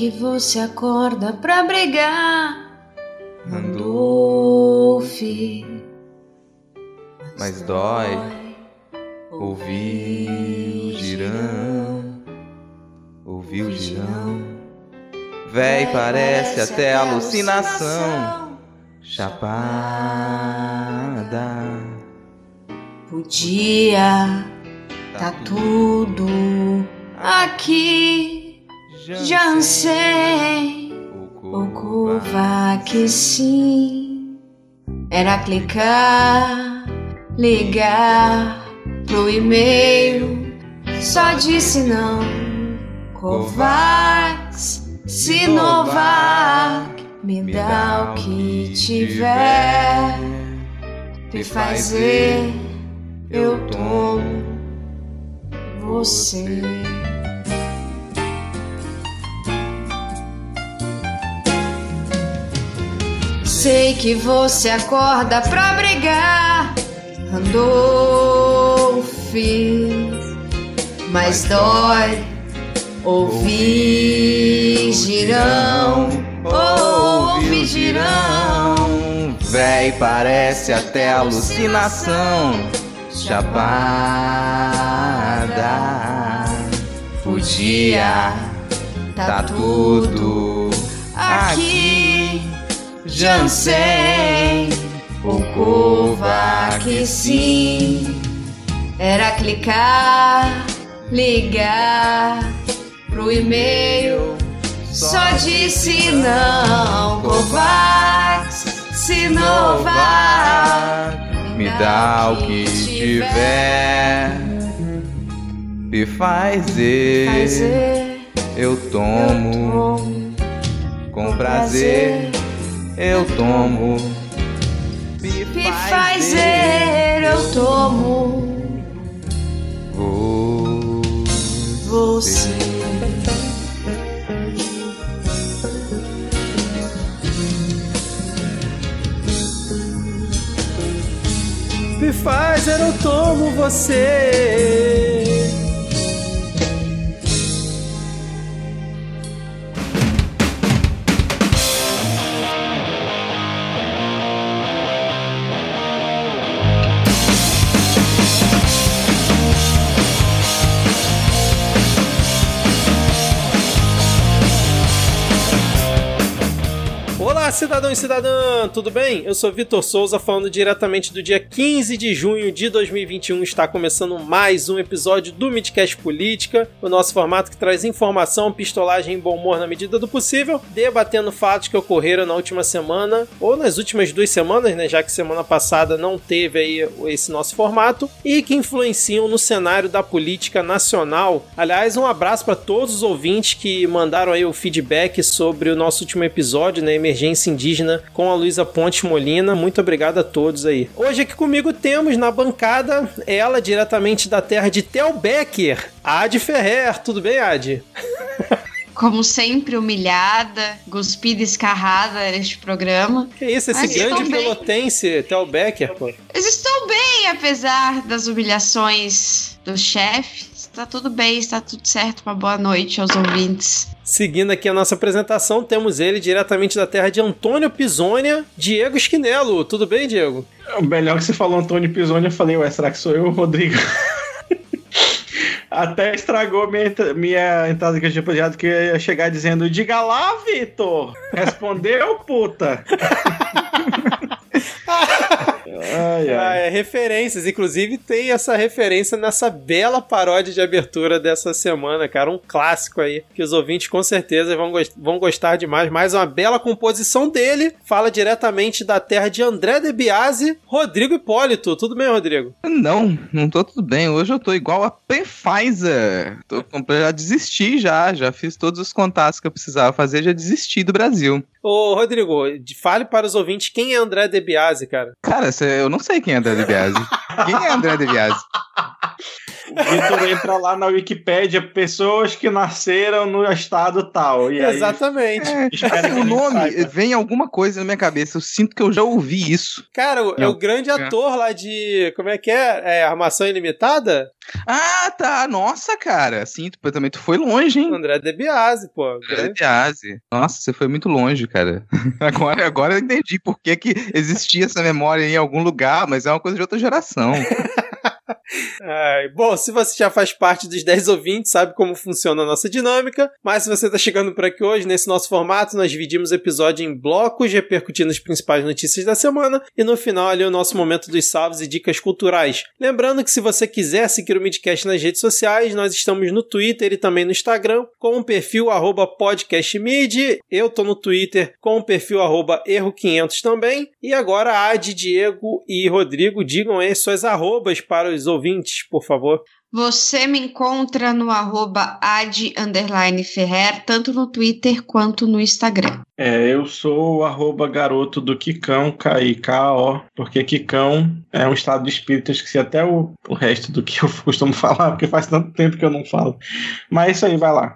Que você acorda pra brigar, Randolph. Mas dói ouvir o girão, ouvir o girão. Véi, parece até alucinação. Chapada. Podia tá tudo aqui. Já sei. O que sim. Era clicar, ligar pro e-mail. Só disse não. Covax, Sinovac. Me dá o que tiver. Me fazer, eu tomo você. Sei que você acorda pra brigar, Randolph, mas dói ouvir girão, oh, ouvir girão. Véi, parece até alucinação. Chapada. Podia tá tudo aqui. Jansen, o que sim. Era clicar, ligar pro e-mail. Só disse não, Covax, Sinovac. Me dá o que tiver. Me fazer, Fazer, eu tomo Com prazer, eu tomo. Me Pfizer, eu tomo você. Pfizer, eu tomo você. Olá, cidadão e cidadã, tudo bem? Eu sou Vitor Souza, falando diretamente do dia 15 de junho de 2021. Está começando mais um episódio do Midcast Política, o nosso formato que traz informação, pistolagem e bom humor na medida do possível, debatendo fatos que ocorreram na última semana, ou nas últimas duas semanas, né? Já que semana passada não teve aí esse nosso formato, e que influenciam no cenário da política nacional. Aliás, um abraço para todos os ouvintes que mandaram aí o feedback sobre o nosso último episódio, né? Emergência Indígena com a Luísa Ponte Molina. Muito obrigado a todos aí. Hoje aqui comigo temos na bancada ela diretamente da terra de Tel Becker, Ad Ferrer. Tudo bem, Ad? Como sempre, humilhada, cuspida e escarrada neste programa. Que isso, esse Mas grande pelotense, Tel Becker, pô. Mas estou bem, apesar das humilhações do chefe. Está tudo bem, está tudo certo. Uma boa noite aos ouvintes. Seguindo aqui a nossa apresentação, temos ele diretamente da terra de Antônio Pisônia, Diego Esquinelo. Tudo bem, Diego? O melhor que você falou Antônio Pisoni, eu falei, ué, será que sou eu, Rodrigo? Até estragou minha, minha entrada que eu tinha planejado, que eu ia chegar dizendo, diga lá, Vitor! Respondeu, puta! ai, Ah, ai. é referências. Inclusive, tem essa referência nessa bela paródia de abertura dessa semana, cara. Um clássico aí, que os ouvintes com certeza vão, gos- vão gostar demais. Mais uma bela composição dele. Fala diretamente da terra de André de Biasi, Rodrigo Hipólito. Tudo bem, Rodrigo? Não, não tô tudo bem. Hoje eu tô igual a Pfizer. Tô, já desisti já, já fiz todos os contatos que eu precisava fazer, já desisti do Brasil. Ô, Rodrigo, fale para os ouvintes quem é André de Biasi, cara. Cara, cê- eu não sei quem é André de Biasi. quem é André de Biasi? Vitor entra lá na Wikipédia, pessoas que nasceram no estado tal. E aí, Exatamente. É, assim, o nome saiba. vem alguma coisa na minha cabeça. Eu sinto que eu já ouvi isso. Cara, é o grande ator lá de. Como é que é? É Armação Ilimitada? Ah, tá. Nossa, cara. Sim, tu, também tu foi longe, hein? André DeBiase, pô. André Grande- Biase. Nossa, você foi muito longe, cara. Agora, agora eu entendi por que, que existia essa memória em algum lugar, mas é uma coisa de outra geração. Ai, bom, se você já faz parte dos 10 ouvintes, sabe como funciona a nossa dinâmica. Mas se você está chegando por aqui hoje, nesse nosso formato, nós dividimos o episódio em blocos, repercutindo as principais notícias da semana. E no final, ali, o nosso momento dos salves e dicas culturais. Lembrando que se você quiser seguir o Midcast nas redes sociais, nós estamos no Twitter e também no Instagram, com o perfil arroba podcastmid. Eu tô no Twitter com o perfil arroba erro500 também. E agora, Adi, Diego e Rodrigo, digam aí suas arrobas para os ouvintes, por favor. Você me encontra no arroba ad underline ferrer, tanto no Twitter quanto no Instagram. É, eu sou o arroba garoto do Kikão, K-I-K-O, porque Kikão é um estado de espírito, eu esqueci até o, o resto do que eu costumo falar, porque faz tanto tempo que eu não falo. Mas é isso aí, vai lá.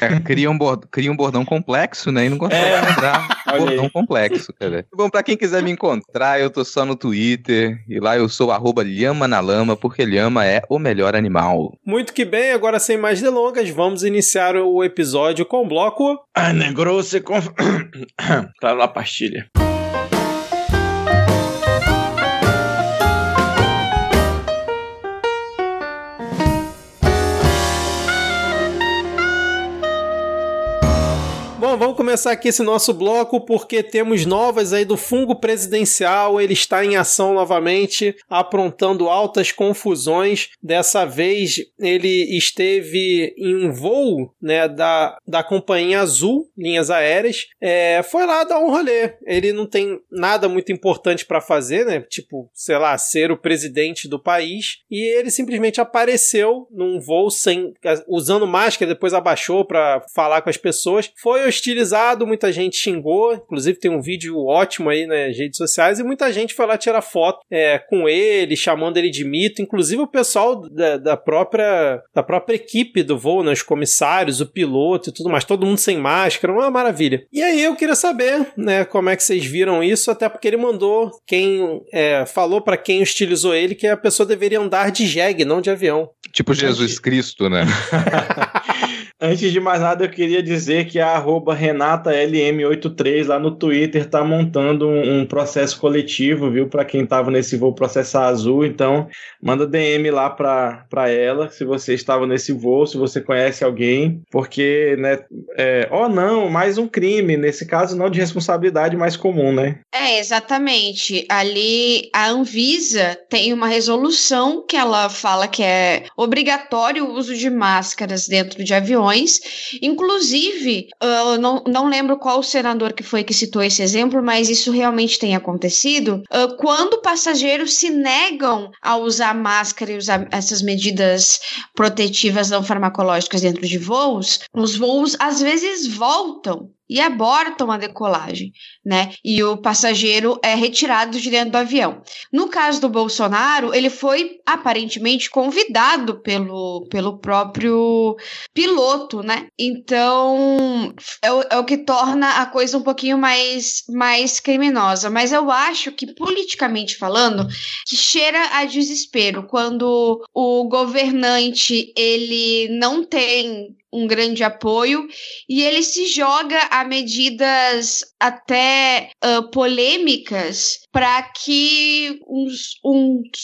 É, cria, um bord- cria um bordão complexo, né? E não consegue É. lembrar. Bordão aí. complexo, cara. Bom, pra quem quiser me encontrar, eu tô só no Twitter. E lá eu sou arroba Lhama na Lama, porque Lhama é o melhor animal. Muito que bem, agora sem mais delongas, vamos iniciar o episódio com o bloco. Ai, negro, você... Conf... tá lá a pastilha. Vamos começar aqui esse nosso bloco porque temos novas aí do fungo presidencial. Ele está em ação novamente, aprontando altas confusões. Dessa vez ele esteve em um voo né, da, da companhia Azul, linhas aéreas. É, foi lá dar um rolê. Ele não tem nada muito importante para fazer, né? Tipo, sei lá, ser o presidente do país. E ele simplesmente apareceu num voo sem usando máscara, depois abaixou para falar com as pessoas. Foi hostilizado, muita gente xingou, inclusive tem um vídeo ótimo aí nas redes sociais e muita gente foi lá tirar foto é, com ele, chamando ele de mito, inclusive o pessoal da, da própria da própria equipe do voo, né, os comissários, o piloto e tudo mais, todo mundo sem máscara, uma maravilha. E aí eu queria saber, né, como é que vocês viram isso, até porque ele mandou quem é, falou para quem hostilizou ele que a pessoa deveria andar de jegue, não de avião. Tipo Jesus Cristo, né? Antes de mais nada, eu queria dizer que a arroba RenataLM83 lá no Twitter tá montando um, um processo coletivo, viu? Para quem tava nesse voo processar azul. Então, manda DM lá pra ela, se você estava nesse voo, se você conhece alguém, porque, né? É, oh, não, mais um crime. Nesse caso, não de responsabilidade mais comum, né? É, exatamente. Ali a Anvisa tem uma resolução que ela fala que é obrigatório o uso de máscaras dentro de aviões. Inclusive, eu não, não lembro qual o senador que foi que citou esse exemplo, mas isso realmente tem acontecido. ah, quando passageiros se negam a usar máscara e usar essas medidas protetivas não farmacológicas dentro de voos, os voos às vezes voltam e abortam a decolagem, né? E o passageiro é retirado de dentro do avião. No caso do Bolsonaro, ele foi aparentemente convidado pelo, pelo próprio piloto, né? Então é o, é o que torna a coisa um pouquinho mais, mais criminosa. Mas eu acho que, politicamente falando, que cheira a desespero quando o governante ele não tem um grande apoio. E ele se joga a medidas até uh, polêmicas para que uns,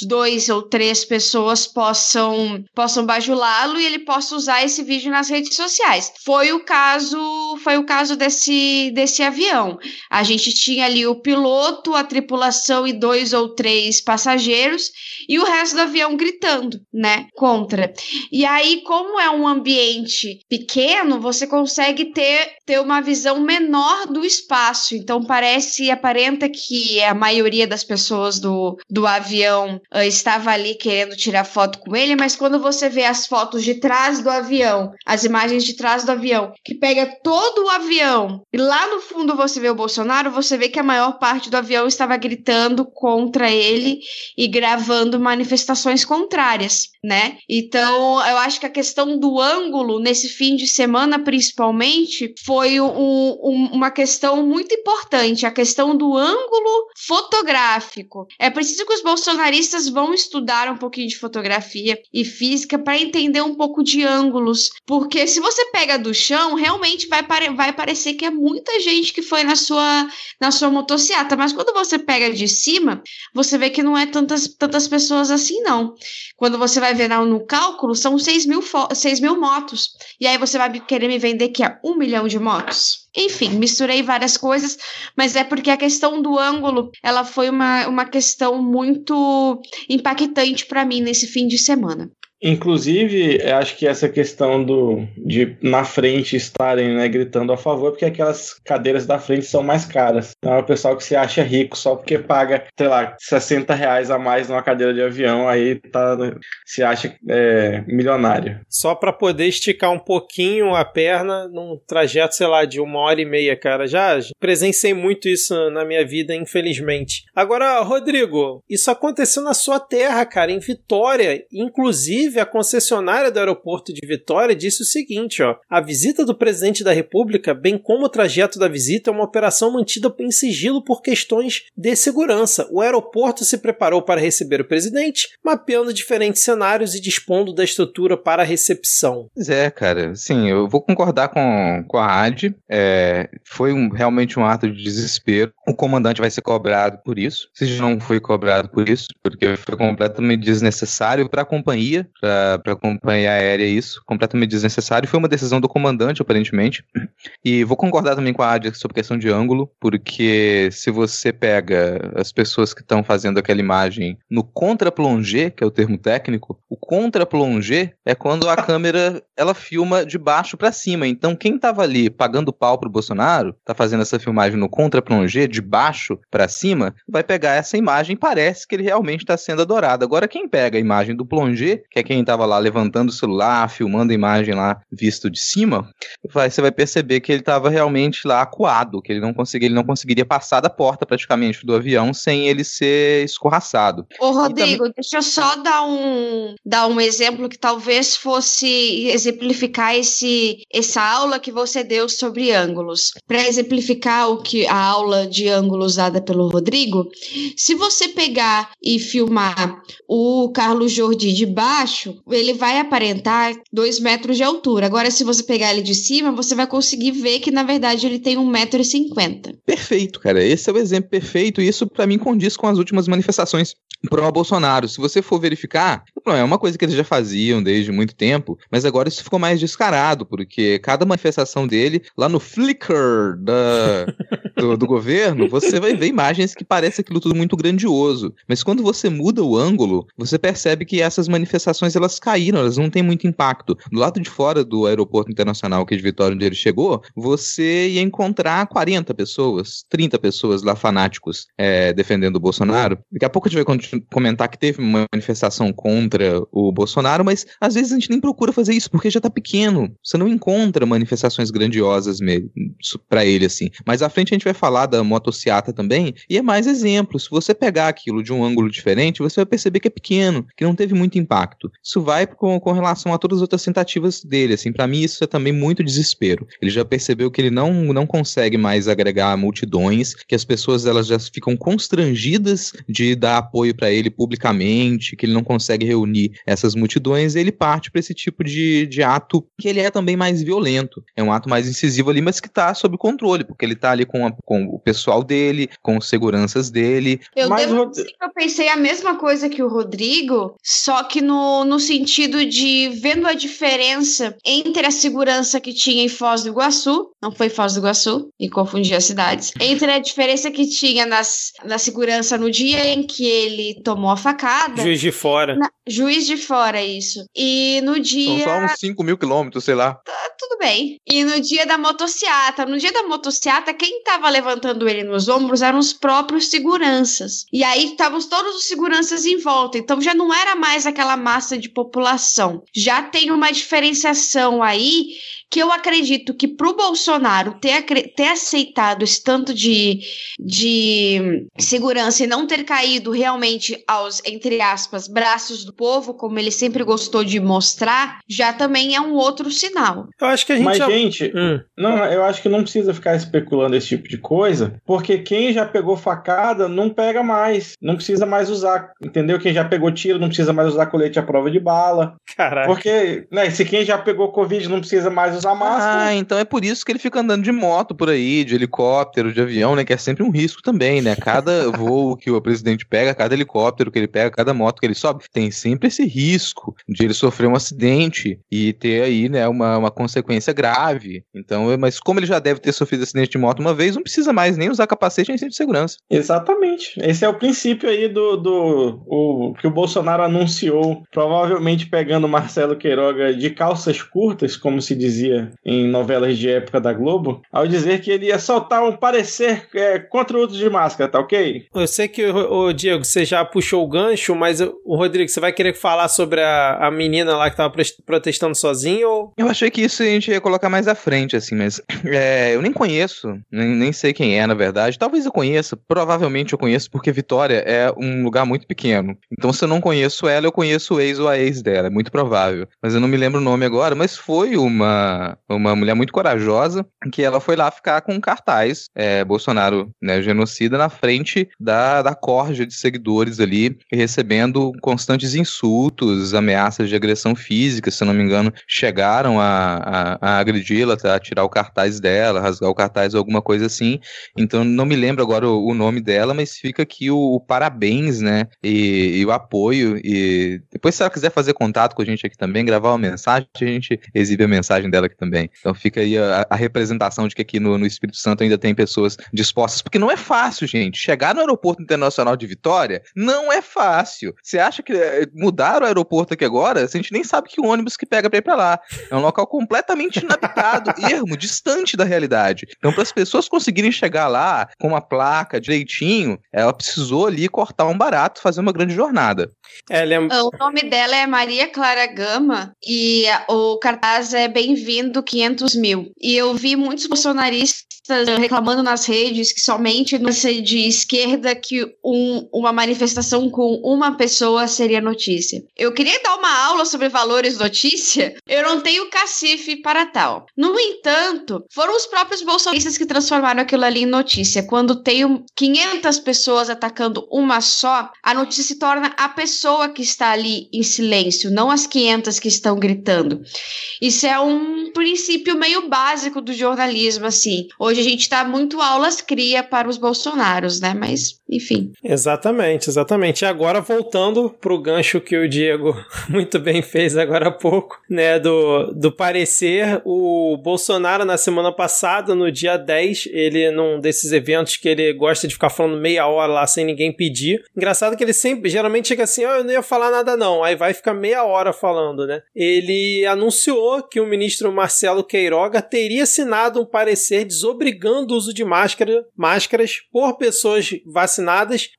dois ou três pessoas possam possam bajulá-lo e ele possa usar esse vídeo nas redes sociais. Foi o caso foi o caso desse desse avião. A gente tinha ali o piloto, a tripulação e dois ou três passageiros e o resto do avião gritando, né, contra. E aí como é um ambiente pequeno, você consegue ter, ter uma visão menor do espaço. Então parece, aparenta que a maioria maioria das pessoas do, do avião uh, estava ali querendo tirar foto com ele, mas quando você vê as fotos de trás do avião, as imagens de trás do avião, que pega todo o avião e lá no fundo você vê o Bolsonaro, você vê que a maior parte do avião estava gritando contra ele e gravando manifestações contrárias, né? Então, eu acho que a questão do ângulo nesse fim de semana, principalmente, foi um, um, uma questão muito importante, a questão do ângulo fotográfico. É preciso que os bolsonaristas vão estudar um pouquinho de fotografia e física para entender um pouco de ângulos, porque se você pega do chão, realmente vai, pare vai parecer que é muita gente que foi na sua, na sua motocicleta, mas quando você pega de cima, você vê que não é tantas, tantas pessoas assim, não. Quando você vai ver no cálculo, são 6 mil, 6 mil motos. E aí você vai querer me vender que é um milhão de motos? Enfim, misturei várias coisas, mas é porque a questão do ângulo, ela foi uma, uma questão muito impactante para mim nesse fim de semana. Inclusive, acho que essa questão do de na frente estarem né, gritando a favor, porque aquelas cadeiras da frente são mais caras. Então é o pessoal que se acha rico só porque paga, sei lá, 60 reais a mais numa cadeira de avião, aí tá, se acha é, milionário. Só para poder esticar um pouquinho a perna num trajeto, sei lá, de uma hora e meia, cara. Já presenciei muito isso na minha vida, infelizmente. Agora, Rodrigo, isso aconteceu na sua terra, cara, em Vitória. Inclusive, Inclusive, a concessionária do aeroporto de Vitória disse o seguinte: ó, a visita do presidente da República, bem como o trajeto da visita, é uma operação mantida em sigilo por questões de segurança. O aeroporto se preparou para receber o presidente, mapeando diferentes cenários e dispondo da estrutura para a recepção. Pois é, cara. Sim, eu vou concordar com, com a AD. É, foi um, realmente um ato de desespero. O comandante vai ser cobrado por isso. Se não foi cobrado por isso, porque foi completamente desnecessário para a companhia, para a companhia aérea isso, completamente desnecessário. Foi uma decisão do comandante, aparentemente. E vou concordar também com a Adia sobre a questão de ângulo, porque se você pega as pessoas que estão fazendo aquela imagem no contra-plongé, que é o termo técnico, o contra-plongé é quando a câmera ela filma de baixo para cima. Então quem estava ali pagando pau pro Bolsonaro, tá fazendo essa filmagem no contra-plongé, de baixo para cima, vai pegar essa imagem e parece que ele realmente está sendo adorado. Agora quem pega a imagem do plongé, que é quem estava lá levantando o celular, filmando a imagem lá visto de cima, vai, você vai perceber que ele estava realmente lá acuado, que ele não conseguia, ele não conseguiria passar da porta praticamente do avião sem ele ser escorraçado. Ô Rodrigo, também... deixa eu só dar um dar um exemplo que talvez fosse exemplificar esse essa aula que você deu sobre ângulos. Para exemplificar o que a aula de ângulos dada pelo Rodrigo, se você pegar e filmar o Carlos Jordi de baixo baixo, ele vai aparentar 2 metros de altura. Agora, se você pegar ele de cima, você vai conseguir ver que, na verdade, ele tem 1,50m. Perfeito, cara. Esse é o exemplo perfeito e isso, para mim, condiz com as últimas manifestações pro Bolsonaro. Se você for verificar, não é uma coisa que eles já faziam desde muito tempo, mas agora isso ficou mais descarado, porque cada manifestação dele, lá no Flickr da, do, do governo, você vai ver imagens que parecem aquilo tudo muito grandioso. Mas quando você muda o ângulo, você percebe que essas manifestações elas caíram, elas não têm muito impacto. Do lado de fora do aeroporto internacional que de Vitória, onde ele chegou, você ia encontrar 40 pessoas, 30 pessoas lá fanáticos é, defendendo o Bolsonaro. Daqui a pouco a gente vai comentar que teve uma manifestação contra o Bolsonaro, mas às vezes a gente nem procura fazer isso porque já tá pequeno. Você não encontra manifestações grandiosas para ele assim. Mas à frente a gente vai falar da motociata também, e é mais exemplo. Se você pegar aquilo de um ângulo diferente, você vai perceber que é pequeno, que não teve muito impacto. Isso vai com, com relação a todas as outras tentativas dele, assim, para mim isso é também muito desespero. Ele já percebeu que ele não, não consegue mais agregar multidões, que as pessoas elas já ficam constrangidas de dar apoio para ele publicamente, que ele não consegue reunir essas multidões, ele parte para esse tipo de, de ato que ele é também mais violento. É um ato mais incisivo ali, mas que tá sob controle, porque ele tá ali com, a, com o pessoal dele, com os seguranças dele. Eu, mas devo eu pensei a mesma coisa que o Rodrigo, só que no, no sentido de vendo a diferença entre a segurança que tinha em Foz do Iguaçu, não foi Foz do Iguaçu, e confundi as cidades, entre a diferença que tinha nas, na segurança no dia em que ele tomou a facada. Juiz de fora. Na, juiz de fora, isso. E no dia. São só uns 5 mil quilômetros, sei lá. Tudo bem. E no dia da motociata, no dia da motociata, quem tava levantando ele nos ombros eram os próprios seguranças. E aí estavam todos os seguranças em volta. Então já não era mais aquela massa de população. Já tem uma diferenciação aí que eu acredito que para o Bolsonaro ter, ter aceitado esse tanto de, de segurança e não ter caído realmente aos, entre aspas, braços do povo, como ele sempre gostou de mostrar, já também é um outro sinal. Eu acho que a gente. Mas, já... gente, hum. não, eu acho que não precisa ficar especulando esse tipo de coisa, porque quem já pegou facada não pega mais. Não precisa mais usar, entendeu? Quem já pegou tiro não precisa mais usar colete à prova de bala. Caraca. Porque, né, se quem já pegou Covid não precisa mais usar máscara. Ah, então é por isso que ele fica andando de moto por aí, de helicóptero, de avião, né? Que é sempre um risco também, né? Cada voo que o presidente pega, cada helicóptero que ele pega, cada moto que ele sobe, tem sempre esse risco de ele sofrer um acidente e ter aí, né, uma, uma consequência grave. Então, mas como ele já deve ter sofrido acidente de moto uma vez, não precisa mais nem usar capacete nem cinto de segurança. Exatamente. Esse é o princípio aí do, do o, que o Bolsonaro anunciou, provavelmente pegando Marcelo Queiroga de calças curtas, como se dizia em novelas de época da Globo, ao dizer que ele ia soltar um parecer é, contra o uso de máscara, tá ok? Eu sei que, o Diego, você já puxou o gancho, mas o Rodrigo, você vai querer falar sobre a, a menina lá que tava protestando sozinha ou... Eu achei que isso a gente ia colocar mais à frente, assim, mas é, eu nem conheço, nem, nem sei quem é, na verdade. Talvez eu conheça, provavelmente eu conheço, porque Vitória é um lugar muito pequeno. Então, se eu não conheço ela, eu conheço o ex ou a ex dela, é muito provável. Mas eu não me lembro o nome agora, mas foi uma, uma mulher muito corajosa, que ela foi lá ficar com um cartaz, é, Bolsonaro, né, genocida, na frente da, da corja de seguidores ali, recebendo constantes insultos, ameaças de agressão física, se não me engano, chegaram a, a, a agredi-la, a tirar o cartaz dela, rasgar o cartaz ou alguma coisa assim. Então, não me lembro agora o, o nome dela, mas fica aqui o, o parabéns, né, e, e, o apoio, e depois se ela quiser fazer contato com a gente aqui também, gravar uma mensagem, a gente exibe a mensagem dela aqui também. Então fica aí a, a representação de que aqui no, no, Espírito Santo ainda tem pessoas dispostas, porque não é fácil, gente. Chegar no aeroporto internacional de Vitória não é fácil. Você acha que eh, mudaram o aeroporto aqui agora? A gente nem sabe que o ônibus que pega pra ir pra lá. É um local completamente inabitado, ermo, distante da realidade. Então, para as pessoas conseguirem chegar lá com uma placa direitinho, ela precisou ali cortar um barato, fazer uma grande jornada. É, lembra... O nome dela é Maria Clara Gama e o cartaz é Bem-vindo 500 mil. E eu vi muitos bolsonaristas reclamando nas redes que somente no de esquerda que um, uma manifestação com uma pessoa seria notícia. Eu queria dar uma aula sobre valores notícia, eu não tenho cacife para tal. No entanto, foram os próprios bolsonaristas que transformaram aquilo ali em notícia. Quando tem 500 pessoas atacando uma só, a notícia se torna a pessoa que está ali em silêncio, não as 500 que estão gritando. Isso é um princípio meio básico do jornalismo, assim. Hoje a gente está muito aulas cria para os bolsonaros, né? Mas, enfim. Exatamente, exatamente. E agora voltando pro gancho que o Diego muito bem fez agora há pouco, né? Do, do parecer, o Bolsonaro na semana passada, no dia 10, ele num desses eventos que ele gosta de ficar falando meia hora lá sem ninguém pedir. Engraçado que ele sempre, geralmente chega assim, oh, eu não ia falar nada não. Aí vai ficar meia hora falando, né? Ele anunciou que o ministro Marcelo Queiroga teria assinado um parecer desobrigando o uso de máscara, máscaras por pessoas vacinadas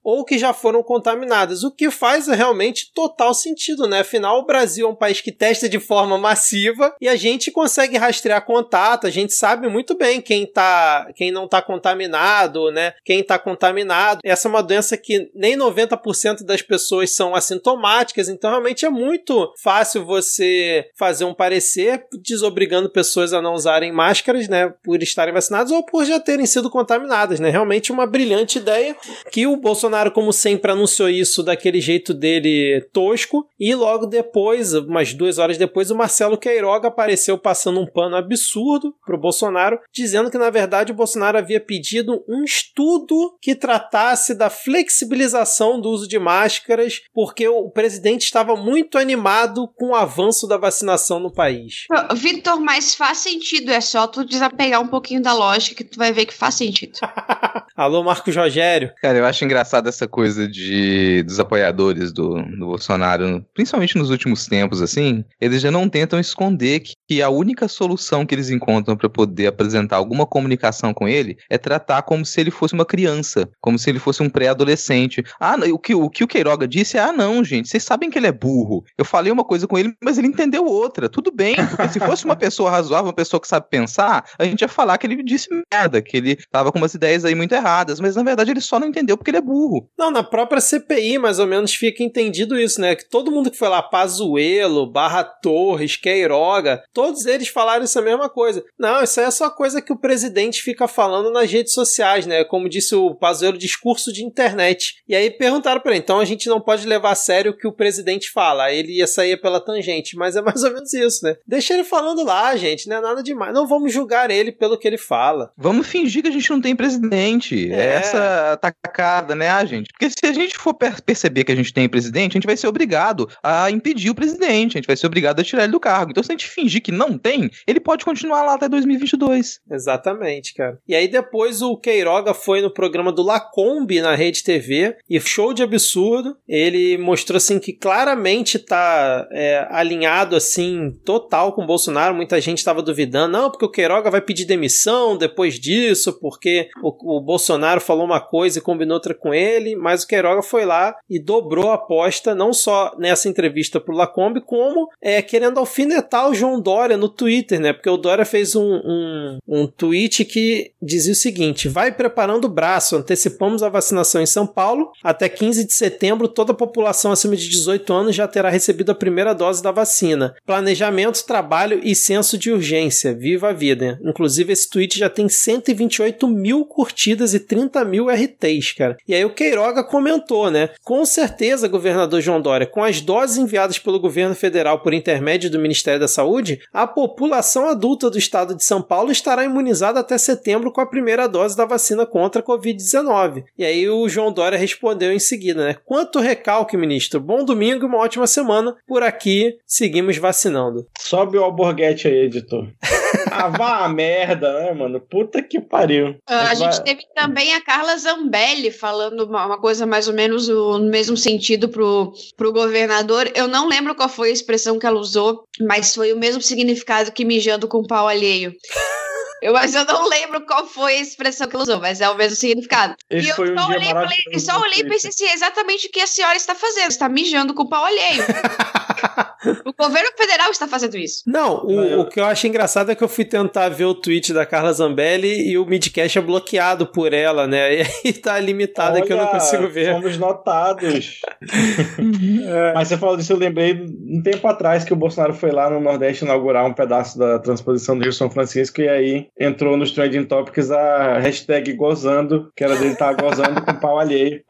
ou que já foram contaminadas, o que faz realmente total sentido, né? Afinal, o Brasil é um país que testa de forma massiva e a gente consegue rastrear contato, a gente sabe muito bem quem tá, quem não tá contaminado, né? Quem tá contaminado. Essa é uma doença que nem 90% das pessoas são assintomáticas, então realmente é muito fácil você fazer um parecer desobrigando pessoas a não usarem máscaras, né, por estarem vacinadas ou por já terem sido contaminadas, né? Realmente uma brilhante ideia que o Bolsonaro, como sempre, anunciou isso daquele jeito dele tosco e logo depois, umas duas horas depois, o Marcelo Queiroga apareceu passando um pano absurdo pro Bolsonaro, dizendo que na verdade o Bolsonaro havia pedido um estudo que tratasse da flexibilização do uso de máscaras, porque o presidente estava muito animado com o avanço da vacinação no país. Vitor mas faz sentido. É só tu desapegar um pouquinho da lógica que tu vai ver que faz sentido. Alô, Marco Rogério. Cara, eu acho engraçado essa coisa de dos apoiadores do, do Bolsonaro, principalmente nos últimos tempos, assim, eles já não tentam esconder que, que a única solução que eles encontram para poder apresentar alguma comunicação com ele é tratar como se ele fosse uma criança, como se ele fosse um pré-adolescente. Ah, o que, o que o Queiroga disse é: ah, não, gente, vocês sabem que ele é burro. Eu falei uma coisa com ele, mas ele entendeu outra. Tudo bem, porque se fosse uma pessoa razoável, uma pessoa que sabe pensar, a gente ia falar que ele disse merda, que ele tava com umas ideias aí muito erradas, mas na verdade ele só não entendeu porque ele é burro. Não, na própria CPI, mais ou menos, fica entendido isso, né? Que todo mundo que foi lá, Pazuelo, Barra Torres, Queiroga, todos eles falaram essa mesma coisa. Não, isso aí é só coisa que o presidente fica falando nas redes sociais, né? Como disse o Pazuelo, discurso de internet. E aí perguntaram para ele, então a gente não pode levar a sério o que o presidente fala. Aí ele ia sair pela tangente, mas é mais ou menos isso, né? Deixa ele falando lá, gente, não é nada demais. Não vamos julgar ele pelo que ele fala. Vamos fingir que a gente não tem presidente. É, essa tacada, né, a gente? Porque se a gente for per perceber que a gente tem presidente, a gente vai ser obrigado a impedir o presidente, a gente vai ser obrigado a tirar ele do cargo. Então, se a gente fingir que não tem, ele pode continuar lá até 2022. Exatamente, cara. E aí depois o Queiroga foi no programa do Lacombe na Rede TV e show de absurdo. Ele mostrou assim que claramente tá é, alinhado assim total com o Bolsonaro. Muita gente estava duvidando, não, porque o Queiroga vai pedir demissão depois disso, porque o, o Bolsonaro falou uma coisa e combinou outra com ele, mas o Queiroga foi lá e dobrou a aposta, não só nessa entrevista pro Lacombe, como é, querendo alfinetar o João Dória no Twitter, né? Porque o Dória fez um, um, um tweet que dizia o seguinte: vai preparando o braço, antecipamos a vacinação em São Paulo, até 15 de setembro, toda a população acima de 18 anos já terá recebido a primeira dose da vacina. Planejamento, trabalho e senso de urgência. Viva a vida. Inclusive, esse tweet já tem 128 mil curtidas e 30 mil RTs, cara. E aí o Queiroga comentou, né? Com certeza, governador João Dória, com as doses enviadas pelo governo federal por intermédio do Ministério da Saúde, a população adulta do estado de São Paulo estará imunizada até setembro com a primeira dose da vacina contra a Covid-19. E aí o João Dória respondeu em seguida, né? Quanto recalque, ministro. Bom domingo e uma ótima semana. Por aqui, seguimos vacinando. Sobe o alborguete aí, editor. ah, vá a merda, né, mano? Puta que pariu. Uh, a gente teve também a Carla Zambelli falando uma, uma, coisa mais ou menos no mesmo sentido pro, pro governador. Eu não lembro qual foi a expressão que ela usou, mas foi o mesmo significado que mijando com pau alheio. Eu, mas eu não lembro qual foi a expressão que ela usou, mas é o mesmo significado. Esse e eu foi só, um olhei, falei, só olhei e pensei assim, é exatamente o que a senhora está fazendo. Está mijando com o pau alheio. o governo federal está fazendo isso. Não, o, eu... o, que eu acho engraçado é que eu fui tentar ver o tweet da Carla Zambelli e o midcast é bloqueado por ela, né? E aí tá limitado Olha, que eu não consigo ver. Fomos notados. é. Mas você falou disso, eu lembrei um tempo atrás que o Bolsonaro foi lá no Nordeste inaugurar um pedaço da transposição do Rio São Francisco e aí entrou nos Trending Topics a hashtag gozando, que era dele estar tá gozando com pau alheio.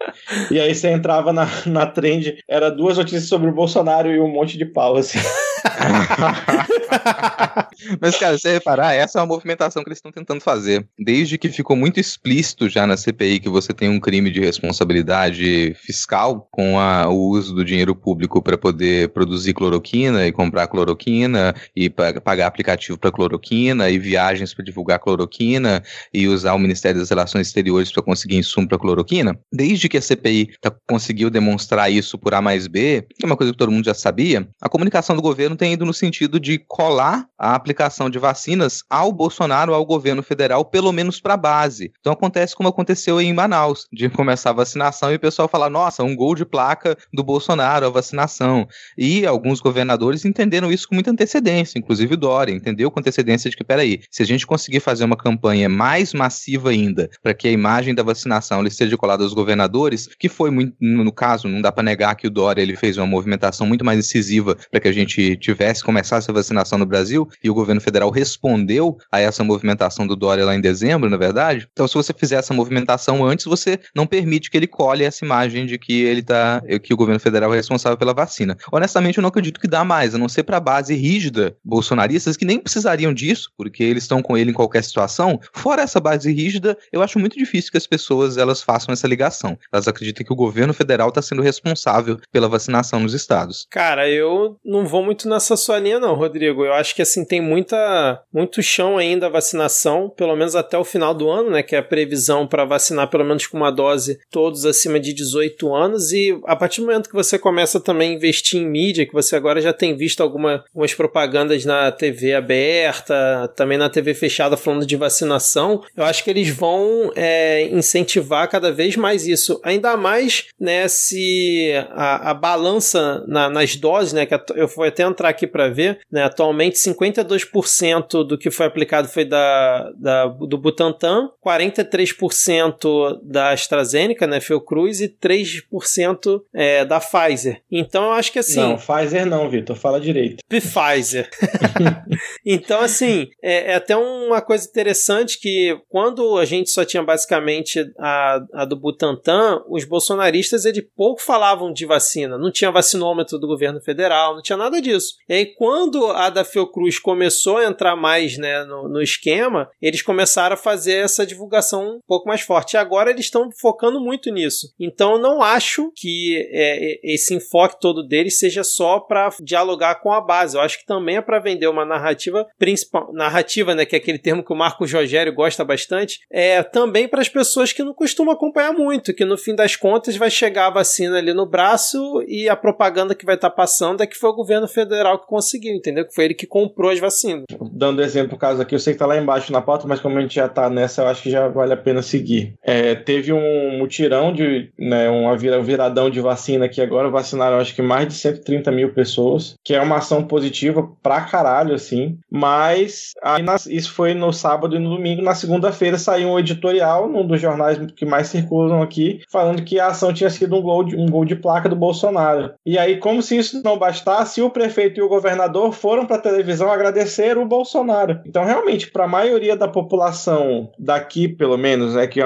E aí você entrava na, na trend, era duas notícias sobre o Bolsonaro e um monte de pau, assim. Mas, cara, se você reparar, essa é uma movimentação que eles estão tentando fazer. Desde que ficou muito explícito já na CPI que você tem um crime de responsabilidade fiscal com a, o uso do dinheiro público para poder produzir cloroquina e comprar cloroquina e pagar aplicativo para cloroquina e viagens para divulgar cloroquina e usar o Ministério das Relações Exteriores para conseguir insumo para cloroquina. Desde que a CPI tá, conseguiu demonstrar isso por A mais B, que é uma coisa que todo mundo já sabia, a comunicação do governo tem ido no sentido de colar a aplicação de vacinas ao Bolsonaro, ao governo federal, pelo menos para a base. Então acontece como aconteceu em Manaus, de começar a vacinação e o pessoal falar: nossa, um gol de placa do Bolsonaro, a vacinação. E alguns governadores entenderam isso com muita antecedência, inclusive o Dória entendeu com antecedência de que, peraí, se a gente conseguir fazer uma campanha mais massiva ainda, para que a imagem da vacinação esteja colada aos governadores, que foi muito, no caso, não dá para negar que o Dória ele fez uma movimentação muito mais incisiva para que a gente tivesse, começasse a vacinação no Brasil, e o governo federal respondeu a essa movimentação do Dória lá em dezembro, na verdade. Então, se você fizer essa movimentação antes, você não permite que ele colhe essa imagem de que ele tá, que o governo federal é responsável pela vacina. Honestamente, eu não acredito que dá mais, a não ser para a base rígida bolsonaristas que nem precisariam disso, porque eles estão com ele em qualquer situação. Fora essa base rígida, eu acho muito difícil que as pessoas elas façam essa ligação. Elas acreditam que o governo federal está sendo responsável pela vacinação nos estados. Cara, eu não vou muito nessa sua linha, não, Rodrigo. Eu acho que assim tem muita, muito chão ainda a vacinação, pelo menos até o final do ano, né? Que é a previsão para vacinar pelo menos com uma dose todos acima de 18 anos. E a partir do momento que você começa também a investir em mídia, que você agora já tem visto alguma, algumas propagandas na TV aberta, também na TV fechada falando de vacinação, eu acho que eles vão é, incentivar cada vez mais isso. Ainda mais, né, se a, a balança na, nas doses, né, que eu vou até entrar aqui para ver, né, atualmente 52% do que foi aplicado foi da, da, do Butantan, 43% da AstraZeneca, né, Fiocruz, e 3% é, da Pfizer. Então eu acho que assim... Não, Pfizer não, Vitor, fala direito. Pfizer. então assim, é, é até uma coisa interessante que quando a gente só tinha basicamente a, a do Butantan, os bolsonaristas ele pouco falavam de vacina, não tinha vacinômetro do governo federal, não tinha nada disso. E aí, quando a da Fiocruz começou a entrar mais né, no, no esquema, eles começaram a fazer essa divulgação um pouco mais forte. E agora eles estão focando muito nisso. Então, eu não acho que é, esse enfoque todo deles seja só para dialogar com a base. Eu acho que também é para vender uma narrativa principal, narrativa, né, que é aquele termo que o Marco Rogério gosta bastante, é também para as pessoas que não costumam acompanhar muito, que no fim das contas vai chegar a vacina ali no braço e a propaganda que vai estar tá passando é que foi o governo federal que conseguiu, entendeu? Que foi ele que comprou as vacinas. Dando exemplo, caso aqui, eu sei que tá lá embaixo na pauta, mas como a gente já tá nessa, eu acho que já vale a pena seguir. É, teve um mutirão de, né, um viradão de vacina aqui agora, vacinaram acho que mais de 130 mil pessoas, que é uma ação positiva pra caralho, assim, mas aí isso foi no sábado e no domingo, na segunda-feira saiu um editorial num dos jornais que mais circulam aqui, falando que a ação tinha sido um gol de, um gol de placa do Bolsonaro. E aí, como se isso não bastasse, o prefeito e o governador foram para a televisão agradecer o Bolsonaro. Então, realmente, para a maioria da população daqui, pelo menos, né, que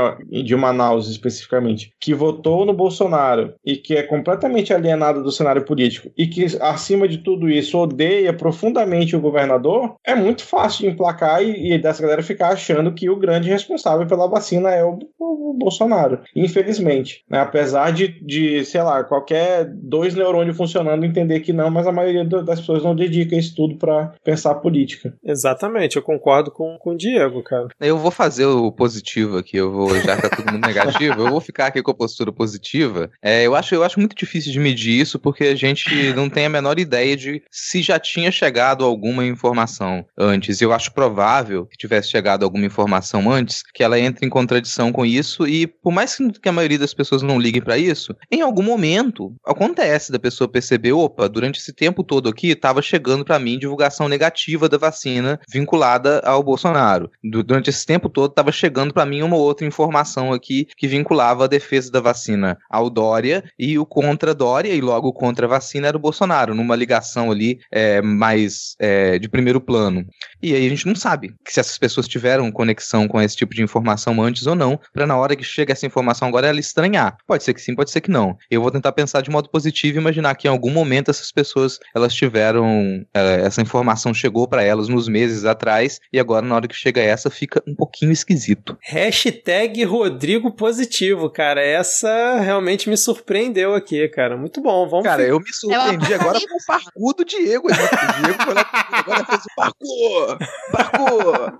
de Manaus especificamente, que votou no Bolsonaro e que é completamente alienada do cenário político e que, acima de tudo isso, odeia profundamente o governador, é muito fácil de emplacar e, e dessa galera ficar achando que o grande responsável pela vacina é o, o Bolsonaro. Infelizmente, né, apesar de, de, sei lá, qualquer dois neurônios funcionando entender que não, mas a maioria das pessoas não dedica isso tudo para pensar política. Exatamente, eu concordo com, com o Diego, cara. Eu vou fazer o positivo aqui, eu vou, já que tá todo mundo negativo, eu vou ficar aqui com a postura positiva. É, eu, acho, eu acho muito difícil de medir isso porque a gente não tem a menor ideia de se já tinha chegado alguma informação antes. Eu acho provável que tivesse chegado alguma informação antes, que ela entre em contradição com isso, e por mais que a maioria das pessoas não liguem para isso, em algum momento acontece da pessoa perceber, opa, durante esse tempo todo aqui estava chegando para mim divulgação negativa da vacina vinculada ao Bolsonaro. Durante esse tempo todo estava chegando para mim uma outra informação aqui que vinculava a defesa da vacina ao Dória e o contra Dória e logo contra vacina era o Bolsonaro, numa ligação ali é, mais é, de primeiro plano. E aí a gente não sabe se essas pessoas tiveram conexão com esse tipo de informação antes ou não, para na hora que chega essa informação agora ela estranhar. Pode ser que sim, pode ser que não. Eu vou tentar pensar de modo positivo e imaginar que em algum momento essas pessoas elas tiveram é, essa informação chegou para elas nos meses atrás e agora na hora que chega essa fica um pouquinho esquisito. Hashtag Rodrigo Positivo, cara. Essa realmente me surpreendeu aqui, cara. Muito bom. Vamos Cara, eu me surpreendi agora com o parkour do Diego. O Diego foi lá, agora fez o parkour. Parkour.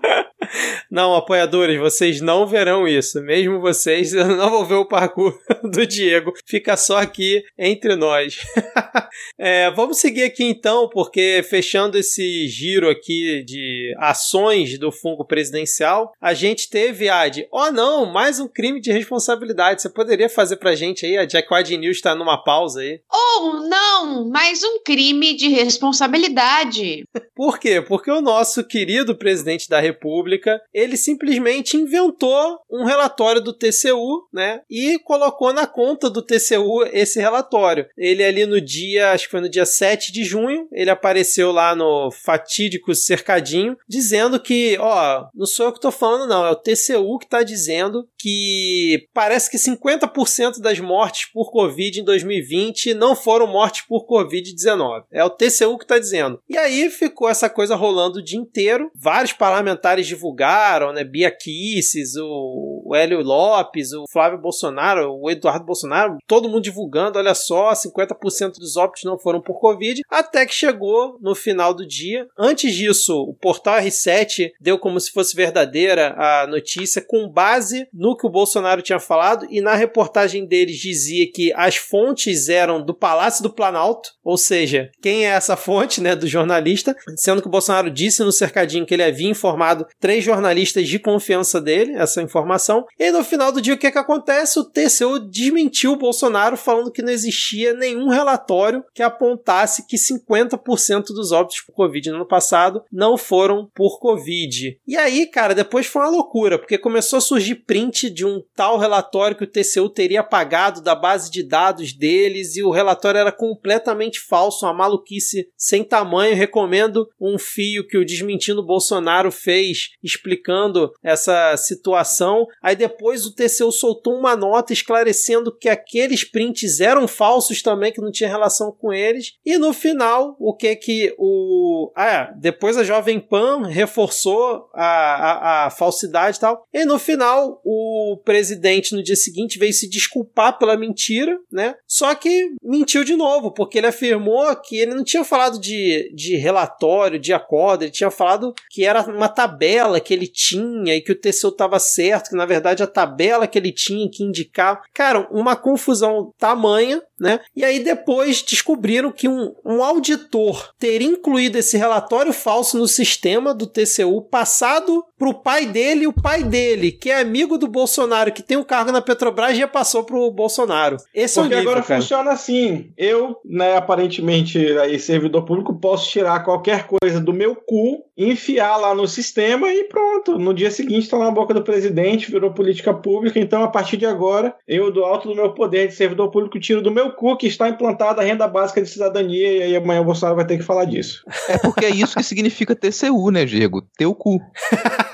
Não, apoiadores, vocês não verão isso. Mesmo vocês não vão ver o parkour do Diego. Fica só aqui entre nós. é, vamos seguir aqui então, porque fechando esse giro aqui de ações do fungo presidencial, a gente teve, Ad, oh não, mais um crime de responsabilidade. Você poderia fazer pra gente aí? A Jack Wide News tá numa pausa aí. Oh não, mais um crime de responsabilidade. Por quê? Porque o nosso querido presidente da República, ele simplesmente inventou um relatório do TCU, né? E colocou na conta do TCU esse relatório. Ele ali no dia, acho que foi no dia 7 de junho, ele apareceu lá no fatídico cercadinho, dizendo que, ó, não sou eu que tô falando não, é o TCU que tá dizendo que parece que 50% das mortes por Covid em 2020 não foram mortes por Covid-19. É o TCU que tá dizendo. E aí ficou essa coisa rolando o dia inteiro. Vários parlamentares divulgaram, né? Bia Kisses, o o Hélio Lopes, o Flávio Bolsonaro, o Eduardo Bolsonaro, todo mundo divulgando, olha só, 50% dos óbitos não foram por Covid, até que chegou no final do dia. Antes disso, o portal R7 deu como se fosse verdadeira a notícia com base no que o Bolsonaro tinha falado e na reportagem deles dizia que as fontes eram do Palácio do Planalto, ou seja, quem é essa fonte, né, do jornalista, sendo que o Bolsonaro disse no cercadinho que ele havia informado três jornalistas de confiança dele, essa informação, e no final do dia o que que acontece? O TCU desmentiu o Bolsonaro falando que não existia nenhum relatório que apontasse que 50% dos óbitos por Covid no ano passado não foram por Covid. E aí, cara, depois foi uma loucura, porque começou a surgir print de um tal relatório que o TCU teria apagado da base de dados deles e o relatório era completamente falso, uma maluquice sem tamanho. Recomendo um fio que o Desmentindo Bolsonaro fez explicando essa situação. Aí depois o TCU soltou uma nota esclarecendo que aqueles prints eram falsos também, que não tinha relação com eles. E no final, o que que o. Ah, é, depois a Jovem Pan reforçou a, a, a falsidade e tal. E no final, o presidente no dia seguinte veio se desculpar pela mentira, né? Só que mentiu de novo, porque ele afirmou que ele não tinha falado de, de relatório, de acordo, ele tinha falado que era uma tabela que ele tinha e que o TCU estava certo, que na verdade a tabela que ele tinha que indicar. Cara, uma confusão tamanha, né? E aí depois descobriram que um, um auditor teria incluído esse relatório falso no sistema do TCU, passado pro pai dele e o pai dele, que é amigo do Bolsonaro, que tem um cargo na Petrobras, já passou pro Bolsonaro. Esse Porque é o nível, agora cara. funciona assim. Eu, né, aparentemente, aí, servidor público, posso tirar qualquer coisa do meu cu, enfiar lá no sistema e pronto. No dia seguinte tá na boca do presidente, virou política pública. Então, a partir de agora, eu, do alto do meu poder de servidor público, tiro do meu cu que está implantada a renda básica de cidadania. E aí amanhã o Bolsonaro vai ter que falar disso. É porque é isso que significa TCU, né, Diego? Teu cu.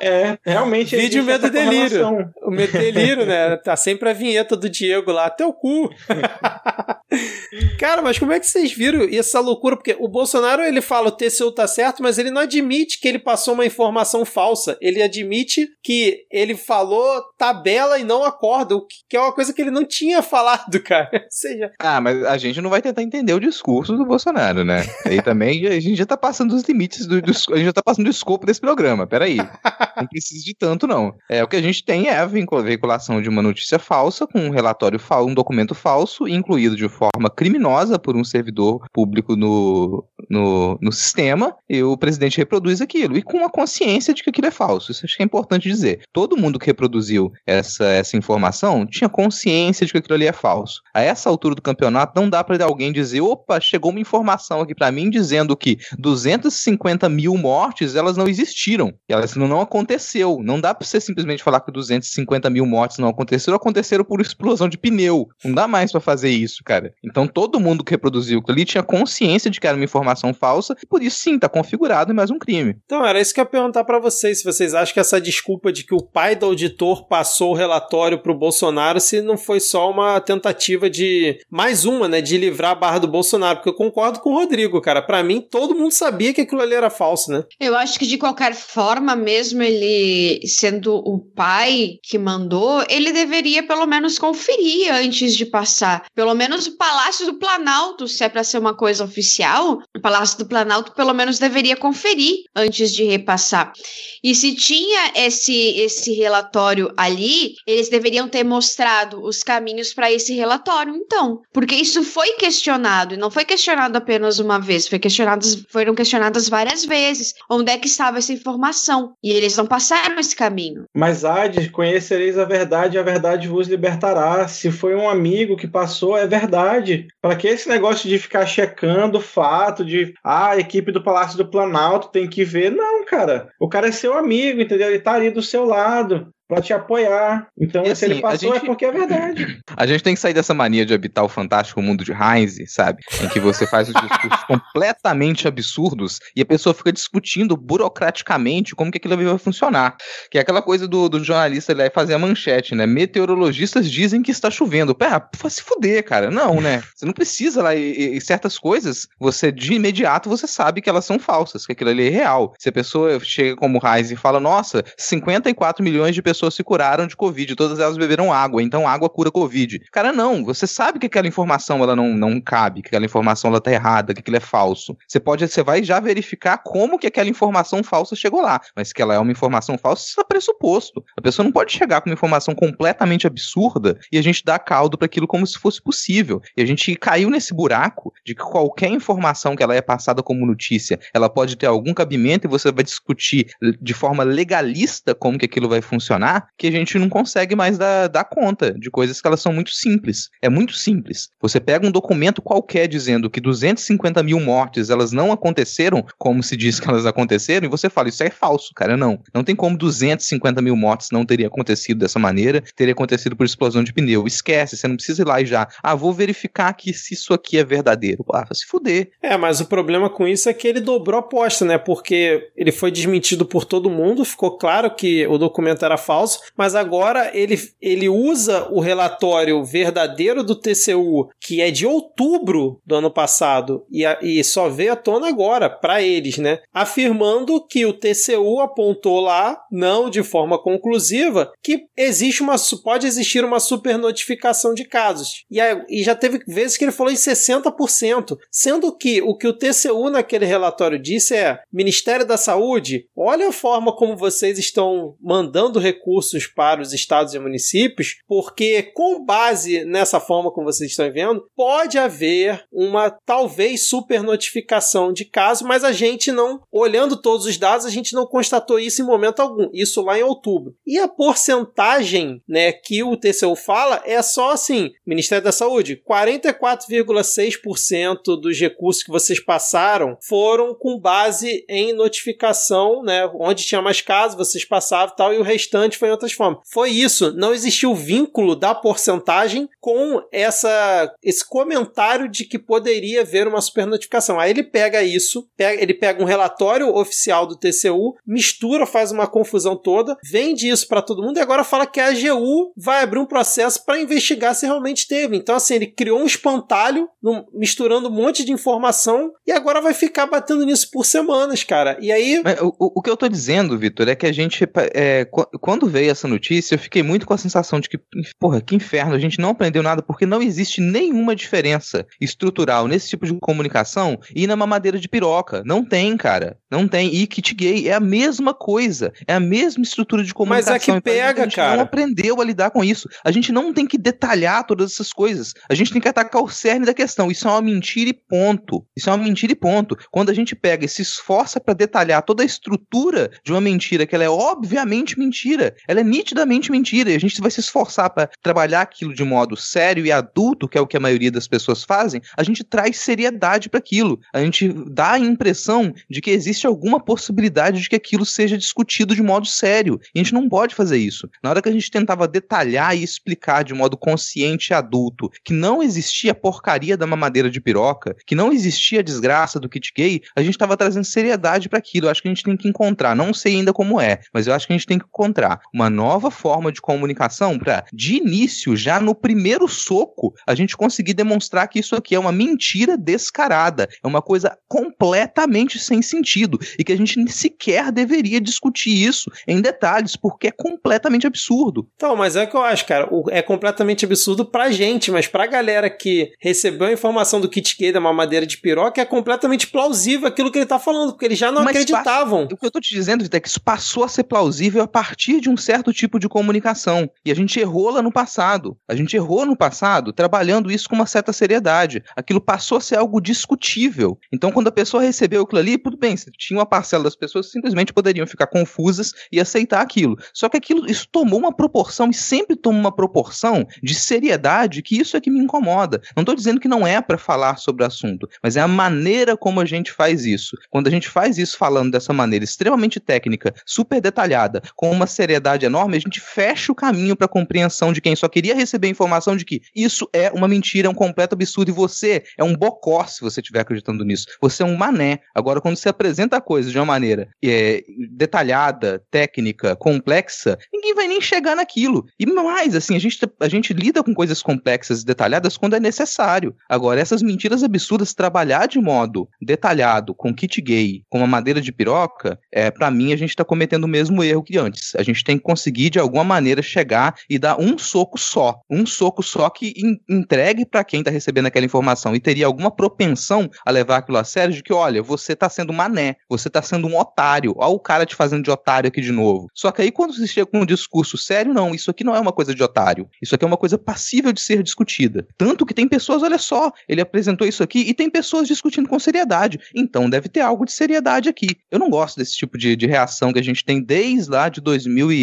É, realmente. Vídeo Medo e essa Delírio. O Meteliro, né? Tá sempre a vinheta do Diego lá, teu cu. Cara, mas como é que vocês viram essa loucura? Porque o Bolsonaro, ele fala o TCU tá certo, mas ele não admite que ele passou uma informação falsa. Ele admite que ele falou tabela e não acorda, o que que é uma coisa que ele não tinha falado, cara. Ou seja, Ah, mas a gente não vai tentar entender o discurso do Bolsonaro, né? Aí também a gente já tá passando dos limites do, do a gente já tá passando do escopo desse programa. Peraí. Não precisa de tanto, não. É, o que a gente tem é a veiculação de uma notícia falsa com um relatório falso, um documento falso, incluído de forma criminosa por um servidor público no, no, no sistema, e o presidente reproduz aquilo. E com a consciência de que aquilo é falso. Isso acho que é importante dizer. Todo mundo que reproduziu essa, essa informação tinha consciência de que aquilo ali é falso. A essa altura do campeonato, não dá pra alguém dizer: opa, chegou uma informação aqui pra mim dizendo que 250 mil mortes elas não existiram. Elas não, não aconteceu. Não dá pra você simplesmente falar que 250 mil mortes não aconteceram, aconteceram por explosão de pneu. Não dá mais pra fazer isso, cara. Então todo mundo que reproduziu aquilo ali tinha consciência de que era uma informação falsa, e por isso sim, tá configurado em mais um crime. Então, era isso que eu ia perguntar pra vocês, se vocês acham que essa desculpa de que o pai do auditor passou o relatório pro Bolsonaro, se não foi só uma tentativa de, mais uma, né, de livrar a barra do Bolsonaro, porque eu concordo com o Rodrigo, cara, Pra mim todo mundo sabia que aquilo ali era falso, né? Eu acho que de qualquer forma, mesmo ele sendo o pai que mandou, ele deveria pelo menos conferir antes de passar. Pelo menos o Palácio do Planalto, se é para ser uma coisa oficial, o Palácio do Planalto pelo menos deveria conferir antes de repassar. E se tinha esse esse relatório ali, eles deveriam ter mostrado os caminhos para esse relatório, então, porque isso foi questionado e não foi questionado apenas uma vez, foi questionados, foram questionadas várias vezes. Onde é que estava essa informação? E eles não passaram esse caminho. Mas Hades, conhecereis a verdade e a verdade vos libertará. Se foi um amigo que passou, é verdade. Para que esse negócio de ficar checando o fato de ah, a equipe do Palácio do Planalto tem que ver? Não, cara. O cara é seu amigo, entendeu? Ele tá ali do seu lado. Pra te apoiar. Então, E se ele assim, passou, gente- é porque é verdade. A gente tem que sair dessa mania de habitar o fantástico mundo de Heinz, sabe? Em que você faz os discursos completamente absurdos e a pessoa fica discutindo burocraticamente como que aquilo ali vai funcionar. Que é aquela coisa do, do jornalista ali fazer a manchete, né? Meteorologistas dizem que está chovendo. Pera, pô, se fuder, cara. Não, né? Você não precisa lá. E, e- e certas coisas, você de imediato você sabe que elas são falsas, que aquilo ali é real. Se a pessoa chega como Heinz e fala, nossa, 54 milhões de pessoas pessoas se curaram de Covid, todas elas beberam água, então água cura Covid. Cara, não, você sabe que aquela informação ela não, não cabe, que aquela informação ela tá errada, que aquilo é falso. Você pode, você vai já verificar como que aquela informação falsa chegou lá, mas que ela é uma informação falsa, isso é pressuposto. A pessoa não pode chegar com uma informação completamente absurda e a gente dar caldo para aquilo como se fosse possível. E a gente caiu nesse buraco de que qualquer informação que ela é passada como notícia, ela pode ter algum cabimento e você vai discutir de forma legalista como que aquilo vai funcionar, que a gente não consegue mais dar, dar conta de coisas que elas são muito simples. É muito simples. Você pega um documento qualquer dizendo que 250 mil mortes elas não aconteceram como se diz que elas aconteceram, e você fala, isso é falso, cara. Não. Não tem como 250 mil mortes não teria acontecido dessa maneira, teria acontecido por explosão de pneu. Esquece, você não precisa ir lá e já. Ah, vou verificar aqui se isso aqui é verdadeiro. Ah, vai se fuder. É, mas o problema com isso é que ele dobrou a aposta, né? Porque ele foi desmentido por todo mundo, ficou claro que o documento era falso, mas agora ele, ele usa o relatório verdadeiro do TCU, que é de outubro do ano passado, e, a, e só veio à tona agora, para eles, né? Afirmando que o TCU apontou lá, não de forma conclusiva, que existe uma, pode existir uma supernotificação de casos. E, e já teve vezes que ele falou em 60%, sendo que o que o TCU naquele relatório disse é: Ministério da Saúde, olha a forma como vocês estão mandando recursos para os estados e municípios, porque com base nessa forma como vocês estão vendo, pode haver uma talvez super notificação de casos, mas a gente não, olhando todos os dados, a gente não constatou isso em momento algum. Isso lá em outubro. E a porcentagem, né, que o TCU fala é só assim: Ministério da Saúde, 44,6% dos recursos que vocês passaram foram com base em notificação, né, onde tinha mais casos, vocês passavam e tal, e o restante foi em outras formas. Foi isso, não existiu vínculo da porcentagem com essa esse comentário de que poderia haver uma supernotificação. Aí ele pega isso, pega, ele pega um relatório oficial do TCU, mistura, faz uma confusão toda, vende isso para todo mundo e agora fala que a AGU vai abrir um processo para investigar se realmente teve. Então, assim, ele criou um espantalho, misturando um monte de informação e agora vai ficar batendo nisso por semanas, cara. E aí. O, o que eu tô dizendo, Vitor, é que a gente. É, quando veio essa notícia, eu fiquei muito com a sensação de que, porra, que inferno, a gente não aprendeu nada porque não existe nenhuma diferença estrutural nesse tipo de comunicação e na mamadeira de piroca. Não tem, cara. Não tem. E kit gay é a mesma coisa. É a mesma estrutura de comunicação. Mas é que então, pega, a gente cara. não aprendeu a lidar com isso. A gente não tem que detalhar todas essas coisas. A gente tem que atacar o cerne da questão. Isso é uma mentira e ponto. Isso é uma mentira e ponto. Quando a gente pega e se esforça para detalhar toda a estrutura de uma mentira, que ela é obviamente mentira, ela é nitidamente mentira, e a gente vai se esforçar para trabalhar aquilo de modo sério e adulto, que é o que a maioria das pessoas fazem, a gente traz seriedade para aquilo. A gente dá a impressão de que existe alguma possibilidade de que aquilo seja discutido de modo sério. E a gente não pode fazer isso. Na hora que a gente tentava detalhar e explicar de modo consciente e adulto que não existia porcaria da mamadeira de piroca, que não existia a desgraça do kit gay, a gente estava trazendo seriedade para aquilo. Acho que a gente tem que encontrar, não sei ainda como é, mas eu acho que a gente tem que encontrar uma nova forma de comunicação para, de início, já no primeiro soco, a gente conseguir demonstrar que isso aqui é uma mentira descarada, é uma coisa completamente sem sentido e que a gente sequer deveria discutir isso em detalhes, porque é completamente absurdo. Então, mas é o que eu acho, cara. É completamente absurdo pra gente, mas pra galera que recebeu a informação do kit gay da mamadeira de piroca, é completamente plausível aquilo que ele tá falando, porque eles já não mas acreditavam. Passa... O que eu tô te dizendo, Vitor, é que isso passou a ser plausível a partir de um certo tipo de comunicação. E a gente errou lá no passado. A gente errou no passado trabalhando isso com uma certa seriedade. Aquilo passou a ser algo discutível. Então, quando a pessoa recebeu aquilo ali, tudo bem, tinha uma parcela das pessoas que simplesmente poderiam ficar confusas e aceitar aquilo. Só que aquilo, isso tomou uma proporção e sempre toma uma proporção de seriedade que isso é que me incomoda. Não estou dizendo que não é para falar sobre o assunto, mas é a maneira como a gente faz isso. Quando a gente faz isso falando dessa maneira extremamente técnica, super detalhada, com uma seriedade enorme, a gente fecha o caminho para a compreensão de quem só queria receber informação de que isso é uma mentira, é um completo absurdo e você é um bocó se você estiver acreditando nisso. Você é um mané. Agora, quando você apresenta a coisa de uma maneira é, detalhada, técnica, complexa, ninguém vai nem chegar naquilo. E mais, assim, a gente, a gente lida com coisas complexas e detalhadas quando é necessário. Agora, essas mentiras absurdas, trabalhar de modo detalhado, com kit gay, com uma madeira de piroca, é, para mim a gente tá cometendo o mesmo erro que antes. A gente tem que conseguir, de alguma maneira, chegar e dar um soco só. Um soco só que entregue para quem está recebendo aquela informação e teria alguma propensão a levar aquilo a sério de que, olha, você está sendo mané, você está sendo um otário, olha o cara te fazendo de otário aqui de novo. Só que aí quando você chega com um discurso sério, não, isso aqui não é uma coisa de otário, isso aqui é uma coisa passível de ser discutida. Tanto que tem pessoas, olha só, ele apresentou isso aqui e tem pessoas discutindo com seriedade. Então deve ter algo de seriedade aqui. Eu não gosto desse tipo de, de reação que a gente tem desde lá de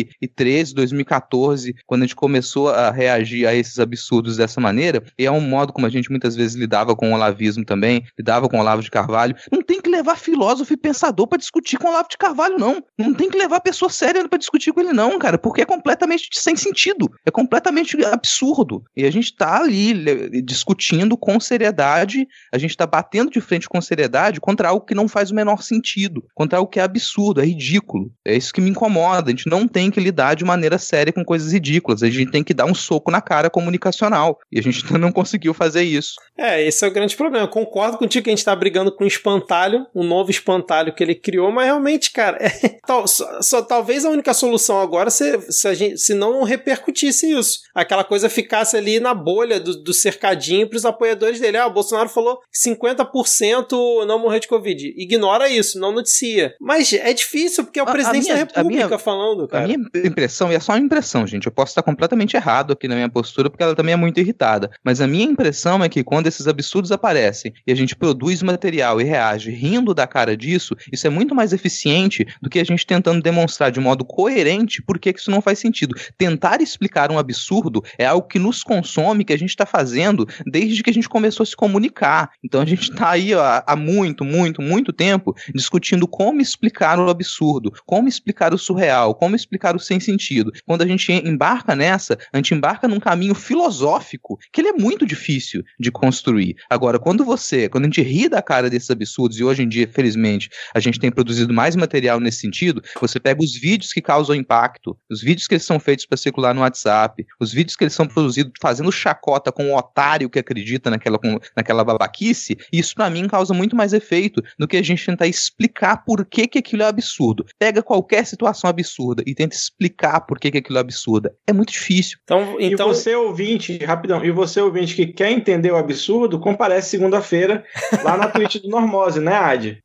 2013, 2014, quando a gente começou a reagir a esses absurdos dessa maneira, e é um modo como a gente muitas vezes lidava com o olavismo também, lidava com o Olavo de Carvalho. Não tem que levar filósofo e pensador para discutir com o Olavo de Carvalho, não. Não tem que levar pessoa séria para discutir com ele, não, cara, porque é completamente sem sentido. É completamente absurdo. E a gente tá ali discutindo com seriedade, a gente tá batendo de frente com seriedade contra algo que não faz o menor sentido, contra algo que é absurdo, é ridículo. É isso que me incomoda. A gente não tem que lidar de maneira séria com coisas ridículas. A gente tem que dar um soco na cara comunicacional. E a gente não conseguiu fazer isso. É, esse é o grande problema. Eu concordo contigo que a gente tá brigando com o espantalho, um novo espantalho que ele criou, mas realmente, cara, é, tal, só, só, talvez a única solução agora se, se, a gente, se não repercutisse isso. Aquela coisa ficasse ali na bolha do, do cercadinho pros apoiadores dele. Ah, o Bolsonaro falou que 50% não morreu de Covid. Ignora isso, não noticia. Mas é difícil, porque é o a, presidente a minha, da República minha, falando, cara. Minha impressão, e é só uma impressão, gente, eu posso estar completamente errado aqui na minha postura, porque ela também é muito irritada. Mas a minha impressão é que quando esses absurdos aparecem e a gente produz material e reage rindo da cara disso, isso é muito mais eficiente do que a gente tentando demonstrar de modo coerente por que isso não faz sentido. Tentar explicar um absurdo é algo que nos consome, que a gente está fazendo desde que a gente começou a se comunicar. Então a gente está aí ó, há muito, muito, muito tempo discutindo como explicar o absurdo, como explicar o surreal, como explicar o sem sentido. Quando a gente embarca nessa, a gente embarca num caminho filosófico que ele é muito difícil de construir. Agora, quando você, quando a gente ri da cara desses absurdos, e hoje em dia, felizmente, a gente tem produzido mais material nesse sentido, você pega os vídeos que causam impacto, os vídeos que eles são feitos para circular no WhatsApp, os vídeos que eles são produzidos fazendo chacota com o otário que acredita naquela, naquela babaquice, isso para mim causa muito mais efeito do que a gente tentar explicar por que, que aquilo é absurdo. Pega qualquer situação absurda e tenta explicar por que, que aquilo é absurdo. É muito difícil. Então, então... E você ouvinte, rapidão, e você ouvinte que quer entender o absurdo, comparece segunda-feira lá na Twitch do Normose, né, Ad?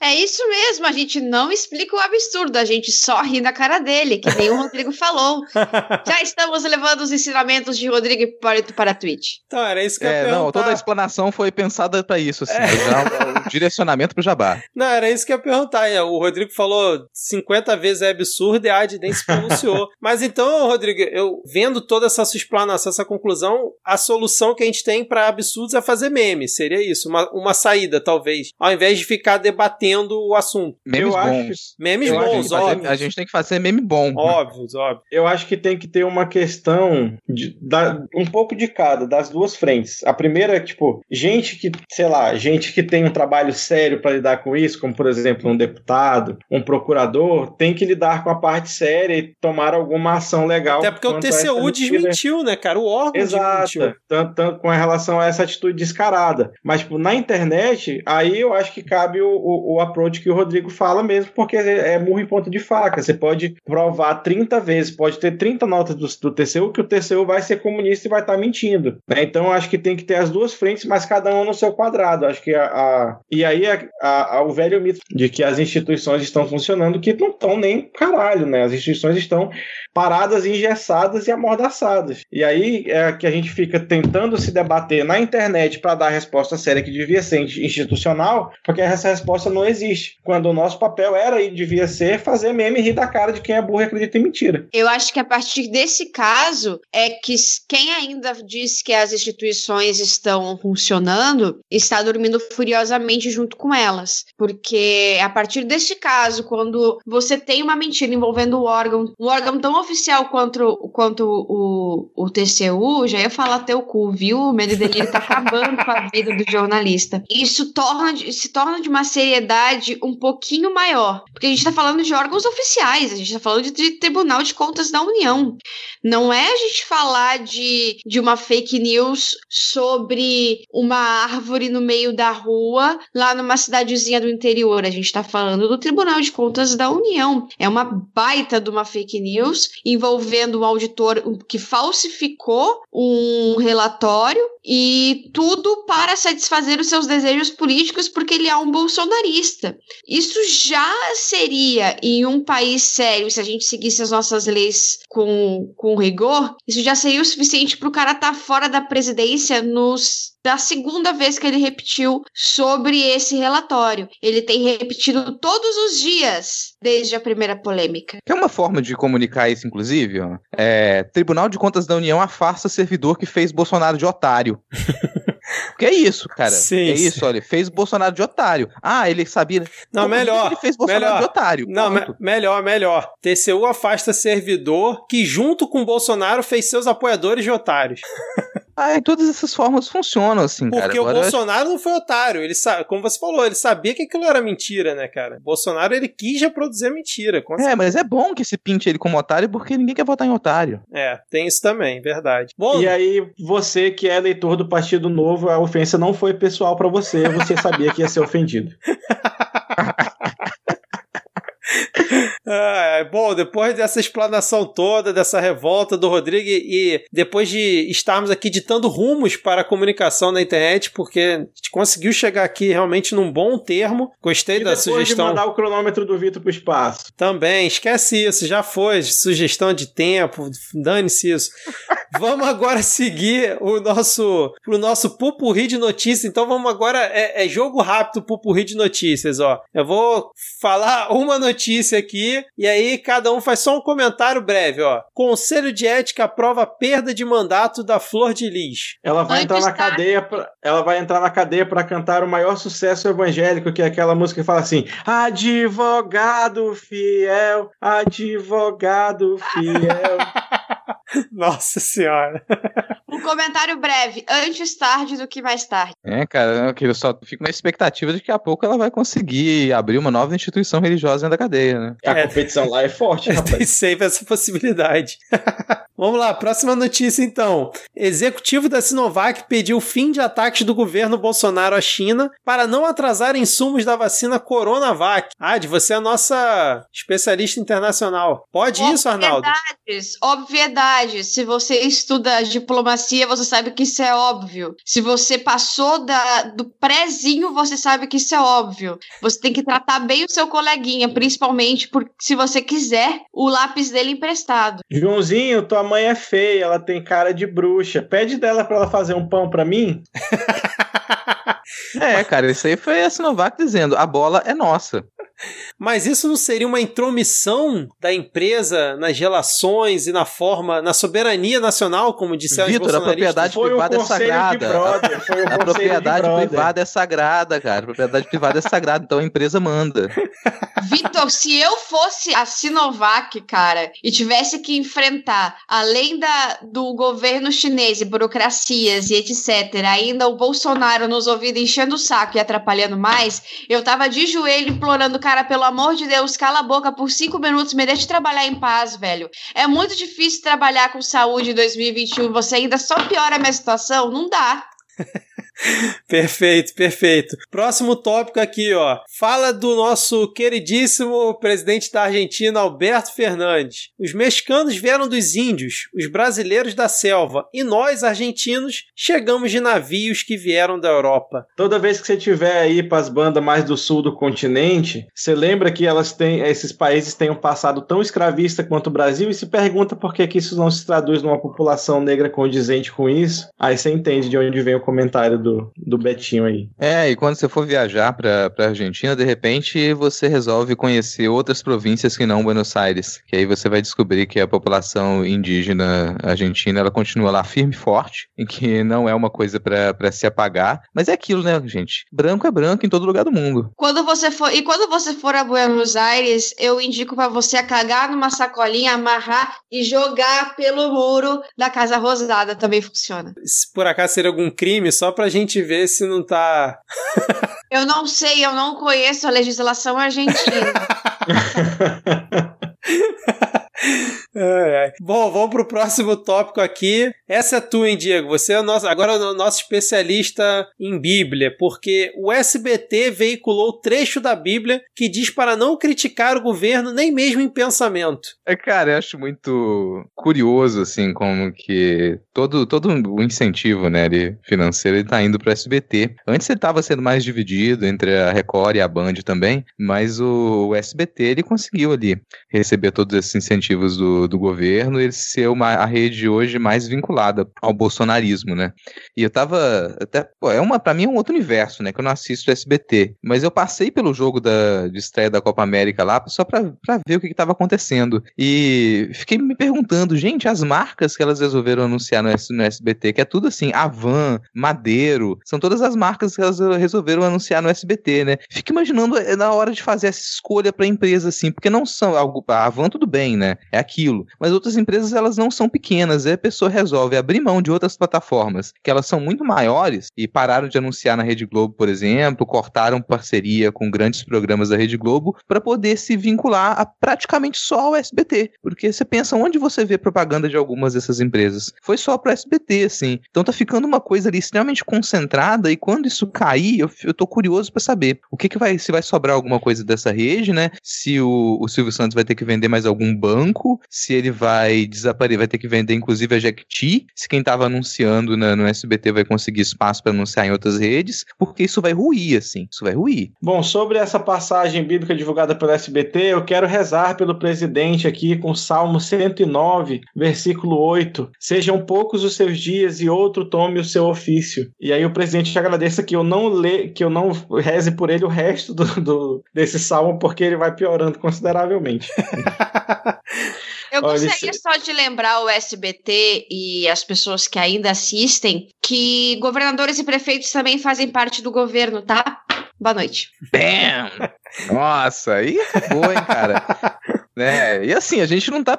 É isso mesmo, a gente não explica o absurdo, a gente só ri na cara dele, que nem o Rodrigo falou. Já estamos levando os ensinamentos de Rodrigo para, para a Twitch. Então, era isso que eu é, ia Não, toda a explanação foi pensada para isso, assim, é. já, o direcionamento pro jabá. Não, era isso que eu ia perguntar. O Rodrigo falou 50 vezes é absurdo e a Ad nem se pronunciou. Mas então, Rodrigo, eu vendo toda essa sua explanação, essa conclusão, a solução que a gente tem para absurdos é fazer meme. Seria isso, uma, uma saída, talvez. Ao invés de ficar debatendo o assunto. Memes eu bons. Acho, memes bons, fazer, A gente tem que fazer meme bom. Óbvios, óbvio. Eu acho que tem que ter uma questão de, da, um pouco de cada, das duas frentes. A primeira é, tipo, gente que, sei lá, gente que tem um trabalho sério para lidar com isso, como por exemplo um deputado, um procurador, tem que lidar com a parte séria e tomar alguma ação legal. Até porque o TCU desmentiu, né, cara? O órgão Exato, desmentiu. Tanto, tanto com relação a essa atitude descarada. Mas, tipo, na internet, aí eu acho que cabe o, o, o approach que o Rodrigo fala mesmo, porque é, é murro em ponta de faca. Você pode provar 30 vezes, pode ter 30 notas do, do TCU que o TCU vai ser comunista e vai estar tá mentindo. Né? Então, eu acho que tem que ter as duas frentes, mas cada um no seu quadrado. Acho que a, a e aí a, a, o velho mito de que as instituições estão funcionando, que não estão nem caralho, né? As instituições estão paradas, engessadas e amordaçadas. E aí é que a gente fica tentando se debater na internet para dar a resposta séria que devia ser institucional, porque essa resposta não existe. Quando o nosso papel era e devia ser fazer meme e rir da cara de quem é burro e acredita em mentira. Eu acho que a partir desse caso é que quem ainda diz que as instituições estão funcionando está dormindo furiosamente junto com elas. Porque a partir deste caso, quando você tem uma mentira envolvendo o órgão, um órgão tão oficial quanto, quanto o, o TCU, já ia falar teu cu, viu? O medo dele tá acabando com a vida do jornalista. Isso torna, se torna de uma seriedade um pouquinho maior. Porque a gente está falando de órgãos oficiais, a gente está falando de, de, Tribunal de Contas da União. Não é a gente falar de, de uma fake news sobre uma árvore no meio da rua, lá numa cidadezinha do interior. A gente está falando do Tribunal de Contas da União. É uma baita de uma fake news envolvendo um auditor que falsificou um relatório e tudo para satisfazer os seus desejos políticos porque ele é um bolsonarista. Isso já seria em um país sério, se a gente seguisse as nossas leis com, com rigor, isso já seria o suficiente para o cara estar tá fora da presidência nos da segunda vez que ele repetiu sobre esse relatório. Ele tem repetido todos os dias desde a primeira polêmica. É uma forma de comunicar isso, inclusive. Ó. É, Tribunal de Contas da União afasta servidor que fez Bolsonaro de otário. Que é isso, cara. Sim, é sim. isso, olha. Fez Bolsonaro de otário. Ah, ele sabia. Não, Como melhor. Ele fez Bolsonaro melhor. de otário. Não, me melhor, melhor. TCU afasta servidor que, junto com Bolsonaro, fez seus apoiadores de otários. Ah, e todas essas formas funcionam, assim, Porque cara. Porque o Bolsonaro acho... não foi otário. Ele sabe, como você falou, ele sabia que aquilo era mentira, né, cara? O Bolsonaro, ele quis reproduzir a mentira. É, mas é bom que se pinte ele como otário, porque ninguém quer votar em otário. É, tem isso também, verdade. Bom, e aí, você que é eleitor do Partido Novo, a ofensa não foi pessoal para você, você sabia que ia ser ofendido. Ah, bom, depois dessa explanação toda, dessa revolta do Rodrigo e depois de estarmos aqui ditando rumos para a comunicação na internet, porque a gente conseguiu chegar aqui realmente num bom termo. Gostei e da sugestão. De mandar o cronômetro do Vitor para o espaço. Também, esquece isso, já foi. Sugestão de tempo, dane-se isso. Vamos agora seguir o nosso pro nosso pupurri de notícias. Então vamos agora é, é jogo rápido pupurri de notícias, ó. Eu vou falar uma notícia aqui e aí cada um faz só um comentário breve, ó. Conselho de Ética aprova perda de mandato da Flor de Lis. Ela vai entrar na cadeia, pra, ela vai entrar na cadeia para cantar o maior sucesso evangélico, que é aquela música que fala assim: Advogado fiel, advogado fiel. Nossa senhora. Um comentário breve, antes tarde do que mais tarde. É, cara, eu só fico na expectativa de que a pouco ela vai conseguir abrir uma nova instituição religiosa dentro da cadeia, né? A é, competição lá é forte, rapaz. Tem sempre essa possibilidade. Vamos lá, próxima notícia então. Executivo da Sinovac pediu fim de ataques do governo Bolsonaro à China para não atrasar insumos da vacina Coronavac. Ad, você é a nossa especialista internacional. Pode isso, Arnaldo? Obviedades, obviedades. Se você estuda diplomacia, você sabe que isso é óbvio. Se você passou da, do prézinho, você sabe que isso é óbvio. Você tem que tratar bem o seu coleguinha, principalmente porque se você quiser o lápis dele emprestado. Joãozinho, tua mãe é feia, ela tem cara de bruxa. Pede dela para ela fazer um pão para mim. é, cara, isso aí foi a Sinovac dizendo: a bola é nossa. Mas isso não seria uma intromissão da empresa nas relações e na forma, na soberania nacional, como disseram Vitor, a propriedade foi privada é sagrada. Brother, a propriedade privada é sagrada, cara. A propriedade privada é sagrada, então a empresa manda. Vitor, se eu fosse a Sinovac, cara, e tivesse que enfrentar, além da, do governo chinês e burocracias e etc., ainda o Bolsonaro nos ouvindo enchendo o saco e atrapalhando mais, eu tava de joelho implorando cara, pelo amor de Deus, cala a boca por cinco minutos, me deixe trabalhar em paz, velho. É muito difícil trabalhar com saúde em 2021. Você ainda só piora a minha situação? Não dá. perfeito, perfeito. Próximo tópico aqui, ó. Fala do nosso queridíssimo presidente da Argentina, Alberto Fernandes. Os mexicanos vieram dos índios, os brasileiros da selva, e nós, argentinos, chegamos de navios que vieram da Europa. Toda vez que você tiver aí para as bandas mais do sul do continente, você lembra que elas têm, esses países têm um passado tão escravista quanto o Brasil e se pergunta por que, que isso não se traduz numa população negra condizente com isso. Aí você entende de onde vem o comentário do do, do Betinho aí. É, e quando você for viajar pra, pra Argentina, de repente você resolve conhecer outras províncias que não Buenos Aires, que aí você vai descobrir que a população indígena argentina, ela continua lá firme e forte, e que não é uma coisa para se apagar, mas é aquilo, né, gente? Branco é branco em todo lugar do mundo. Quando você for, e quando você for a Buenos Aires, eu indico para você cagar numa sacolinha, amarrar e jogar pelo muro da Casa Rosada, também funciona. Se por acaso seria algum crime, só pra gente gente ver se não tá. eu não sei, eu não conheço a legislação argentina. É, é. Bom, vamos pro próximo tópico aqui. Essa é tua, hein, Diego? Você é o nosso, agora é o nosso especialista em Bíblia, porque o SBT veiculou trecho da Bíblia que diz para não criticar o governo nem mesmo em pensamento. É, cara, eu acho muito curioso, assim, como que todo, todo o incentivo, né, financeiro, ele tá indo pro SBT. Antes ele tava sendo mais dividido entre a Record e a Band também, mas o, o SBT, ele conseguiu ali receber todos esses incentivos do, do governo e ser uma, a rede hoje mais vinculada ao bolsonarismo, né? E eu tava até, pô, é uma, pra mim é um outro universo, né, que eu não assisto SBT, mas eu passei pelo jogo da, de estreia da Copa América lá só pra, ver o que, que tava acontecendo. E fiquei me perguntando, gente, as marcas que elas resolveram anunciar no, no SBT, que é tudo assim, Avan, Madeiro, são todas as marcas que elas resolveram anunciar no SBT, né? Fico imaginando é, na hora de fazer essa escolha pra empresa, assim, porque não são algo, a Avan tudo bem, né? É aquilo. Mas outras empresas, elas não são pequenas. Aí a pessoa resolve abrir mão de outras plataformas, que elas são muito maiores, e pararam de anunciar na Rede Globo, por exemplo, cortaram parceria com grandes programas da Rede Globo, para poder se vincular a praticamente só ao SBT. Porque você pensa onde você vê propaganda de algumas dessas empresas. Foi só para SBT, assim. Então tá ficando uma coisa ali extremamente concentrada, e quando isso cair, eu, eu tô curioso para saber o que, que vai, se vai sobrar alguma coisa dessa rede, né? Se o, o Silvio Santos vai ter que vender mais algum banco, se ele vai desaparecer, vai ter que vender inclusive a Jequiti, se quem estava anunciando na, no SBT vai conseguir espaço para anunciar em outras redes, porque isso vai ruir, assim, isso vai ruir. Bom, sobre essa passagem bíblica divulgada pelo SBT, eu quero rezar pelo presidente aqui com Salmo 109, versículo 8. Sejam poucos os seus dias e outro tome o seu ofício. E aí o presidente agradeça que eu não lê, que eu não reze por ele o resto do, do desse salmo, porque ele vai piorando consideravelmente. Eu gostaria só de lembrar o SBT e as pessoas que ainda assistem que governadores e prefeitos também fazem parte do governo, tá? Boa noite. Bam! Nossa, aí acabou, hein, cara? né? E assim, a gente não tá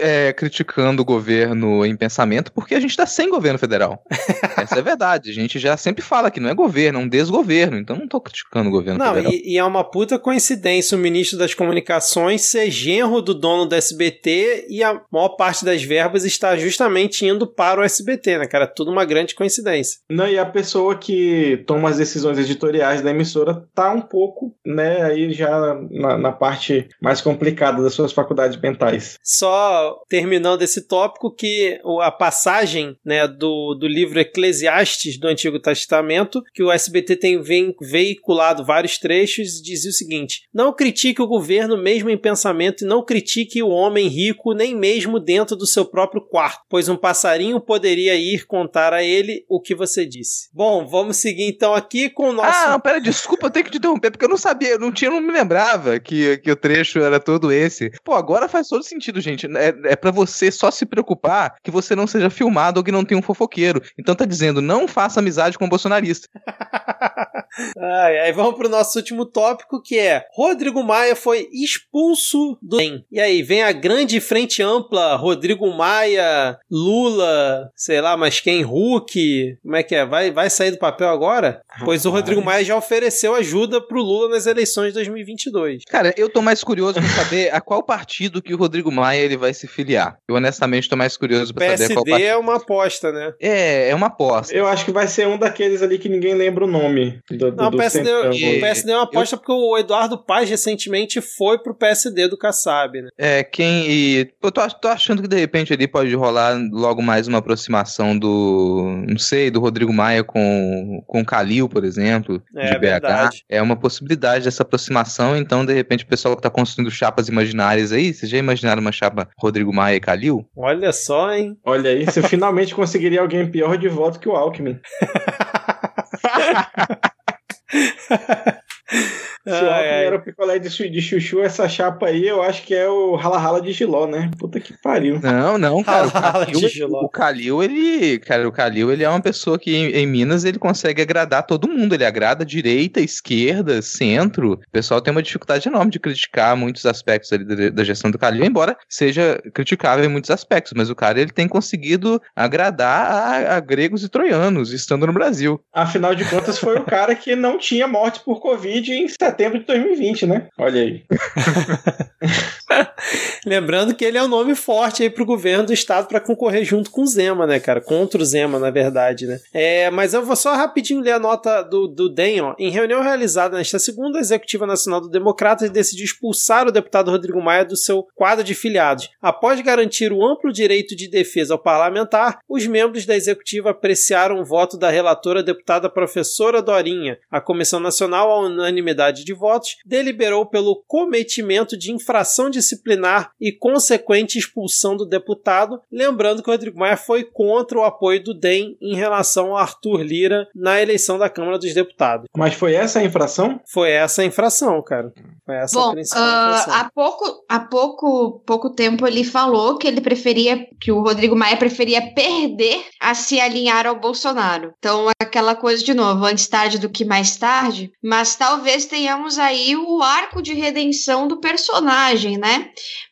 é, criticando o governo em pensamento porque a gente tá sem governo federal. Essa é verdade. A gente já sempre fala que não é governo, é um desgoverno. Então não tô criticando o governo não, federal. E, e é uma puta coincidência o ministro das comunicações ser genro do dono do SBT e a maior parte das verbas está justamente indo para o SBT, né, cara? Tudo uma grande coincidência. Não, e a pessoa que toma as decisões editoriais da emissora tá um pouco, né, aí já na, na parte mais complicada da sua suas faculdades mentais. Só terminando esse tópico que a passagem né, do, do livro Eclesiastes do Antigo Testamento, que o SBT tem veiculado vários trechos, dizia o seguinte: Não critique o governo mesmo em pensamento e não critique o homem rico nem mesmo dentro do seu próprio quarto, pois um passarinho poderia ir contar a ele o que você disse. Bom, vamos seguir então aqui com o nosso. Ah, não, pera, desculpa, eu tenho que te interromper, porque eu não sabia, eu não tinha, não me lembrava que, que o trecho era todo esse. Pô, agora faz todo sentido, gente. É, é para você só se preocupar que você não seja filmado ou que não tenha um fofoqueiro. Então tá dizendo, não faça amizade com um bolsonarista. Ai, aí vamos pro nosso último tópico, que é Rodrigo Maia foi expulso do. E aí, vem a grande frente ampla, Rodrigo Maia, Lula, sei lá, mas quem? Hulk? Como é que é? Vai, vai sair do papel agora? Pois o Rodrigo Maia já ofereceu ajuda pro Lula nas eleições de 2022. Cara, eu tô mais curioso pra saber a qual partido que o Rodrigo Maia ele vai se filiar. Eu honestamente tô mais curioso pra PSD saber qual partido. é uma aposta, né? É, é uma aposta. Eu acho que vai ser um daqueles ali que ninguém lembra o nome. Do, Não, do o PSD, centrão. o PSD é uma aposta porque o Eduardo Paz recentemente foi pro PSD do Kassab, né? É, quem. E, eu tô, tô achando que de repente ali pode rolar logo mais uma aproximação do. Não sei, do Rodrigo Maia com, com o Calil, por exemplo, É, de BH. verdade. É uma possibilidade dessa aproximação, então, de repente, o pessoal que tá construindo chapas imaginárias aí, vocês já imaginaram uma chapa Rodrigo Maia e Calil? Olha só, hein? Olha aí, você finalmente conseguiria alguém pior de voto que o Alckmin. Se o álcool era o picolé de, de chuchu, essa chapa aí, eu acho que é o rala-rala de giló, né? Puta que pariu. Não, não, cara. o Calil, o Calil, ele. Cara, o Calil, ele é uma pessoa que em, em, Minas ele consegue agradar todo mundo. Ele agrada direita, esquerda, centro. O pessoal tem uma dificuldade enorme de criticar muitos aspectos ali da, da gestão do Calil, embora seja criticável em muitos aspectos. Mas o cara, ele tem conseguido agradar a, a gregos e troianos, estando no Brasil. Afinal de contas, foi o cara que não tinha morte por Covid em setembro de 2020, né? Olha aí. Lembrando que ele é um nome forte aí pro governo do estado para concorrer junto com o Zema, né, cara? Contra o Zema, na verdade, né? É, mas eu vou só rapidinho ler a nota do, do DEM, ó. Em reunião realizada nesta segunda, a Executiva Nacional do Democratas decidiu expulsar o deputado Rodrigo Maia do seu quadro de filiados. Após garantir o amplo direito de defesa ao parlamentar, os membros da Executiva apreciaram o voto da relatora deputada professora Dorinha. A Comissão Nacional, à unanimidade de votos, deliberou pelo cometimento de infração disciplinar e consequente expulsão do deputado, lembrando que o Rodrigo Maia foi contra o apoio do DEM em relação ao Arthur Lira na eleição da Câmara dos Deputados. Mas foi essa a infração? Foi essa a infração, cara. Foi essa Bom, a principal uh, infração. Há pouco, há pouco, pouco tempo ele falou que ele preferia, que o Rodrigo Maia preferia perder a se alinhar ao Bolsonaro. Então, aquela coisa de novo, antes tarde do que mais tarde, mas talvez tenhamos aí o arco de redenção do personagem, né?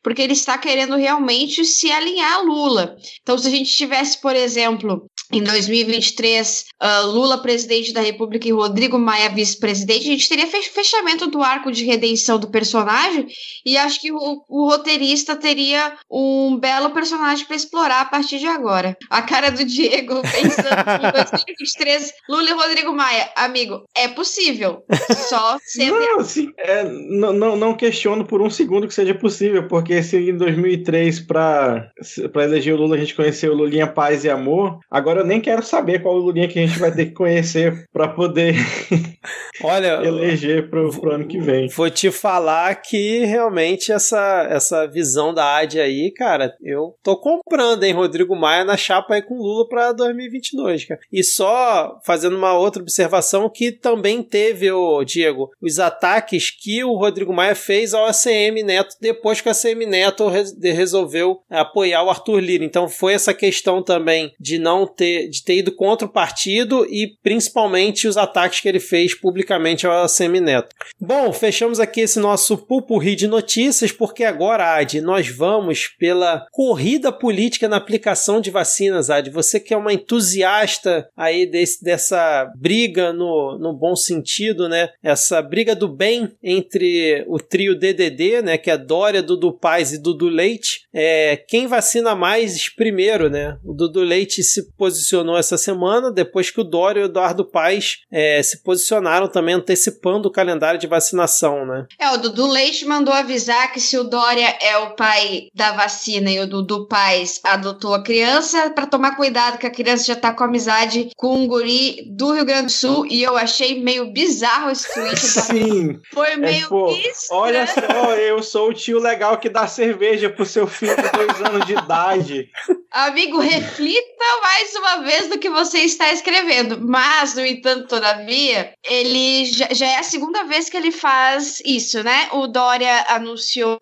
Porque ele está querendo realmente se alinhar a Lula. Então, se a gente tivesse, por exemplo, em 2023, uh, Lula presidente da República e Rodrigo Maia vice-presidente, a gente teria fechamento do arco de redenção do personagem e acho que o, o roteirista teria um belo personagem para explorar a partir de agora. A cara do Diego pensando em 2023, Lula e Rodrigo Maia, amigo, é possível. Só sendo. Não, assim, é, não, não, não questiono por um segundo que seja possível, porque se em 2003 para eleger o Lula a gente conheceu o Lulinha Paz e Amor, agora eu nem quero saber qual Lulinha que a gente vai ter que conhecer para poder Olha, eleger pro, pro ano que vem. Vou te falar que realmente essa, essa visão da AD aí, cara, eu tô comprando, hein, Rodrigo Maia na chapa aí com Lula pra 2022, cara. E só fazendo uma outra observação que também teve, o Diego, os ataques que o Rodrigo Maia fez ao ACM Neto depois que o ACM Neto resolveu apoiar o Arthur Lira. Então foi essa questão também de não ter, de ter ido contra o partido e principalmente os ataques que ele fez publicamente ao ACM Neto. Bom, fechamos aqui esse nosso pupurri de notícias, porque agora, Ad, nós vamos pela corrida política na aplicação de vacinas, Ad. Você que é uma entusiasta aí desse, dessa briga no, no bom sentido, né? Essa briga do bem entre o trio DDD, né? Que é Dória, Dudu Paz e Dudu Leite. É, quem vacina mais primeiro, né? O Dudu Leite se posicionou essa semana, depois que o Dória e o Eduardo Paz é, se posicionaram também antecipando o calendário de vacinação, né? É, o Dudu Leite mandou avisar que se o Dória é o pai da vacina e o Dudu Paz adotou a criança, para tomar cuidado que a criança já tá com amizade com um guri do Rio Grande do Sul e eu achei meio bizarro esse tweet. Sim. Foi meio é, pô. Olha só, eu sou o tio legal que dá cerveja pro seu filho de dois anos de idade. Amigo, reflita mais uma vez do que você está escrevendo. Mas, no entanto, todavia, ele já, já, é a segunda vez que ele faz isso, né? O Dória anunciou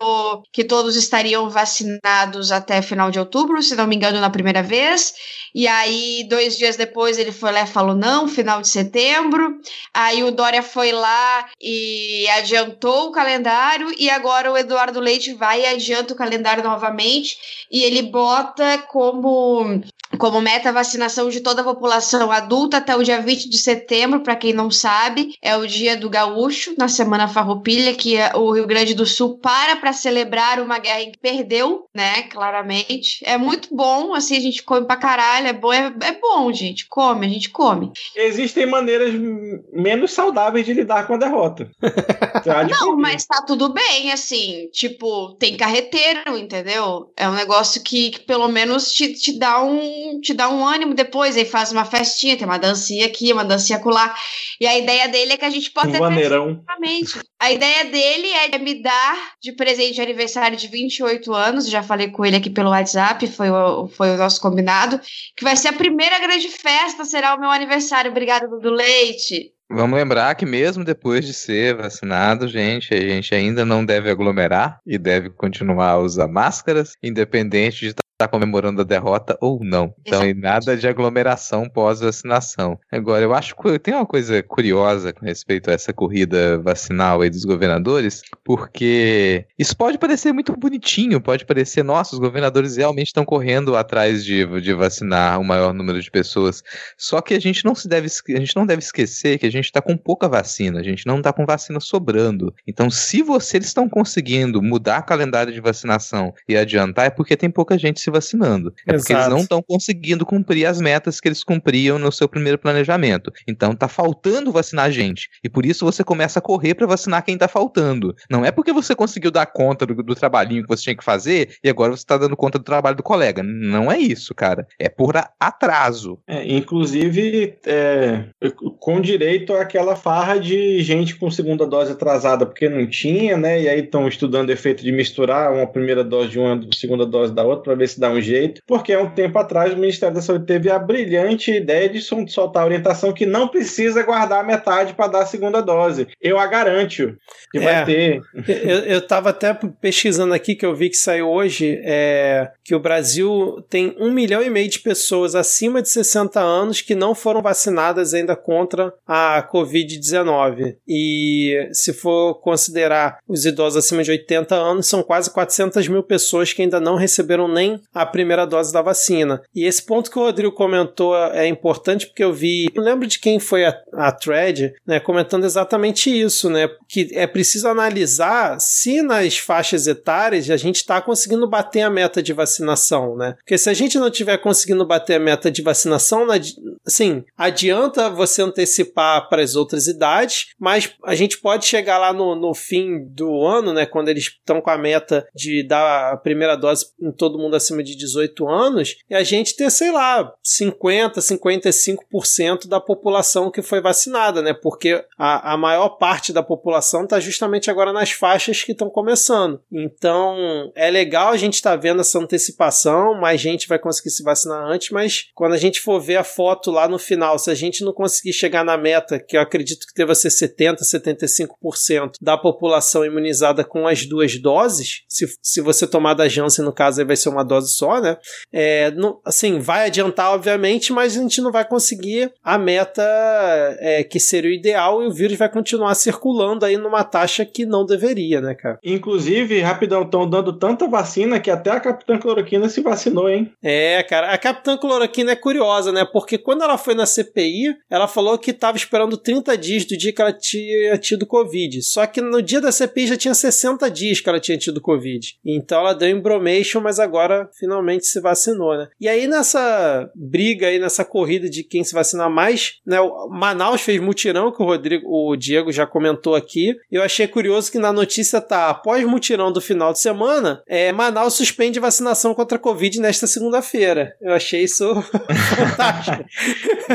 que todos estariam vacinados até final de outubro, se não me engano, na primeira vez. E aí, dois dias depois, ele foi lá e falou: não, final de setembro. Aí o Dória foi lá e adiantou o calendário. E agora o Eduardo Leite vai e adianta o calendário novamente. E ele bota como como meta a vacinação de toda a população adulta até o dia 20 de setembro, para quem não sabe, é o dia do gaúcho, na Semana Farroupilha, que é o Rio Grande do Sul para para celebrar uma guerra que perdeu, né, claramente. É muito bom, assim, a gente come pra caralho, é bom, é, é bom, gente, come, a gente come. Existem maneiras menos saudáveis de lidar com a derrota. não, mas tá tudo bem, assim, tipo, tem carreteiro, entendeu? É um negócio que, que pelo menos te, te dá um um, te dá um ânimo depois, aí faz uma festinha, tem uma dancinha aqui, uma dancinha acolá. E a ideia dele é que a gente possa... Um maneirão. A ideia dele é me dar de presente de aniversário de 28 anos, já falei com ele aqui pelo WhatsApp, foi o, foi o nosso combinado, que vai ser a primeira grande festa, será o meu aniversário. Obrigada, Dudu Leite. Vamos lembrar que mesmo depois de ser vacinado, gente, a gente ainda não deve aglomerar e deve continuar a usar máscaras, independente de está comemorando a derrota ou não. Então, e nada de aglomeração pós-vacinação. Agora, eu acho que tem uma coisa curiosa com respeito a essa corrida vacinal aí dos governadores, porque isso pode parecer muito bonitinho, pode parecer, nossa, os governadores realmente estão correndo atrás de, de vacinar o maior número de pessoas. Só que a gente não se deve, a gente não deve esquecer que a gente está com pouca vacina, a gente não está com vacina sobrando. Então, se vocês estão conseguindo mudar calendário de vacinação e adiantar, é porque tem pouca gente se se vacinando. É Exato. porque eles não estão conseguindo cumprir as metas que eles cumpriam no seu primeiro planejamento. Então tá faltando vacinar gente. E por isso você começa a correr para vacinar quem tá faltando. Não é porque você conseguiu dar conta do, do trabalhinho que você tinha que fazer e agora você tá dando conta do trabalho do colega. Não é isso, cara. É por atraso. É, inclusive, é, com direito àquela farra de gente com segunda dose atrasada porque não tinha, né? E aí estão estudando o efeito de misturar uma primeira dose de uma segunda dose da outra para ver se dá um jeito, porque há um tempo atrás o Ministério da Saúde teve a brilhante ideia de soltar a orientação que não precisa guardar metade para dar a segunda dose. Eu a garanto que é, vai ter. Eu, estava até pesquisando aqui que eu vi que saiu hoje é, que o Brasil tem um milhão e meio de pessoas acima de 60 anos que não foram vacinadas ainda contra a Covid-19. E se for considerar os idosos acima de 80 anos, são quase 400 mil pessoas que ainda não receberam nem a primeira dose da vacina. E esse ponto que o Rodrigo comentou é importante porque eu vi, eu lembro de quem foi a, a thread, né, comentando exatamente isso, né, que é preciso analisar se nas faixas etárias a gente está conseguindo bater a meta de vacinação, né? Porque se a gente não tiver conseguindo bater a meta de vacinação, assim, adianta você antecipar para as outras idades, mas a gente pode chegar lá no, no fim do ano, né, quando eles estão com a meta de dar a primeira dose em todo mundo acima de 18 anos e a gente ter, sei lá, 50, 55% da população que foi vacinada, né? Porque a, a maior parte da população está justamente agora nas faixas que estão começando. Então, é legal a gente estar tá vendo essa antecipação, mais gente vai conseguir se vacinar antes, mas quando a gente for ver a foto lá no final, se a gente não conseguir chegar na meta, que eu acredito que deva ser 70, 75% da população imunizada com as duas doses, se, se você tomar da Janssen, no caso, aí vai ser uma dose dose só, né? É, não, assim, vai adiantar, obviamente, mas a gente não vai conseguir a meta é, que seria o ideal e o vírus vai continuar circulando aí numa taxa que não deveria, né, cara? Inclusive, rapidão, estão dando tanta vacina que até a Capitã Cloroquina se vacinou, hein? É, cara, a Capitã Cloroquina é curiosa, né? Porque quando ela foi na CPI, ela falou que estava esperando 30 dias do dia que ela tinha tido Covid. Só que no dia da CPI já tinha 60 dias que ela tinha tido Covid. Então ela deu embromation, mas agora finalmente se vacinou, né? E aí nessa briga aí, nessa corrida de quem se vacinar mais, né? O Manaus fez mutirão, que o Rodrigo, o Diego já comentou aqui. Eu achei curioso que na notícia tá, após mutirão do final de semana, é, Manaus suspende vacinação contra a Covid nesta segunda-feira. Eu achei isso fantástico.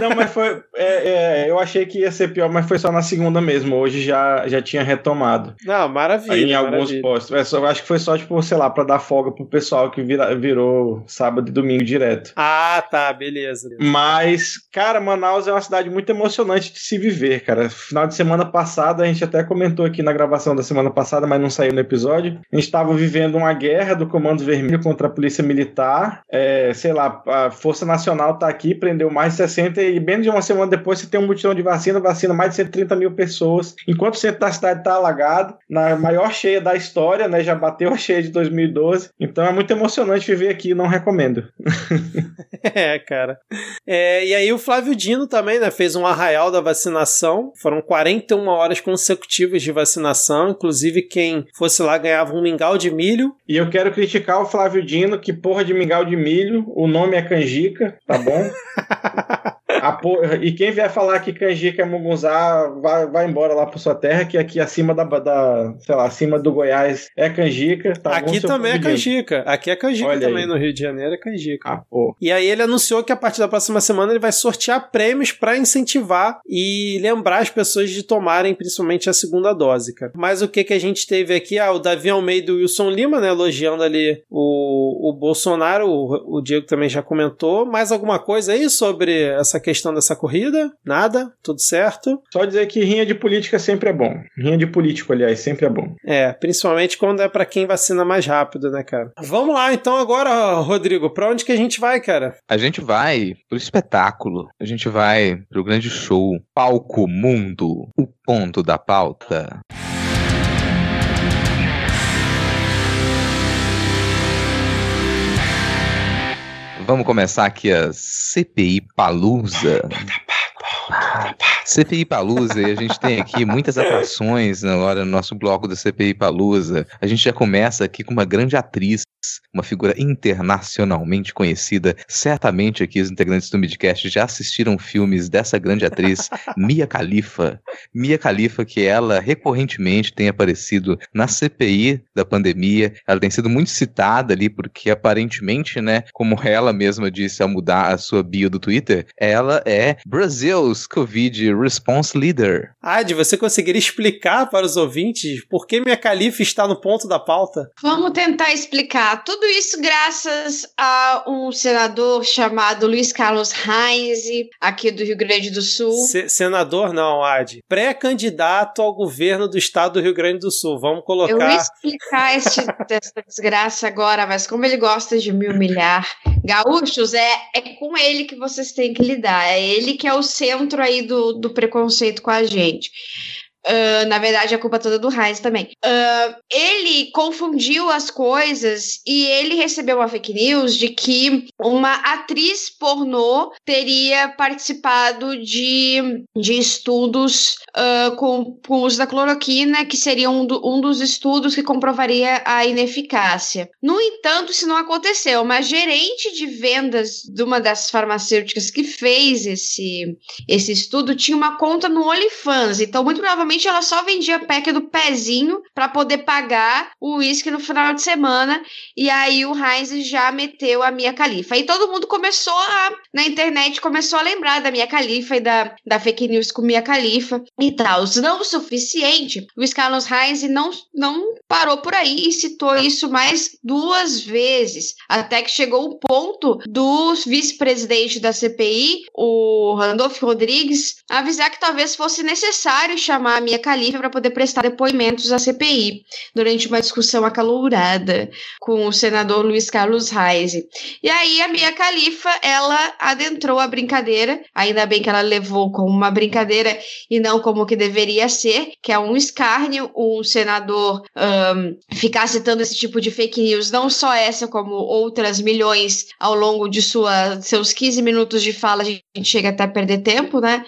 Não, mas foi. É, é, eu achei que ia ser pior, mas foi só na segunda mesmo. Hoje já, já tinha retomado. Não, maravilha. Aí, em maravilha. alguns postos. É, só, acho que foi só, tipo, sei lá, pra dar folga pro pessoal que vira, virou sábado e domingo direto. Ah, tá, beleza. Mas, cara, Manaus é uma cidade muito emocionante de se viver, cara. Final de semana passada, a gente até comentou aqui na gravação da semana passada, mas não saiu no episódio. A gente estava vivendo uma guerra do Comando Vermelho contra a Polícia Militar. É, sei lá, a Força Nacional tá aqui, prendeu mais de 60 e menos de uma semana depois você tem um mutirão de vacina, vacina mais de 130 mil pessoas. Enquanto o centro da cidade tá alagado, na maior cheia da história, né? Já bateu a cheia de 2012. Então é muito emocionante viver aqui, não recomendo. é, cara. É, e aí o Flávio Dino também, né, fez um arraial da vacinação. Foram 41 horas consecutivas de vacinação, inclusive quem fosse lá ganhava um mingau de milho. E eu quero criticar o Flávio Dino, que porra de mingau de milho, o nome é canjica, tá bom? Porra, e quem vier falar que canjica é mugunzá, vai, vai embora lá pra sua terra, que aqui acima da, da sei lá, acima do Goiás é canjica. Tá aqui também é canjica. Aqui é canjica Olha também, aí. no Rio de Janeiro é canjica. Ah, e aí ele anunciou que a partir da próxima semana ele vai sortear prêmios para incentivar e lembrar as pessoas de tomarem principalmente a segunda dose, cara. Mas o que que a gente teve aqui? Ah, o Davi Almeida e o Wilson Lima, né, elogiando ali o, o Bolsonaro, o, o Diego também já comentou. Mais alguma coisa aí sobre essa questão dessa corrida? Nada? Tudo certo? Só dizer que rinha de política sempre é bom. Rinha de político, aliás, sempre é bom. É, principalmente quando é para quem vacina mais rápido, né, cara? Vamos lá, então agora, Rodrigo, pra onde que a gente vai, cara? A gente vai pro espetáculo. A gente vai pro grande show. Palco Mundo. O ponto da pauta. Vamos começar aqui a CPI Palusa. CPI Palusa, e a gente tem aqui muitas atrações agora no nosso bloco da CPI Palusa. A gente já começa aqui com uma grande atriz uma figura internacionalmente conhecida. Certamente aqui os integrantes do Midcast já assistiram filmes dessa grande atriz, Mia Khalifa. Mia Khalifa, que ela recorrentemente tem aparecido na CPI da pandemia. Ela tem sido muito citada ali, porque aparentemente, né, como ela mesma disse ao mudar a sua bio do Twitter, ela é Brasil's Covid Response Leader. Ad, você conseguiria explicar para os ouvintes por que Mia Khalifa está no ponto da pauta? Vamos tentar explicar tudo isso graças a um senador chamado Luiz Carlos Reis, aqui do Rio Grande do Sul. Se senador não, Ad. Pré-candidato ao governo do estado do Rio Grande do Sul. Vamos colocar. Eu vou explicar este, essa desgraça agora, mas como ele gosta de me humilhar. Gaúchos, é, é com ele que vocês têm que lidar. É ele que é o centro aí do, do preconceito com a gente. Uh, na verdade, a culpa toda do Heinz também. Uh, ele confundiu as coisas e ele recebeu uma fake news de que uma atriz pornô teria participado de, de estudos uh, com, com o uso da cloroquina, que seria um, do, um dos estudos que comprovaria a ineficácia. No entanto, isso não aconteceu. Uma gerente de vendas de uma das farmacêuticas que fez esse, esse estudo tinha uma conta no OnlyFans, então muito provavelmente Ela só vendia pack do pezinho para poder pagar o uísque no final de semana. E aí o Heinz já meteu a Mia Khalifa. E todo mundo começou a, na internet, começou a lembrar da Mia Khalifa e da, da fake news com Mia Khalifa e tal. Não o suficiente, o Carlos Heinz não, não parou por aí e citou isso mais duas vezes. Até que chegou o ponto do vice-presidente da CPI, o Randolfo Rodrigues, avisar que talvez fosse necessário chamar Mia Khalifa para poder prestar depoimentos à CPI durante uma discussão acalorada com o senador Luiz Carlos Reis. E aí a Mia Khalifa, ela adentrou a brincadeira, ainda bem que ela levou como uma brincadeira e não como que deveria ser, que é um escárnio um senador um, ficar citando esse tipo de fake news, não só essa, como outras milhões ao longo de sua, seus 15 minutos de fala, a gente chega até a perder tempo, né?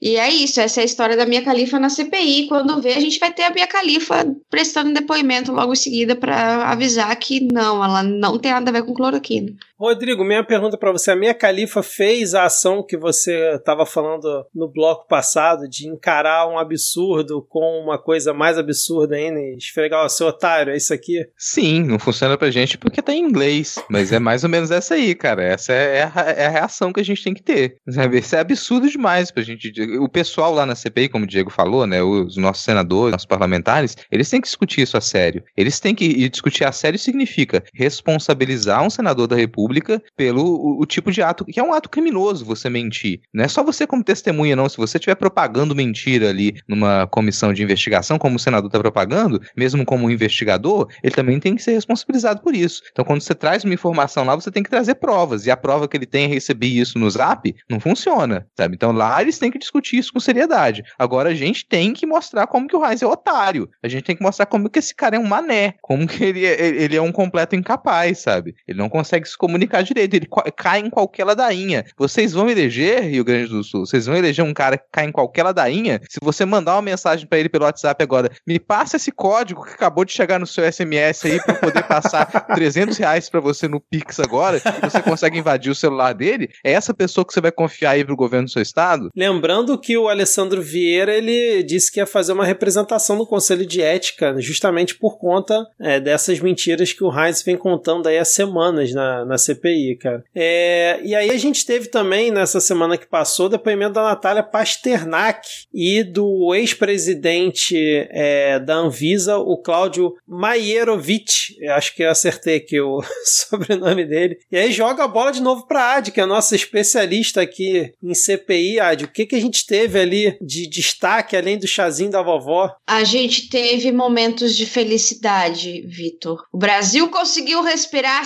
E é isso, essa é a história da Mia Califa na CPI. Quando vê, a gente vai ter a Mia Califa prestando depoimento logo em seguida para avisar que não, ela não tem nada a ver com cloroquina. Rodrigo, minha pergunta para você: a Mia Califa fez a ação que você estava falando no bloco passado de encarar um absurdo com uma coisa mais absurda ainda e esfregar o seu otário? É isso aqui? Sim, não funciona pra gente porque tá em inglês. Mas é mais ou menos essa aí, cara. Essa é a, é a reação que a gente tem que ter. Sabe? Isso é absurdo demais pra gente o pessoal lá na CPI, como o Diego falou, né, os nossos senadores, nossos parlamentares, eles têm que discutir isso a sério. Eles têm que e discutir a sério significa responsabilizar um senador da República pelo o, o, tipo de ato, que é um ato criminoso você mentir. Não é só você como testemunha, não. Se você estiver propagando mentira ali numa comissão de investigação, como o senador está propagando, mesmo como investigador, ele também tem que ser responsabilizado por isso. Então, quando você traz uma informação lá, você tem que trazer provas. E a prova que ele tem é receber isso no zap não funciona, sabe? Então lá eles têm que discutir discutir isso com seriedade. Agora a gente tem que mostrar como que o Heinz é otário. A gente tem que mostrar como que esse cara é um mané. Como que ele é, ele é um completo incapaz, sabe? Ele não consegue se comunicar direito. Ele cai em qualquer ladainha. Vocês vão eleger, Rio Grande do Sul, vocês vão eleger um cara que cai em qualquer ladainha. Se você mandar uma mensagem para ele pelo WhatsApp agora, me passa esse código que acabou de chegar no seu SMS aí para poder passar 300 reais para você no Pix agora, e você consegue invadir o celular dele, é essa pessoa que você vai confiar aí pro governo do seu estado? Lembrando que o Alessandro Vieira, ele disse que ia fazer uma representação no Conselho de Ética, justamente por conta é, dessas mentiras que o Heinz vem contando aí há semanas na, na CPI, cara. É, e aí a gente teve também, nessa semana que passou, o depoimento da Natália Pasternak e do ex-presidente é, da Anvisa, o Cláudio Maierovic, acho que eu acertei aqui o sobrenome dele. E aí joga a bola de novo para a Ad, que é a nossa especialista aqui em CPI. Ad, o que, que a gente teve ali de destaque, além do chazinho da vovó? A gente teve momentos de felicidade, Vitor. O Brasil conseguiu respirar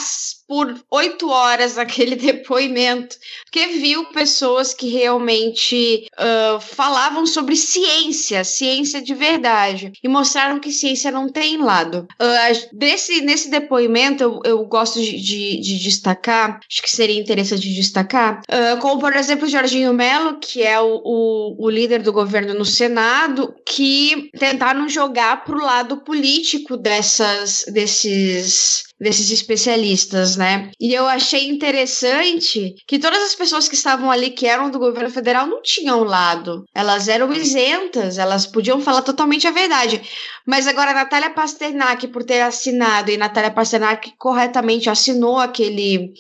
por oito horas aquele depoimento, porque viu pessoas que realmente uh, falavam sobre ciência, ciência de verdade, e mostraram que ciência não tem lado. Uh, desse, nesse depoimento, eu, eu gosto de, de, de, destacar, acho que seria interessante destacar, uh, como por exemplo Jorginho Melo, que é o, o, o líder do governo no Senado, que tentaram jogar para o lado político dessas, desses desses especialistas, né? E eu achei interessante que todas as pessoas que estavam ali, que eram do governo federal, não tinham lado. Elas eram isentas, elas podiam falar totalmente a verdade. Mas agora Natália Pasternak, por ter assinado, e Natália Pasternak corretamente assinou aquele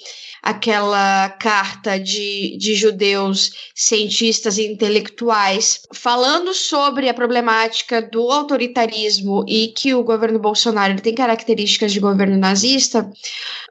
aquela carta de, de judeus cientistas e intelectuais falando sobre a problemática do autoritarismo e que o governo Bolsonaro tem características de governo nazista,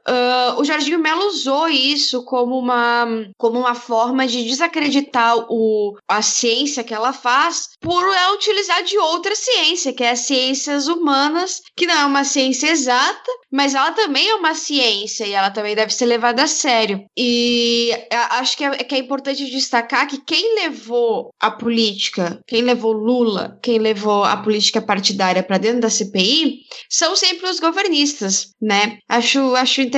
uh, o Jorginho Melo usou isso como uma, como uma forma de desacreditar o, a ciência que ela faz por ela utilizar de outra ciência, que é as ciências humanas, que não é uma ciência exata, mas ela também é uma ciência e ela também deve ser levada a sério. E acho que é, que é importante destacar que quem levou a política, quem levou Lula, quem levou a política partidária para dentro da CPI, são sempre os governistas, né? Acho, acho interessante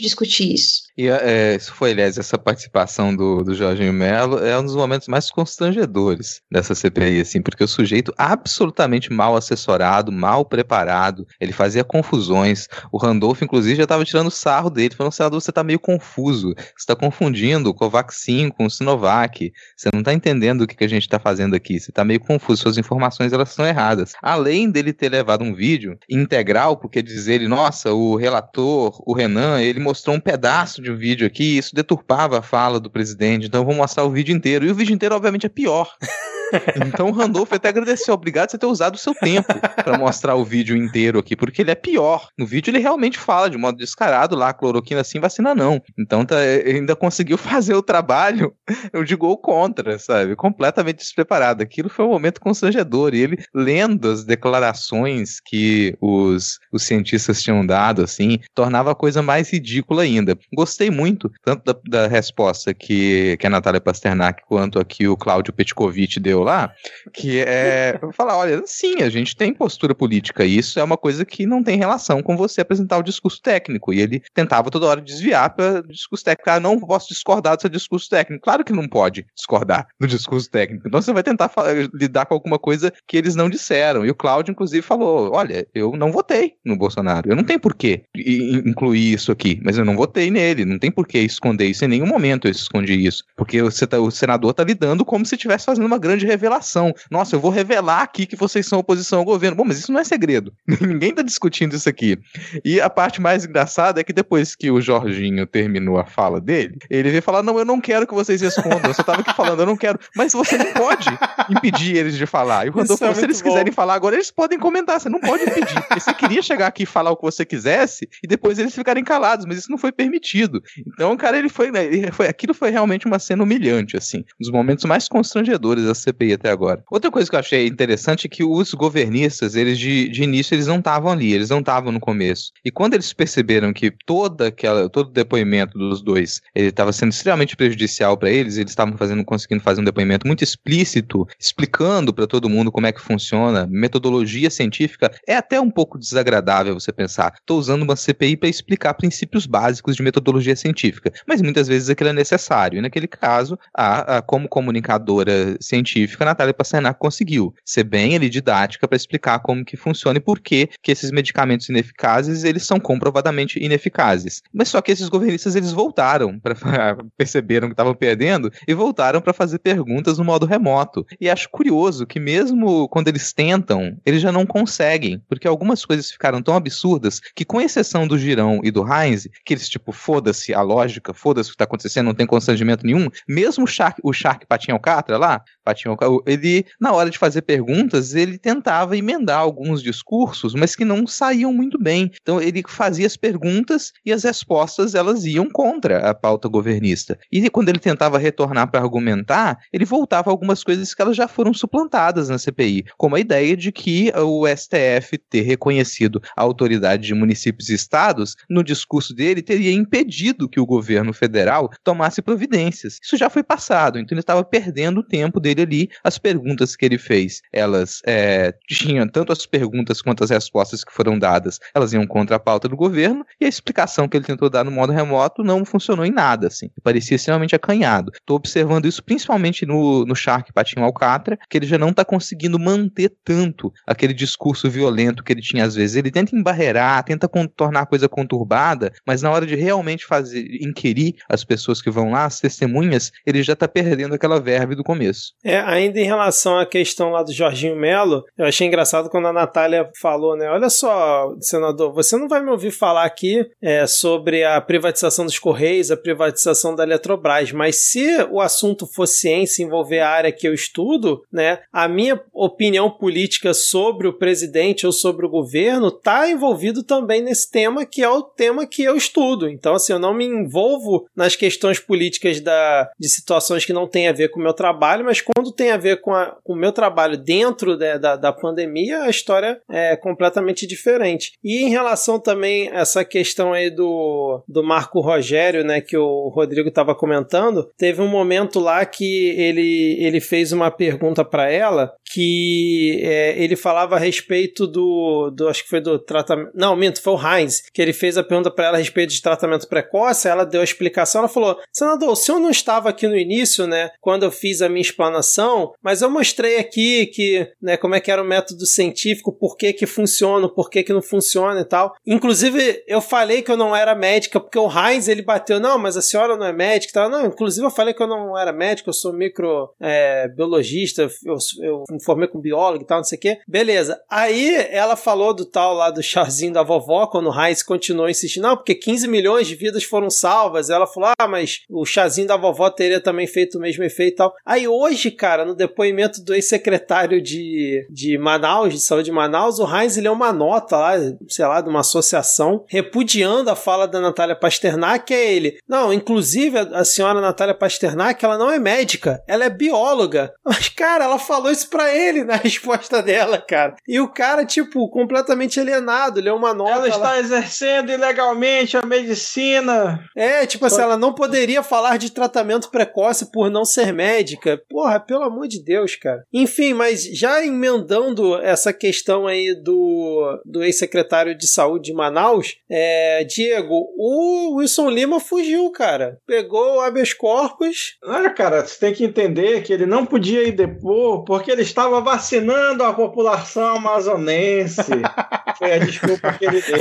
discutir isso. E é, isso foi, aliás, essa participação do, do Jorginho Melo é um dos momentos mais constrangedores dessa CPI, assim, porque o sujeito absolutamente mal assessorado, mal preparado, ele fazia confusões. O Randolph, inclusive, já estava tirando sarro dele, falando, senador, você está meio confuso, você está confundindo o Covaxin com o Sinovac, você não está entendendo o que, que a gente está fazendo aqui, você está meio confuso, suas informações elas são erradas. Além dele ter levado um vídeo integral, porque diz ele, nossa, o relator, o Renan, ele mostrou um pedaço de um vídeo aqui, isso deturpava a fala do presidente, então eu vou mostrar o vídeo inteiro. E o vídeo inteiro, obviamente, é pior. Então o Randolph até agradeceu. Obrigado por você ter usado o seu tempo para mostrar o vídeo inteiro aqui, porque ele é pior. No vídeo ele realmente fala de modo descarado lá, cloroquina sim, vacina não. Então tá, ainda conseguiu fazer o trabalho, eu digo o contra, sabe? Completamente despreparado. Aquilo foi um momento constrangedor. E ele lendo as declarações que os, os cientistas tinham dado, assim, tornava a coisa mais ridícula ainda. Gostei muito, tanto da, da resposta que, que a Natália Pasternak quanto aqui o Cláudio Petkovic deu lá, que é falar, olha, sim, a gente tem postura política, e isso é uma coisa que não tem relação com você apresentar o discurso técnico. E ele tentava toda hora desviar para discurso técnico. Ah, não posso discordar do seu discurso técnico. Claro que não pode discordar do discurso técnico. Então você vai tentar lidar com alguma coisa que eles não disseram. E o Cláudio, inclusive, falou: olha, eu não votei no Bolsonaro. Eu não tenho por que incluir isso aqui, mas eu não votei nele. Não tem por que esconder isso. Em nenhum momento eu escondi isso. Porque o senador está lidando como se estivesse fazendo uma grande revelação. Nossa, eu vou revelar aqui que vocês são oposição ao governo. Bom, mas isso não é segredo. Ninguém tá discutindo isso aqui. E a parte mais engraçada é que depois que o Jorginho terminou a fala dele, ele veio falar: Não, eu não quero que vocês respondam. Eu só tava aqui falando, eu não quero. Mas você não pode impedir eles de falar. E o Rodolfo falou: é Se eles bom. quiserem falar agora, eles podem comentar. Você não pode impedir. Porque você queria chegar aqui e falar o que você quisesse e depois eles ficarem calados, mas isso não foi permitido. Então, cara, ele foi, né, ele foi. Aquilo foi realmente uma cena humilhante, assim. Um dos momentos mais constrangedores da CPI CPI até agora. Outra coisa que eu achei interessante é que os governistas, eles de, de início, eles não estavam ali, eles não estavam no começo. E quando eles perceberam que toda aquela, todo o depoimento dos dois, estava sendo extremamente prejudicial para eles, eles estavam fazendo, conseguindo fazer um depoimento muito explícito, explicando para todo mundo como é que funciona, metodologia científica, é até um pouco desagradável você pensar, estou usando uma CPI para explicar princípios básicos de metodologia científica, mas muitas vezes aquilo é necessário. E naquele caso, a, a como comunicadora científica, a Natália Pasternak conseguiu ser bem ali didática para explicar como que funciona e por que que esses medicamentos ineficazes, eles são comprovadamente ineficazes. Mas só que esses governistas, eles voltaram para perceberam que estavam perdendo e voltaram para fazer perguntas no modo remoto. E acho curioso que mesmo quando eles tentam, eles já não conseguem, porque algumas coisas ficaram tão absurdas que com exceção do Girão e do Heinz, que eles tipo, foda-se a lógica, foda-se o que está acontecendo, não tem constrangimento nenhum, mesmo o Shark, o Shark Patinho Alcatra lá, Patinho ele, na hora de fazer perguntas, ele tentava emendar alguns discursos, mas que não saíam muito bem. Então ele fazia as perguntas e as respostas elas iam contra a pauta governista. E quando ele tentava retornar para argumentar, ele voltava a algumas coisas que elas já foram suplantadas na CPI, como a ideia de que o STF ter reconhecido a autoridade de municípios e estados, no discurso dele, teria impedido que o governo federal tomasse providências. Isso já foi passado, então ele estava perdendo o tempo dele ali. As perguntas que ele fez, elas é, tinham tanto as perguntas quanto as respostas que foram dadas, elas iam contra a pauta do governo, e a explicação que ele tentou dar no modo remoto não funcionou em nada, assim. Parecia extremamente acanhado. Estou observando isso principalmente no, no Shark Patinho Alcatra, que ele já não está conseguindo manter tanto aquele discurso violento que ele tinha às vezes. Ele tenta embarrear, tenta tornar a coisa conturbada, mas na hora de realmente fazer, inquirir as pessoas que vão lá, as testemunhas, ele já está perdendo aquela verve do começo. É, ainda em relação à questão lá do Jorginho Melo, eu achei engraçado quando a Natália falou, né? Olha só, senador, você não vai me ouvir falar aqui é, sobre a privatização dos Correios, a privatização da Eletrobras, mas se o assunto for ciência envolver a área que eu estudo, né? A minha opinião política sobre o presidente ou sobre o governo está envolvido também nesse tema que é o tema que eu estudo. Então, assim, eu não me envolvo nas questões políticas da, de situações que não têm a ver com o meu trabalho, mas quando tem a ver com, a, com o meu trabalho dentro de, da, da pandemia, a história é completamente diferente. E em relação também a essa questão aí do, do Marco Rogério, né, que o Rodrigo estava comentando, teve um momento lá que ele, ele fez uma pergunta para ela que é, ele falava a respeito do, do. Acho que foi do tratamento. Não, minto, foi o Heinz, que ele fez a pergunta para ela a respeito de tratamento precoce. Ela deu a explicação. Ela falou: Senador, o senhor não estava aqui no início, né, quando eu fiz a minha explanação, mas eu mostrei aqui que, né, como é que era o método científico, por que que funciona, por que que não funciona e tal. Inclusive, eu falei que eu não era médica, porque o Heinz ele bateu: Não, mas a senhora não é médica e tal. Não, inclusive eu falei que eu não era médico, eu sou microbiologista, é, eu, eu me formei com biólogo e tal, não sei o quê. Beleza. Aí ela falou do tal lá do chazinho da vovó, quando o Heinz continuou insistindo, não, porque 15 milhões de vidas foram salvas. Ela falou, ah, mas o chazinho da vovó teria também feito o mesmo efeito e tal. Aí hoje, cara, no depoimento do ex-secretário de, de Manaus, de saúde de Manaus, o Heinz leu uma nota lá, sei lá, de uma associação, repudiando a fala da Natália Pasternak, é ele. Não, inclusive a, a senhora Natália Pasternak, ela não é médica, ela é bióloga. Mas, cara, ela falou isso pra ele na resposta dela, cara. E o cara, tipo, completamente alienado, leu uma nota. Ela está lá... exercendo ilegalmente a medicina. É, tipo assim, ela não poderia falar de tratamento precoce por não ser médica. Porra, pelo amor de Deus, cara. Enfim, mas já emendando essa questão aí do, do ex-secretário de saúde de Manaus, é, Diego, o Wilson Lima fugiu, cara. Pegou o habeas corpus. Olha, cara, você tem que entender que ele não podia ir depor porque ele estava vacinando a população amazonense. Foi a desculpa que ele deu.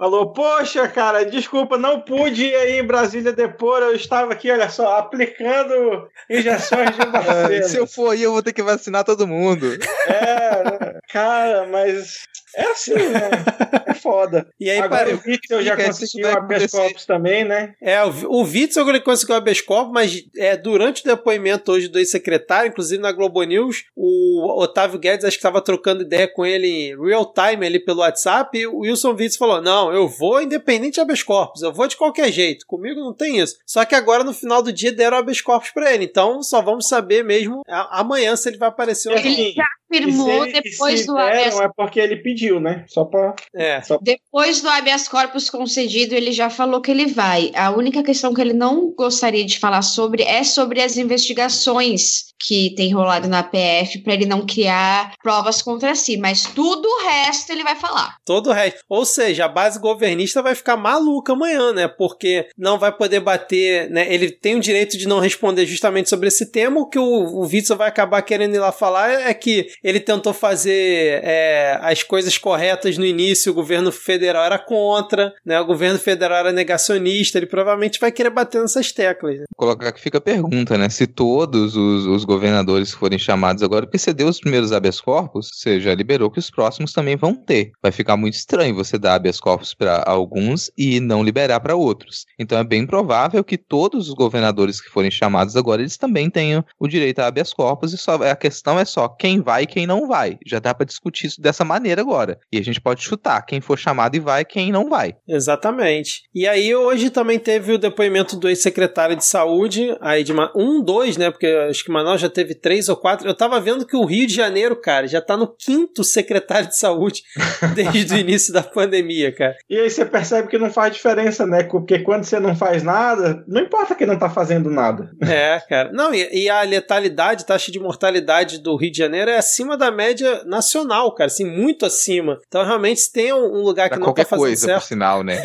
Falou, poxa, cara, desculpa, não pude ir aí em Brasília depor, eu estava aqui, olha só, aplicando injeções de vacina. É, se eu for aí, eu vou ter que vacinar todo mundo. É, cara, mas é assim, né? É foda. E aí, Agora para... o Witzel já conseguiu vai habeas corpus também, né? É, o, o Witzel ele conseguiu habeas corpus, mas é, durante o depoimento hoje do ex-secretário, inclusive na Globo News, o Otávio Guedes acho que estava trocando ideia com ele em real time ali pelo WhatsApp, e o Wilson Witzel falou, não, eu vou independente de habeas corpus, eu vou de qualquer jeito, comigo não tem isso. Só que agora no final do dia deram habeas corpus pra ele, então só vamos saber mesmo amanhã se ele vai aparecer ou não. Ele já E se e depois se do deram, habeas é porque ele pediu, né? Só pra. É. Só... Depois do habeas corpus concedido, ele já falou que ele vai. A única questão que ele não gostaria de falar sobre é sobre as investigações que tem rolado na PF para ele não criar provas contra si, mas tudo o resto ele vai falar. Todo o resto. Ou seja, a base governista vai ficar maluca amanhã, né? Porque não vai poder bater, né? Ele tem o direito de não responder justamente sobre esse tema. O que o, o Witzel vai acabar querendo ir lá falar é que ele tentou fazer é, as coisas corretas no início, o governo federal era contra, né? O governo federal era negacionista. Ele provavelmente vai querer bater nessas teclas. Né? Colocar que fica a pergunta, né? Se todos os, os governadores forem chamados agora, porque você deu os primeiros habeas corpus, você já liberou que os próximos também vão ter. Vai ficar muito estranho você dar habeas corpus para alguns e não liberar para outros. Então é bem provável que todos os governadores que forem chamados agora, eles também tenham o direito a habeas corpus e só a questão é só quem vai quem não vai. Já dá para discutir isso dessa maneira agora. E a gente pode chutar quem for chamado e vai, quem não vai. Exatamente. E aí hoje também teve o depoimento do ex-secretário de saúde, aí de um, dois, né? Porque acho que Manaus já teve três ou quatro. Eu tava vendo que o Rio de Janeiro, cara, já tá no quinto secretário de saúde desde o início da pandemia, cara. E aí você percebe que não faz diferença, né? Porque quando você não faz nada, não importa quem não tá fazendo nada. É, cara. Não, e, e a letalidade, taxa de mortalidade do Rio de Janeiro é acima da média nacional, cara, assim, muito acima. Então, realmente, se tem um lugar que Pra não qualquer tá fazendo coisa, certo. por sinal, né?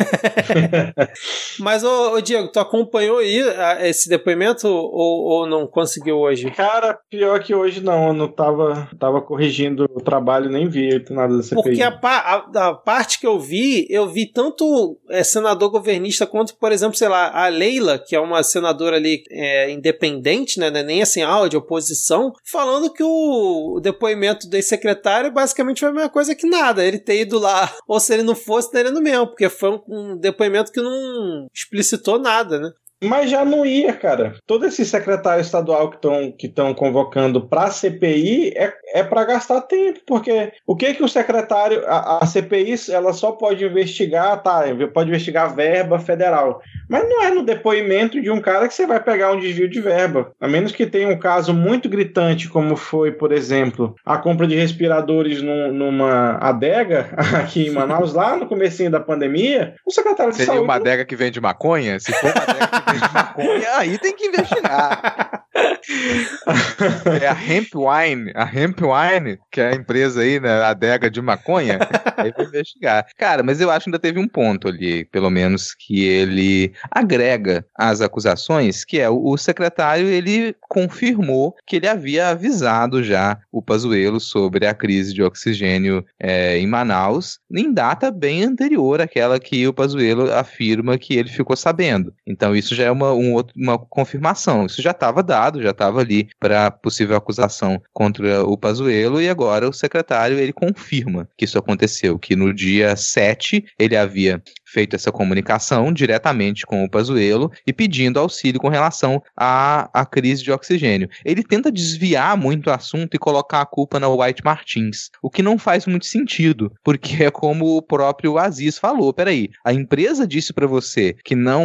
Mas, ô, ô, Diego, tu acompanhou aí ah, esse depoimento ou, ou não conseguiu hoje? Cara, pior que hoje não, eu não tava, tava corrigindo o trabalho, nem vi nada da CPI. Porque a, a- a parte que eu vi, eu vi tanto é, senador governista quanto, por exemplo, sei lá, a Leila, que é uma senadora ali é, independente, né, não é nem assim, ah, de oposição, falando que o, o depoimento do ex-secretário basicamente foi a mesma coisa que nada, ele ter ido lá, ou se ele não fosse, daria no mesmo, porque foi um depoimento que não explicitou nada, né? Mas já não ia, cara. Todo esse secretário estadual que estão que tão convocando pra CPI é, é para gastar tempo, porque o que que o secretário. A, a CPI ela só pode investigar, tá? Pode investigar verba federal. Mas não é no depoimento de um cara que você vai pegar um desvio de verba. A menos que tenha um caso muito gritante, como foi, por exemplo, a compra de respiradores num- numa adega aqui em Manaus, lá no comecinho da pandemia, o secretário de Seria saúde. uma adega que vende maconha? Se for uma adega que maconha, aí tem que investigar. É a Hemp Wine, a Hemp Wine, que é a empresa aí, né, a adega de maconha, aí vai investigar. Cara, mas eu acho que ainda teve um ponto ali, pelo menos, que ele agrega às acusações, que é o, secretário, ele confirmou que ele havia avisado já o Pazuello sobre a crise de oxigênio é, em Manaus, em data bem anterior àquela que o Pazuello afirma que ele ficou sabendo. Então isso já é uma, um outro- uma confirmação. Isso já estava dado, já estava ali para possível acusação contra o Pazuello e agora o secretário ele confirma que isso aconteceu, que no dia 7 ele havia feito essa comunicação diretamente com o Pazuello e pedindo auxílio com relação à, à crise de oxigênio. Ele tenta desviar muito o assunto e colocar a culpa na White Martins, o que não faz muito sentido, porque é como o próprio Aziz falou, peraí, a empresa disse para você que não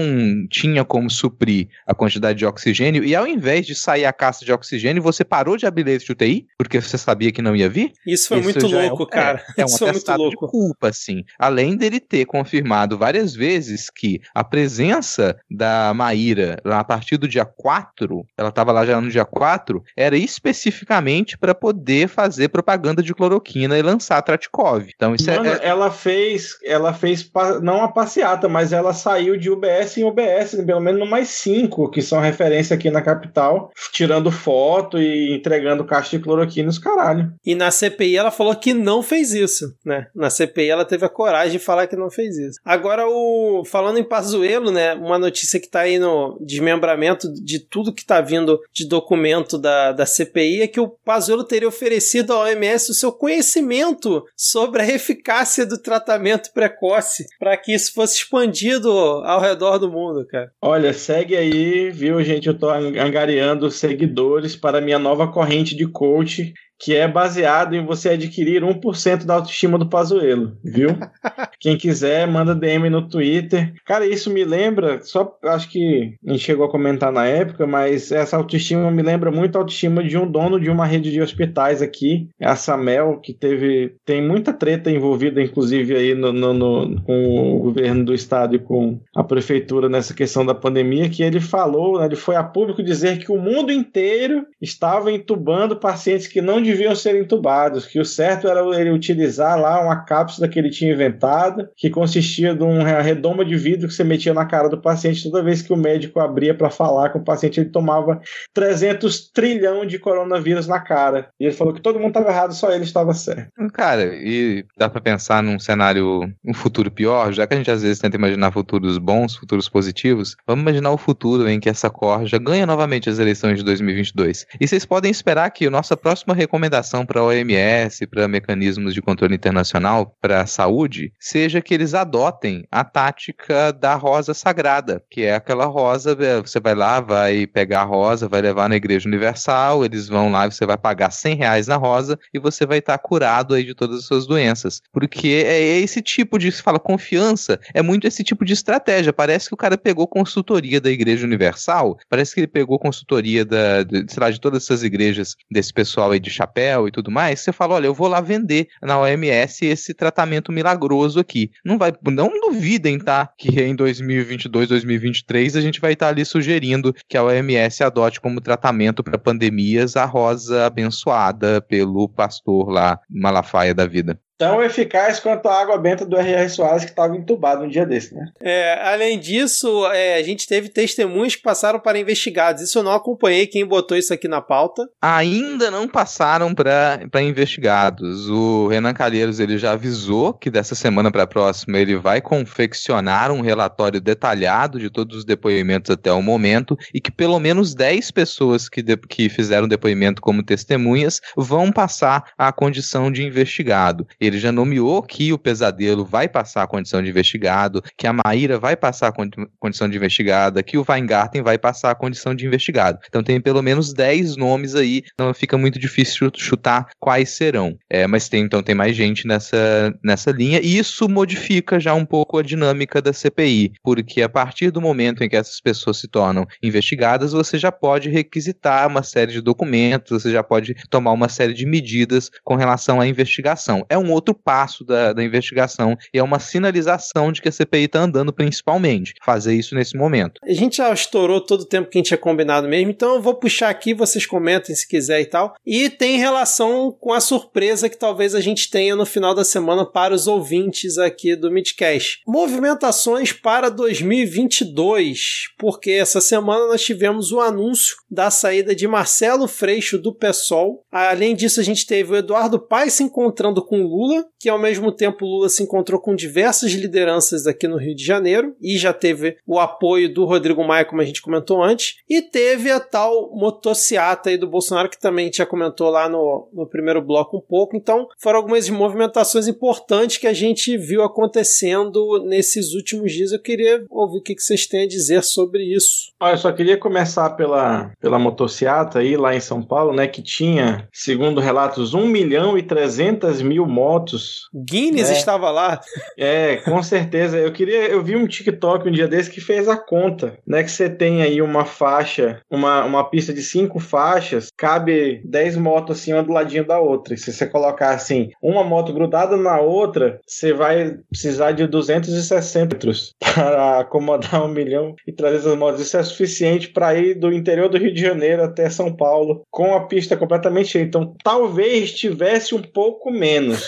tinha como suprir a quantidade de oxigênio e ao invés de sair a caça de oxigênio, você parou de abrir leite de UTI, porque você sabia que não ia vir? Isso foi Isso muito é louco, um- cara. É, é um Isso foi muito atestado de culpa, assim. Além dele ter confirmado várias vezes que a presença da Maíra, lá a partir do dia 4, ela estava lá já no dia 4, era especificamente para poder fazer propaganda de cloroquina e lançar a Tratikov. Então isso Mano, é, é- ela fez, ela fez pa- não a passeata, mas ela saiu de UBS em UBS, pelo menos no mais cinco, que são referência aqui na capital, tirando foto e entregando caixa de cloroquina os caralho. E na CPI ela falou que não fez isso, né? Na CPI ela teve a coragem de falar que não fez isso. Agora Agora, o falando em Pazuello, né? Uma notícia que tá aí no desmembramento de tudo que tá vindo de documento da, da CPI é que o Pazuello teria oferecido à OMS o seu conhecimento sobre a eficácia do tratamento precoce para que isso fosse expandido ao redor do mundo, cara. Olha, segue aí, viu, gente? Eu tô angariando seguidores para minha nova corrente de coach que é baseado em você adquirir 1% da autoestima do Pazuello, viu? Quem quiser, manda DM no Twitter. Cara, isso me lembra, só acho que a gente chegou a comentar na época, mas essa autoestima me lembra muito a autoestima de um dono de uma rede de hospitais aqui, a Samel, que teve tem muita treta envolvida, inclusive aí no, no, no, com o governo do estado e com a prefeitura nessa questão da pandemia, que ele falou, né, ele foi a público dizer que o mundo inteiro estava entubando pacientes que não deviam ser entubados, que o certo era ele utilizar lá uma cápsula que ele tinha inventado, que consistia de uma redoma de vidro que você metia na cara do paciente toda vez que o médico abria para falar com o paciente, ele tomava 300 trilhão de coronavírus na cara. E ele falou que todo mundo estava errado, só ele estava certo. Cara, e dá para pensar num cenário, um futuro pior, já que a gente às vezes tenta imaginar futuros bons, futuros positivos, vamos imaginar o futuro em que essa corja ganha novamente as eleições de 2022. E vocês podem esperar que a nossa próxima recomendação recomendação para a OMS, para mecanismos de controle internacional para a saúde, seja que eles adotem a tática da rosa sagrada, que é aquela rosa, é, você vai lá, vai pegar a rosa, vai levar na Igreja Universal, eles vão lá, você vai pagar 100 reais na rosa e você vai estar tá curado aí de todas as suas doenças. Porque é esse tipo de, se fala confiança, é muito esse tipo de estratégia. Parece que o cara pegou consultoria da Igreja Universal, parece que ele pegou consultoria da, de, sei lá, de todas essas igrejas desse pessoal aí de chapéu e tudo mais, você fala, olha, eu vou lá vender na OMS esse tratamento milagroso aqui. Não vai, não duvidem, tá? Que em 2022, 2023 a gente vai estar tá ali sugerindo que a OMS adote como tratamento para pandemias a rosa abençoada pelo pastor lá Malafaia da vida tão eficaz quanto a água benta do R.R. Soares que estava entubado um dia desse, né? É, além disso, é, a gente teve testemunhos que passaram para investigados. Isso eu não acompanhei quem botou isso aqui na pauta. Ainda não passaram para investigados. O Renan Calheiros ele já avisou que dessa semana para a próxima ele vai confeccionar um relatório detalhado de todos os depoimentos até o momento e que pelo menos 10 pessoas que, de, que fizeram depoimento como testemunhas vão passar à condição de investigado. Ele ele já nomeou que o Pesadelo vai passar a condição de investigado, que a Maíra vai passar a condição de investigada, que o Weingarten vai passar a condição de investigado. Então tem pelo menos 10 nomes aí, não fica muito difícil chutar quais serão. É, mas tem então tem mais gente nessa, nessa linha, e isso modifica já um pouco a dinâmica da CPI, porque a partir do momento em que essas pessoas se tornam investigadas, você já pode requisitar uma série de documentos, você já pode tomar uma série de medidas com relação à investigação. É um outro passo da, da investigação e é uma sinalização de que a CPI está andando principalmente. Fazer isso nesse momento. A gente já estourou todo o tempo que a gente tinha combinado mesmo, então eu vou puxar aqui, vocês comentem se quiser e tal. E tem relação com a surpresa que talvez a gente tenha no final da semana para os ouvintes aqui do Midcast. Movimentações para 2022, porque essa semana nós tivemos o anúncio da saída de Marcelo Freixo do PSOL. Além disso, a gente teve o Eduardo Paes se encontrando com Lula Lula, que ao mesmo tempo Lula se encontrou com diversas lideranças aqui no Rio de Janeiro e já teve o apoio do Rodrigo Maia, como a gente comentou antes, e teve a tal motociata aí do Bolsonaro, que também a gente já comentou lá no, no primeiro bloco um pouco. Então, foram algumas movimentações importantes que a gente viu acontecendo nesses últimos dias. Eu queria ouvir o que vocês têm a dizer sobre isso. Olha, eu só queria começar pela, pela motociata aí lá em São Paulo, né, que tinha, segundo relatos, 1 milhão e 300 mil motos fotos. Guinness né? estava lá. É, com certeza. Eu queria, eu vi um TikTok um dia desse que fez a conta, né? Que você tem aí uma faixa, uma, uma pista de cinco faixas, cabe 10 motos assim uma do ladinho da outra. E se você colocar assim, uma moto grudada na outra, você vai precisar de 260 metros para acomodar um milhão e trazer essas motos. Isso é suficiente para ir do interior do Rio de Janeiro até São Paulo com a pista completamente cheia. Então, talvez tivesse um pouco menos.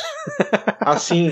Assim,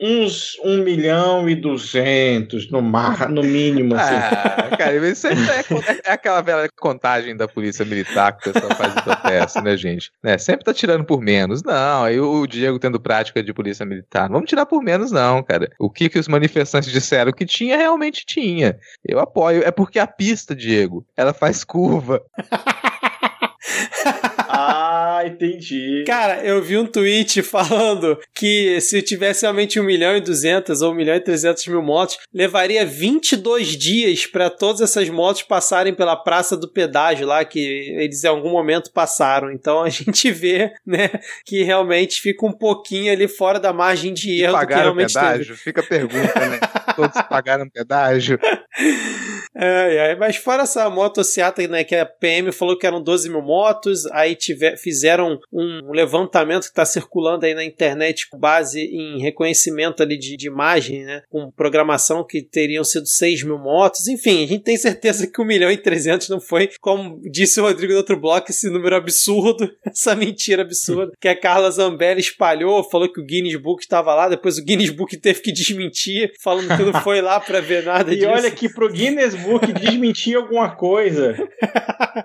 uns 1 milhão e 200 no, mar, no mínimo. Assim. Ah, cara, isso é, é, é, aquela velha contagem da polícia militar que o pessoal faz em protesto, né, gente? Né, sempre tá tirando por menos. Não, aí o Diego tendo prática de polícia militar. Não vamos tirar por menos, não, cara. O que, que os manifestantes disseram que tinha, realmente tinha. Eu apoio. É porque a pista, Diego, ela faz curva. Ah, entendi. Cara, eu vi um tweet falando que se tivesse realmente 1 milhão e 200 ou 1 milhão e 300 mil motos, levaria 22 dias para todas essas motos passarem pela Praça do Pedágio lá, que eles em algum momento passaram. Então a gente vê, né, que realmente fica um pouquinho ali fora da margem de erro. Pagaram do que realmente pedágio? Teve. Fica a pergunta, né? todos pagaram pedágio. É, é, mas fora essa motociata, né, que a PM falou que eram 12 mil motos, aí tiver, fizeram um levantamento que está circulando aí na internet com base em reconhecimento ali de, de imagem, né, com programação que teriam sido 6 mil motos, enfim, a gente tem certeza que 1 milhão e 300 não foi, como disse o Rodrigo do outro bloco, esse número absurdo, essa mentira absurda, que a Carla Zambelli espalhou, falou que o Guinness Book estava lá, depois o Guinness Book teve que desmentir, falando que não foi lá para ver nada e disso. E olha que pro Guinness Book desmentir alguma coisa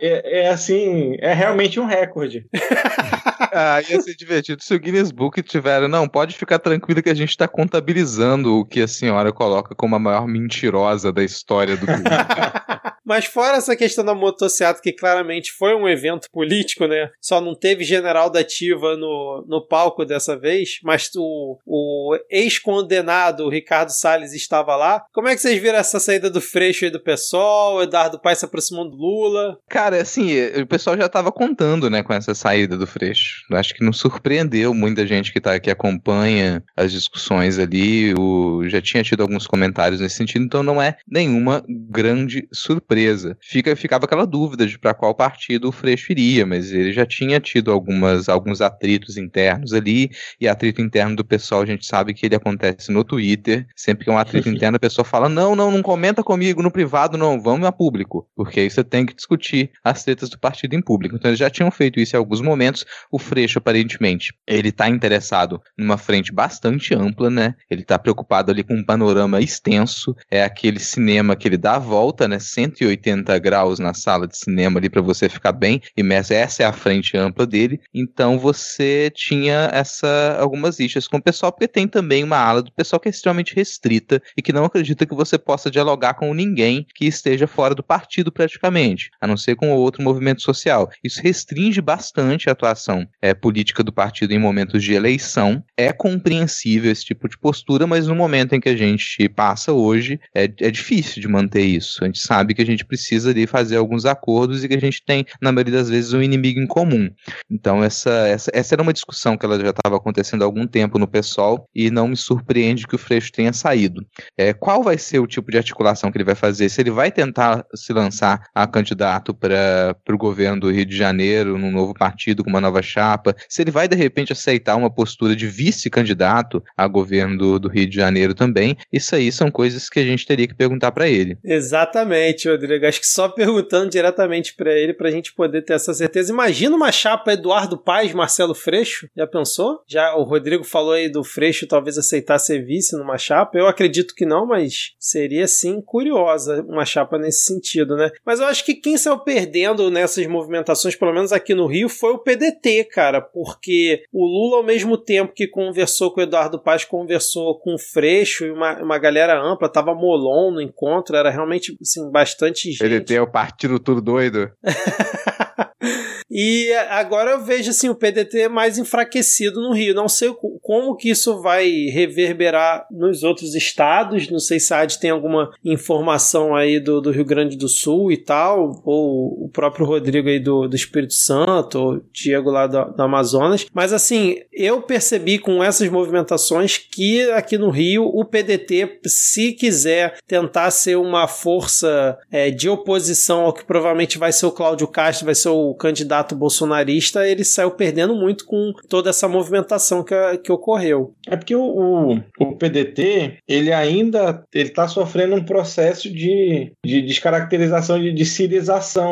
é, é, assim, é realmente um recorde. ah, ia ser divertido se o Guinness Book tiver. Não, pode ficar tranquilo que a gente está contabilizando o que a senhora coloca como a maior mentirosa da história do mundo. Mas fora essa questão da motocicleta, que claramente foi um evento político, né? Só não teve general da ativa no, no palco dessa vez, mas o, o ex-condenado Ricardo Salles estava lá. Como é que vocês viram essa saída do Freixo e do PSOL? O Eduardo Paes se aproximando do Lula? Cara, assim, o pessoal já estava contando, né, com essa saída do Freixo. Acho que não surpreendeu muita gente que tá que acompanha as discussões ali. O, já tinha tido alguns comentários nesse sentido, então não é nenhuma grande surpresa surpresa. Fica, ficava aquela dúvida de para qual partido o Freixo iria, mas ele já tinha tido algumas, alguns atritos internos ali, e atrito interno do pessoal a gente sabe que ele acontece no Twitter. Sempre que é um atrito interno, a pessoa fala: não, não, não comenta comigo no privado, não, vamos a público. Porque aí você tem que discutir as tretas do partido em público. Então eles já tinham feito isso em alguns momentos. O Freixo, aparentemente, ele está interessado numa frente bastante ampla, né? Ele está preocupado ali com um panorama extenso. É aquele cinema que ele dá a volta, né? 180 180 graus na sala de cinema ali para você ficar bem imerso. Essa é a frente ampla dele. Então você tinha essa algumas issues com o pessoal, porque tem também uma ala do pessoal que é extremamente restrita e que não acredita que você possa dialogar com ninguém que esteja fora do partido praticamente, a não ser com outro movimento social. Isso restringe bastante a atuação é, política do partido em momentos de eleição. É compreensível esse tipo de postura, mas no momento em que a gente passa hoje, é, é difícil de manter isso. A gente sabe que a gente gente precisa de fazer alguns acordos e que a gente tem, na maioria das vezes, um inimigo em comum. Então, essa, essa, essa era uma discussão que ela já estava acontecendo há algum tempo no PSOL e não me surpreende que o Freixo tenha saído. É, qual vai ser o tipo de articulação que ele vai fazer? Se ele vai tentar se lançar a candidato para o governo do Rio de Janeiro, num novo partido, com uma nova chapa, se ele vai, de repente, aceitar uma postura de vice-candidato a governo do, do Rio de Janeiro também, isso aí são coisas que a gente teria que perguntar para ele. Exatamente, Rodrigo. Acho que só perguntando diretamente para ele pra gente poder ter essa certeza. Imagina uma chapa Eduardo Paz, Marcelo Freixo. Já pensou? Já o Rodrigo falou aí do Freixo talvez aceitar ser vice numa chapa. Eu acredito que não, mas seria sim curiosa uma chapa nesse sentido, né? Mas eu acho que quem saiu perdendo nessas movimentações, pelo menos aqui no Rio, foi o PDT, cara, porque o Lula, ao mesmo tempo que conversou com o Eduardo Paz, conversou com o Freixo e uma, uma galera ampla, tava Molon no encontro, era realmente assim, bastante bastante gente. PDT é o partido tudo doido. E agora eu vejo assim o PDT mais enfraquecido no Rio. Não sei como que isso vai reverberar nos outros estados. Não sei se a AD tem alguma informação aí do, do Rio Grande do Sul e tal, ou o próprio Rodrigo aí do, do Espírito Santo, ou Diego lá do, do Amazonas. Mas assim, eu percebi com essas movimentações que aqui no Rio o PDT, se quiser tentar ser uma força é, de oposição ao que provavelmente vai ser o Cláudio Castro, vai ser o candidato candidato bolsonarista, ele saiu perdendo muito com toda essa movimentação que, que ocorreu. É porque o, o, o PDT, ele ainda ele está sofrendo um processo de, de descaracterização, de, de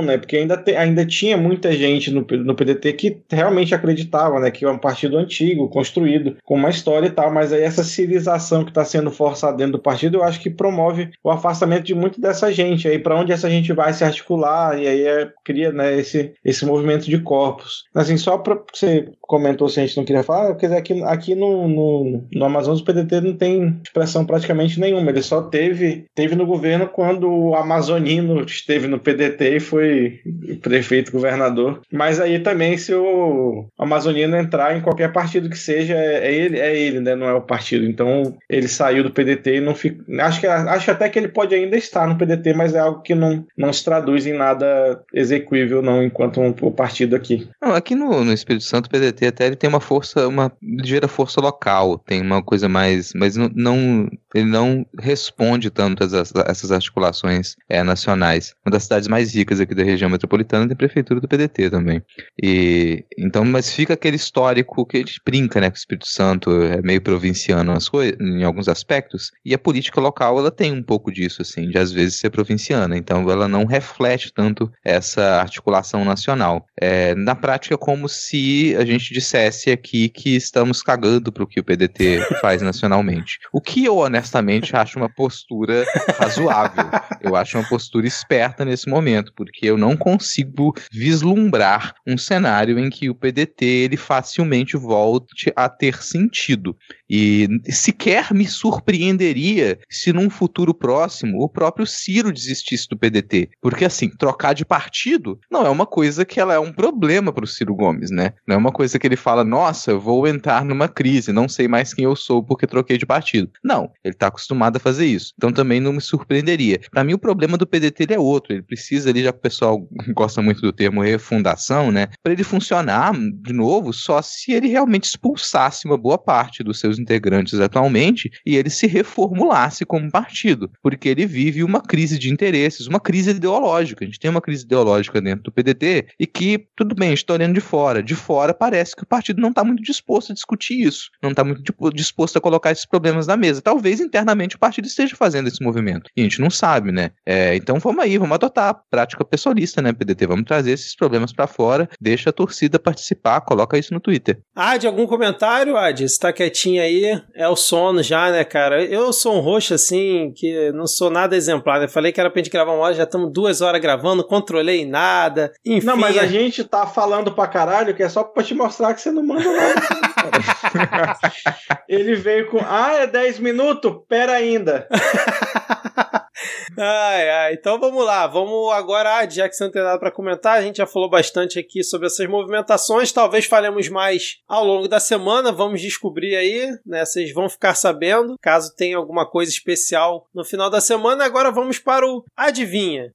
né? Porque ainda, te, ainda tinha muita gente no, no PDT que realmente acreditava, né? Que é um partido antigo, construído, com uma história e tal, mas aí essa cirização que está sendo forçada dentro do partido, eu acho que promove o afastamento de muito dessa gente. Aí para onde essa gente vai se articular e aí é, cria né, esse, esse movimento de corpos. Assim, só para você comentou se a gente não queria falar, quer dizer, aqui, aqui no, no, no Amazonas o PDT não tem expressão praticamente nenhuma. Ele só teve, teve no governo quando o Amazonino esteve no PDT e foi prefeito, governador. Mas aí também, se o Amazonino entrar em qualquer partido que seja, é, é ele, é ele, né? Não é o partido. Então ele saiu do PDT e não fica. Acho, que, acho até que ele pode ainda estar no PDT, mas é algo que não, não se traduz em nada execuível, não, enquanto um, o partido aqui. Não, aqui no, no Espírito Santo, o PDT até ele tem uma força, uma ligeira força local, tem uma coisa mais, mas não, não ele não responde tanto a essas articulações é, nacionais. Uma das cidades mais ricas aqui da região metropolitana tem prefeitura do PDT também. E então, mas fica aquele histórico que a gente brinca, né, que o Espírito Santo é meio provinciano em alguns aspectos, e a política local ela tem um pouco disso, assim, de às vezes ser provinciana. Então, ela não reflete tanto essa articulação nacional. É, na prática, é como se a gente dissesse aqui que estamos cagando para o que o PDT faz nacionalmente. O que eu honestamente acho uma postura razoável. Eu acho uma postura esperta nesse momento, porque eu não consigo vislumbrar um cenário em que o PDT ele facilmente volte a ter sentido. E sequer me surpreenderia se num futuro próximo o próprio Ciro desistisse do PDT. Porque assim, trocar de partido não é uma coisa que ela é um problema para o Ciro Gomes, né? Não é uma coisa que ele fala, nossa, vou entrar numa crise, não sei mais quem eu sou porque troquei de partido. Não, ele está acostumado a fazer isso. Então também não me surpreenderia. Para mim o problema do PDT é outro. Ele precisa ali, já que o pessoal gosta muito do termo refundação, né? Para ele funcionar de novo, só se ele realmente expulsasse uma boa parte dos seus integrantes atualmente e ele se reformulasse como partido, porque ele vive uma crise de interesses, uma crise ideológica. A gente tem uma crise ideológica dentro do PDT e que, tudo bem, estou olhando de fora. De fora parece que o partido não está muito disposto a discutir isso, não está muito disposto a colocar esses problemas na mesa. Talvez internamente o partido esteja fazendo esse movimento e a gente não sabe, né? É, então vamos aí, vamos adotar a prática pessoalista, né, PDT? Vamos trazer esses problemas para fora, deixa a torcida participar, coloca isso no Twitter. Ad, algum comentário, Ad? Você tá quietinho aí? É o sono já, né, cara? Eu sou um roxo assim, que não sou nada exemplar. Eu né? falei que era pra gente gravar uma hora, já estamos duas horas gravando, controlei nada. Enfim. Não, mas a gente tá falando pra caralho que é só pra te mostrar que você não manda nada. Ele veio com, ah, é 10 minutos? Pera ainda. ai, ai. Então vamos lá, vamos agora, já que você não tem nada para comentar, a gente já falou bastante aqui sobre essas movimentações, talvez falemos mais ao longo da semana, vamos descobrir aí, né? Vocês vão ficar sabendo, caso tenha alguma coisa especial no final da semana. Agora vamos para o Adivinha.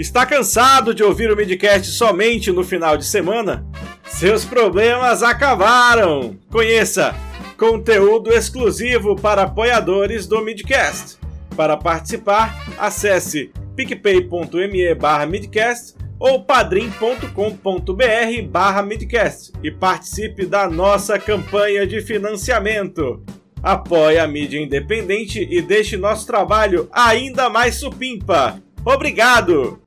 Está cansado de ouvir o Midcast somente no final de semana? Seus problemas acabaram! Conheça conteúdo exclusivo para apoiadores do Midcast. Para participar, acesse picpay.me barra midcast ou padrim.com.br barra midcast e participe da nossa campanha de financiamento. Apoie a mídia independente e deixe nosso trabalho ainda mais supimpa. Obrigado!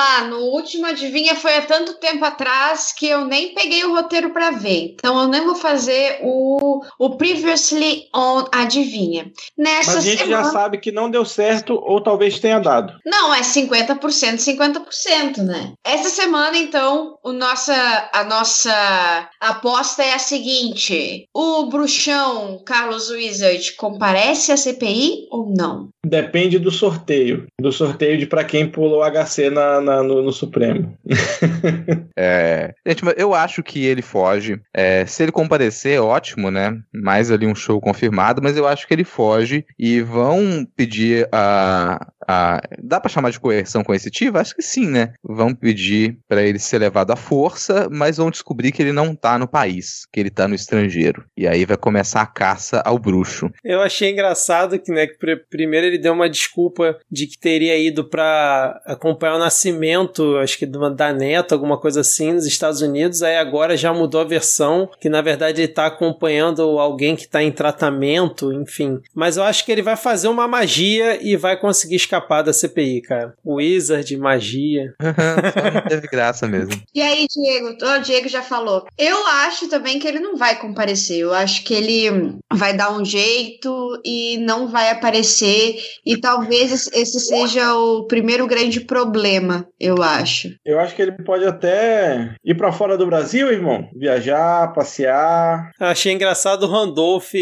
Lá, no último Adivinha foi há tanto tempo atrás que eu nem peguei o roteiro para ver. Então eu nem vou fazer o, o Previously on Adivinha. Nessa Mas a gente semana... já sabe que não deu certo ou talvez tenha dado. Não, é 50%, 50%, né? Essa semana, então, o nossa, a nossa aposta é a seguinte: o bruxão Carlos Wizard comparece à CPI ou não? Depende do sorteio. Do sorteio de para quem pulou HC na, na no, no, Supremo. é, gente, eu acho que ele foge. É, se ele comparecer, ótimo, né? Mais ali um show confirmado, mas eu acho que ele foge e vão pedir a, a. Dá pra chamar de coerção coercitiva? Acho que sim, né? Vão pedir para ele ser levado à força, mas vão descobrir que ele não tá no país, que ele tá no estrangeiro. E aí vai começar a caça ao bruxo. Eu achei engraçado que, né, que pr- primeiro ele deu uma desculpa de que teria ido pra acompanhar o nascimento, acho que da neta, alguma coisa assim, nos Estados Unidos. Aí agora já mudou a versão, que na verdade ele tá acompanhando alguém que tá em tratamento, enfim. Mas eu acho que ele vai fazer uma magia e vai conseguir escapar da CPI, cara. Wizard, magia. Só não teve graça mesmo. E aí, Diego? O Diego já falou. Eu acho também que ele não vai comparecer. Eu acho que ele vai dar um jeito e não vai aparecer. E talvez esse- seja o primeiro grande problema, eu acho. Eu acho que ele pode até ir pra fora do Brasil, irmão. Viajar, passear. Achei engraçado o Randolph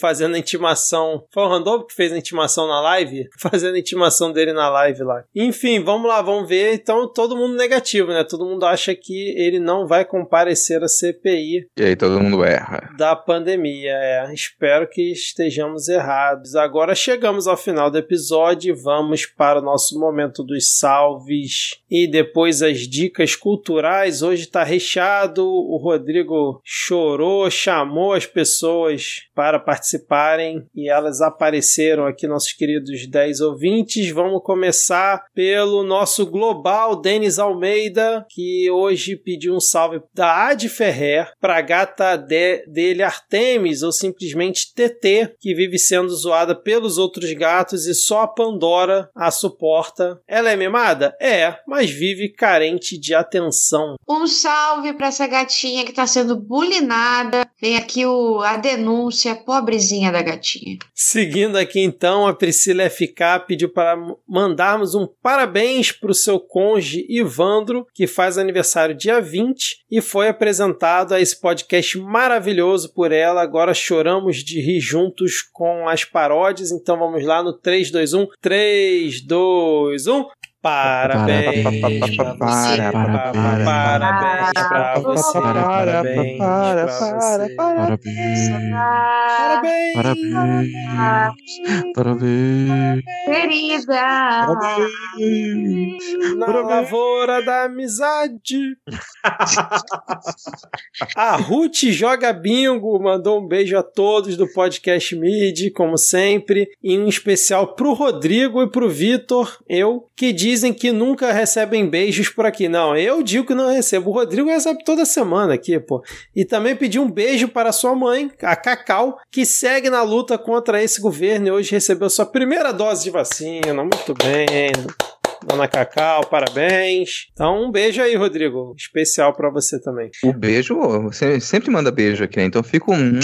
fazendo intimação. Foi o Randolph que fez a intimação na live? Fazendo a intimação dele na live lá. Enfim, vamos lá, vamos ver. Então, todo mundo negativo, né? Todo mundo acha que ele não vai comparecer à CPI E aí todo mundo erra. da pandemia. É, espero que estejamos errados. Agora chegamos ao final do episódio e vamos para o nosso momento dos salves e depois as dicas culturais. Hoje está recheado. O Rodrigo chorou, chamou as pessoas para participarem e elas apareceram aqui, nossos queridos 10 ouvintes. Vamos começar pelo nosso global Denis Almeida, que hoje pediu um salve da Ad Ferrer para a gata de- dele Artemis, ou simplesmente TT, que vive sendo zoada pelos outros gatos e só a Pandora a suporta. Ela é mimada? É, mas vive carente de atenção. Um salve pra essa gatinha que tá sendo bulinada. Vem aqui o, a denúncia, pobrezinha da gatinha. Seguindo aqui então, a Priscila FK pediu para mandarmos um parabéns para o seu cônjuge Ivandro, que faz aniversário dia 20 e foi apresentado a esse podcast maravilhoso por ela. Agora choramos de rir juntos com as paródias, então vamos lá no 3, 2, 1. 3, 2, 1. Parabéns você, Para, pa- pa- para, parabéns pra você, para, parabéns para, para, você. Parabéns. Parabéns! Parabéns. Querida! Na lavoura da amizade. a Ruth Joga Bingo mandou um beijo a todos do podcast Mid, como sempre, e um especial pro Rodrigo e pro Vitor, eu, que dizem que nunca recebem beijos por aqui. Não, eu digo que não recebo. O Rodrigo recebe toda semana aqui, pô. E também pediu um beijo para sua mãe, a Cacau, que segue na luta contra esse governo e hoje recebeu sua primeira dose de vacina. Muito bem. Dona Cacau, parabéns. Então, um beijo aí, Rodrigo. Especial para você também. O beijo, você sempre manda beijo aqui, né? Então fica um.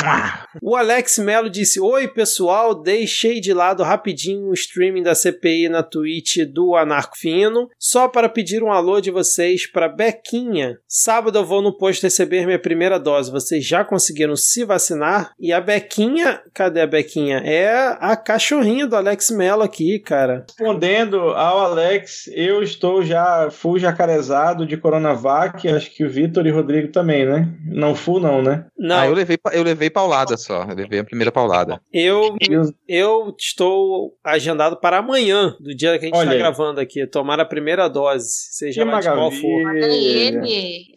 O Alex Melo disse: Oi, pessoal, deixei de lado rapidinho o streaming da CPI na Twitch do Anarco Fino, só para pedir um alô de vocês para Bequinha. Sábado eu vou no posto receber minha primeira dose. Vocês já conseguiram se vacinar? E a Bequinha, cadê a Bequinha? É a cachorrinha do Alex Melo aqui, cara. Respondendo ao Alex, eu estou já full jacarezado de Coronavac, acho que o Vitor e o Rodrigo também, né? Não full não, né? Não, Ah, eu levei, eu levei paulada só. Eu levei a primeira paulada. eu, eu estou agendado para amanhã, do dia que a gente está gravando aqui, tomar a primeira dose, seja Que lá de qual for.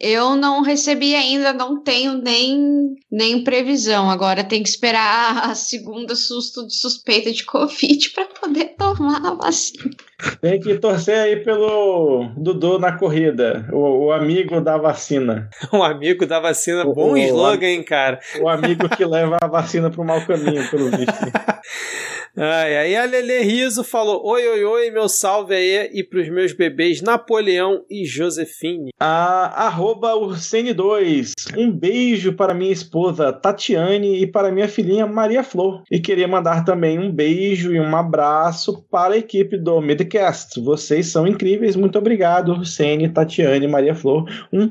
Eu não recebi ainda, não tenho nem, nem previsão. Agora tem que esperar a segunda susto de suspeita de Covid para poder tomar a vacina. Tem que torcer aí pelo Dudu na corrida, o, o amigo da vacina. Um amigo da vacina, O- bom o- slogan, hein, cara. O amigo que leva a vacina pro mau caminho, pelo visto. Ai, aí a Lele Riso falou: Oi, oi, oi, meu salve aí e pros meus bebês Napoleão e Josefine. A arroba Ursene2. Um beijo para minha esposa Tatiane e para minha filhinha Maria Flor. E queria mandar também um beijo e um abraço para a equipe do Midcast. Vocês são incríveis. Muito obrigado, Ursene, Tatiane e Maria Flor. Um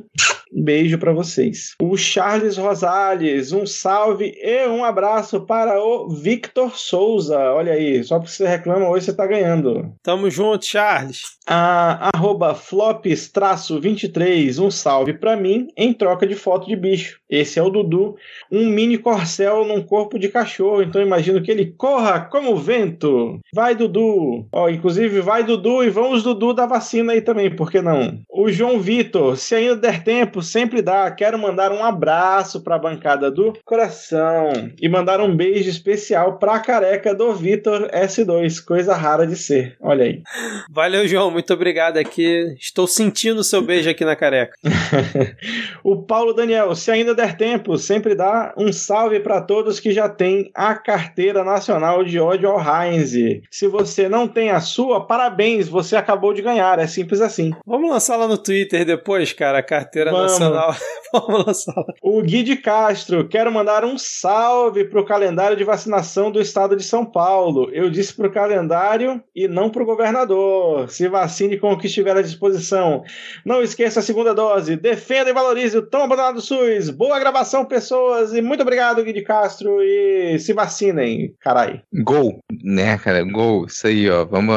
Um beijo para vocês. O Charles Rosales, um salve e um abraço para o Victor Souza. Olha aí, só porque você reclama, hoje você tá ganhando. Tamo junto, Charles. A, arroba flops-23, um salve para mim em troca de foto de bicho. Esse é o Dudu, um mini corcel num corpo de cachorro, então imagino que ele corra como o vento. Vai, Dudu. Ó, inclusive, vai, Dudu, e vamos, Dudu, da vacina aí também, por que não? O João Vitor, se ainda der tempo, sempre dá. Quero mandar um abraço para a bancada do coração e mandar um beijo especial para a careca do Vitor S2, coisa rara de ser. Olha aí. Valeu, João, muito obrigado aqui. Estou sentindo o seu beijo aqui na careca. o Paulo Daniel, se ainda der tempo, sempre dá um salve para todos que já têm a carteira nacional de ódio ao Heinz. Se você não tem a sua, parabéns, você acabou de ganhar. É simples assim. Vamos lançar lá no Twitter depois, cara, a carteira Vamos. nacional. Vamos lançar lá. O Gui de Castro, quero mandar um salve pro calendário de vacinação do estado de São Paulo. Eu disse pro calendário e não pro governador. Se vacine com o que estiver à disposição. Não esqueça a segunda dose. Defenda e valorize o tão abandonado do SUS. Boa gravação, pessoas. E muito obrigado, Gui de Castro. E se vacinem, carai. Gol, né, cara? Gol. Isso aí, ó. Vamos.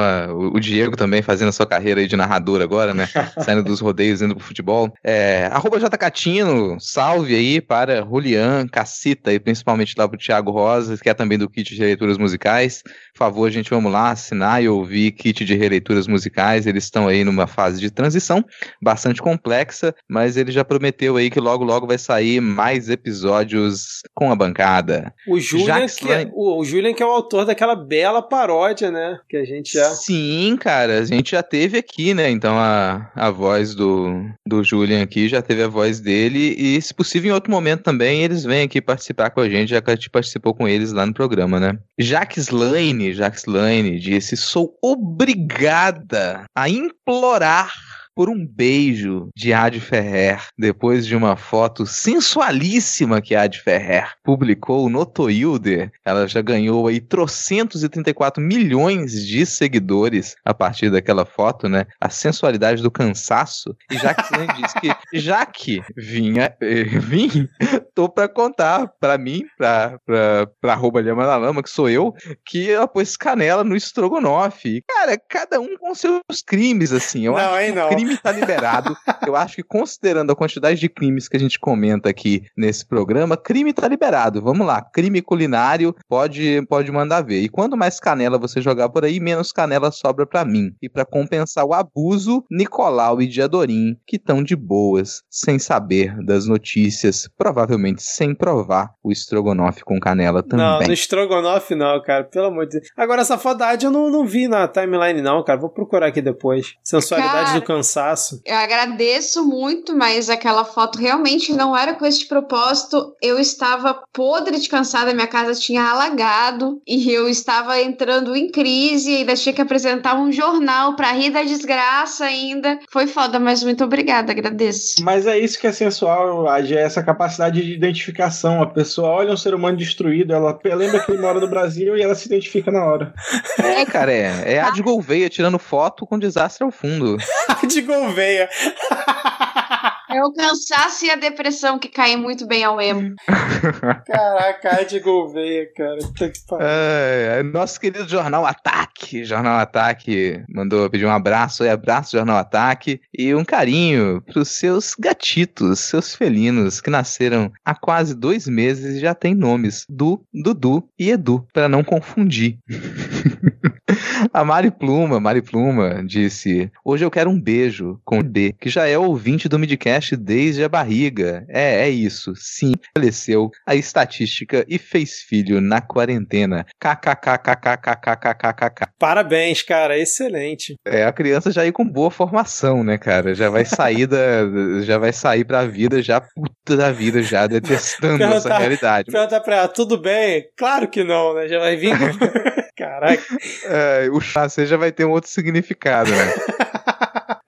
O Diego também fazendo a sua carreira aí de narrador agora, né? Saindo dos rodeios, indo pro futebol. É, arroba JCatino, salve aí para Julian, Cacita e principalmente lá pro Thiago Rosa, que é também do kit de releituras musicais. Por favor, gente, vamos lá assinar e ouvir kit de releituras musicais. Eles estão aí numa fase de transição bastante complexa, mas ele já prometeu aí que logo, logo vai sair mais episódios com a bancada. O Julian, que é, o, o Julian que é o autor daquela bela paródia, né? Que a gente já. Sim, cara, a gente já teve aqui, né? Então a, a voz do, do Julian aqui já teve a voz dele. E, se possível, em outro momento também, eles vêm aqui participar com a gente, já que a gente participou com eles lá no programa, né? Jax Lane, Jax Lane disse: sou obrigada a implorar por um beijo de Ad Ferrer, depois de uma foto sensualíssima que Ad Ferrer publicou no Toilder. Ela já ganhou aí trocentos e 34 milhões de seguidores a partir daquela foto, né? A sensualidade do cansaço. E já que você disse que já que vinha, eh, vim, tô pra contar pra mim, pra, pra, pra arroba Lhama da Lama, que sou eu, que ela pôs canela no estrogonofe. Cara, cada um com seus crimes, assim. Eu não, acho aí não crime tá liberado. Eu acho que considerando a quantidade de crimes que a gente comenta aqui nesse programa, crime tá liberado. Vamos lá, crime culinário pode pode mandar ver. E quanto mais canela você jogar por aí, menos canela sobra para mim. E para compensar o abuso, Nicolau e Diadorim, que estão de boas, sem saber das notícias, provavelmente sem provar o estrogonofe com canela também. Não, no estrogonofe não, cara, pelo amor de Deus. Agora essa fodade eu não, não vi na timeline não, cara. Vou procurar aqui depois. Sensualidade cara, do cansaço cansaço. Eu agradeço muito, mas aquela foto realmente não era com este propósito. Eu estava podre de cansada, minha casa tinha alagado e eu estava entrando em crise e ainda tinha que apresentar um jornal para rir da desgraça ainda. Foi foda, mas muito obrigada, agradeço. Mas é isso que é sensual, Adi, é essa capacidade de identificação. A pessoa olha um ser humano destruído, ela lembra que ele mora no Brasil e ela se identifica na hora. É, cara, é, é a de Gouveia tirando foto com desastre ao fundo. de Gouveia. É o cansaço e a depressão que caem muito bem ao emo. Caraca, de Gouveia, cara. É, é, nosso querido Jornal Ataque. Jornal Ataque mandou pedir um abraço aí, abraço Jornal Ataque. E um carinho pros seus gatitos, seus felinos, que nasceram há quase dois meses e já têm nomes: Du, Dudu e Edu, para não confundir. A Mari Pluma, Mari Pluma disse: Hoje eu quero um beijo com D, que já é ouvinte do Midcast desde a barriga. É, é isso. Sim, faleceu a estatística e fez filho na quarentena. KKKKKKKKKK. Parabéns, cara, excelente. É, a criança já ir com boa formação, né, cara? Já vai sair da. já vai sair pra vida já puta da vida, já detestando essa realidade. Pergunta pra ela, tudo bem? Claro que não, né? Já vai vir. Caraca. É, o chassi já vai ter um outro significado, né?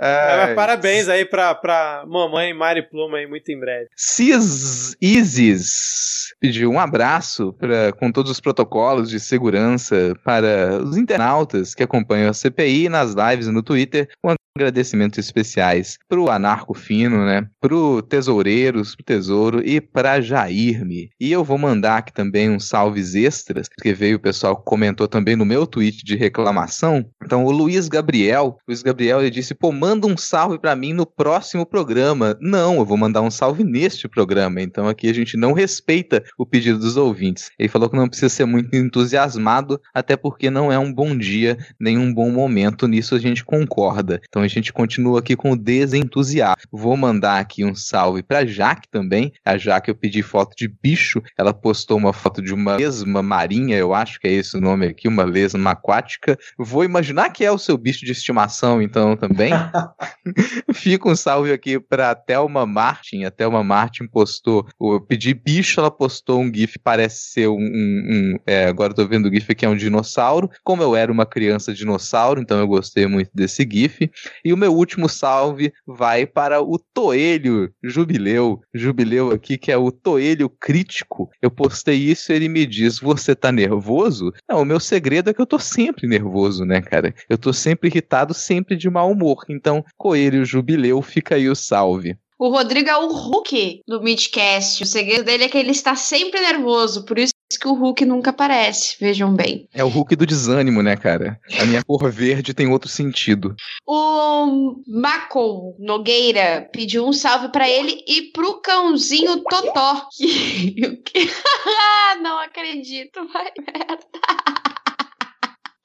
É, parabéns aí pra, pra mamãe Mari Pluma aí, muito em breve. Cis Isis pediu um abraço pra, com todos os protocolos de segurança para os internautas que acompanham a CPI nas lives no Twitter. Agradecimentos especiais pro Anarco Fino, né? Pro Tesoureiros, pro Tesouro e pra Jairme. E eu vou mandar aqui também uns salves extras, porque veio o pessoal que comentou também no meu tweet de reclamação. Então, o Luiz Gabriel, Luiz Gabriel, ele disse: pô, manda um salve para mim no próximo programa. Não, eu vou mandar um salve neste programa. Então, aqui a gente não respeita o pedido dos ouvintes. Ele falou que não precisa ser muito entusiasmado, até porque não é um bom dia, nem um bom momento. Nisso a gente concorda. Então, a gente continua aqui com o desentusiasmo. Vou mandar aqui um salve pra Jaque também. A Jaque eu pedi foto de bicho. Ela postou uma foto de uma lesma marinha, eu acho que é esse o nome aqui, uma lesma aquática. Vou imaginar que é o seu bicho de estimação, então, também. Fica um salve aqui pra Thelma Martin. A Thelma Martin postou, eu pedi bicho, ela postou um GIF, parece ser um. um, um é, agora eu tô vendo o GIF aqui, é um dinossauro. Como eu era uma criança dinossauro, então eu gostei muito desse GIF. E o meu último salve vai para o Toelho Jubileu. Jubileu aqui, que é o Toelho Crítico. Eu postei isso e ele me diz: Você tá nervoso? Não, o meu segredo é que eu tô sempre nervoso, né, cara? Eu tô sempre irritado, sempre de mau humor. Então, Coelho Jubileu, fica aí o salve. O Rodrigo é o Hulk do Midcast. O segredo dele é que ele está sempre nervoso, por isso que o Hulk nunca aparece, vejam bem. É o Hulk do desânimo, né, cara? A minha cor verde tem outro sentido. O Macon Nogueira pediu um salve para ele e pro cãozinho Totó. Não acredito, vai merda.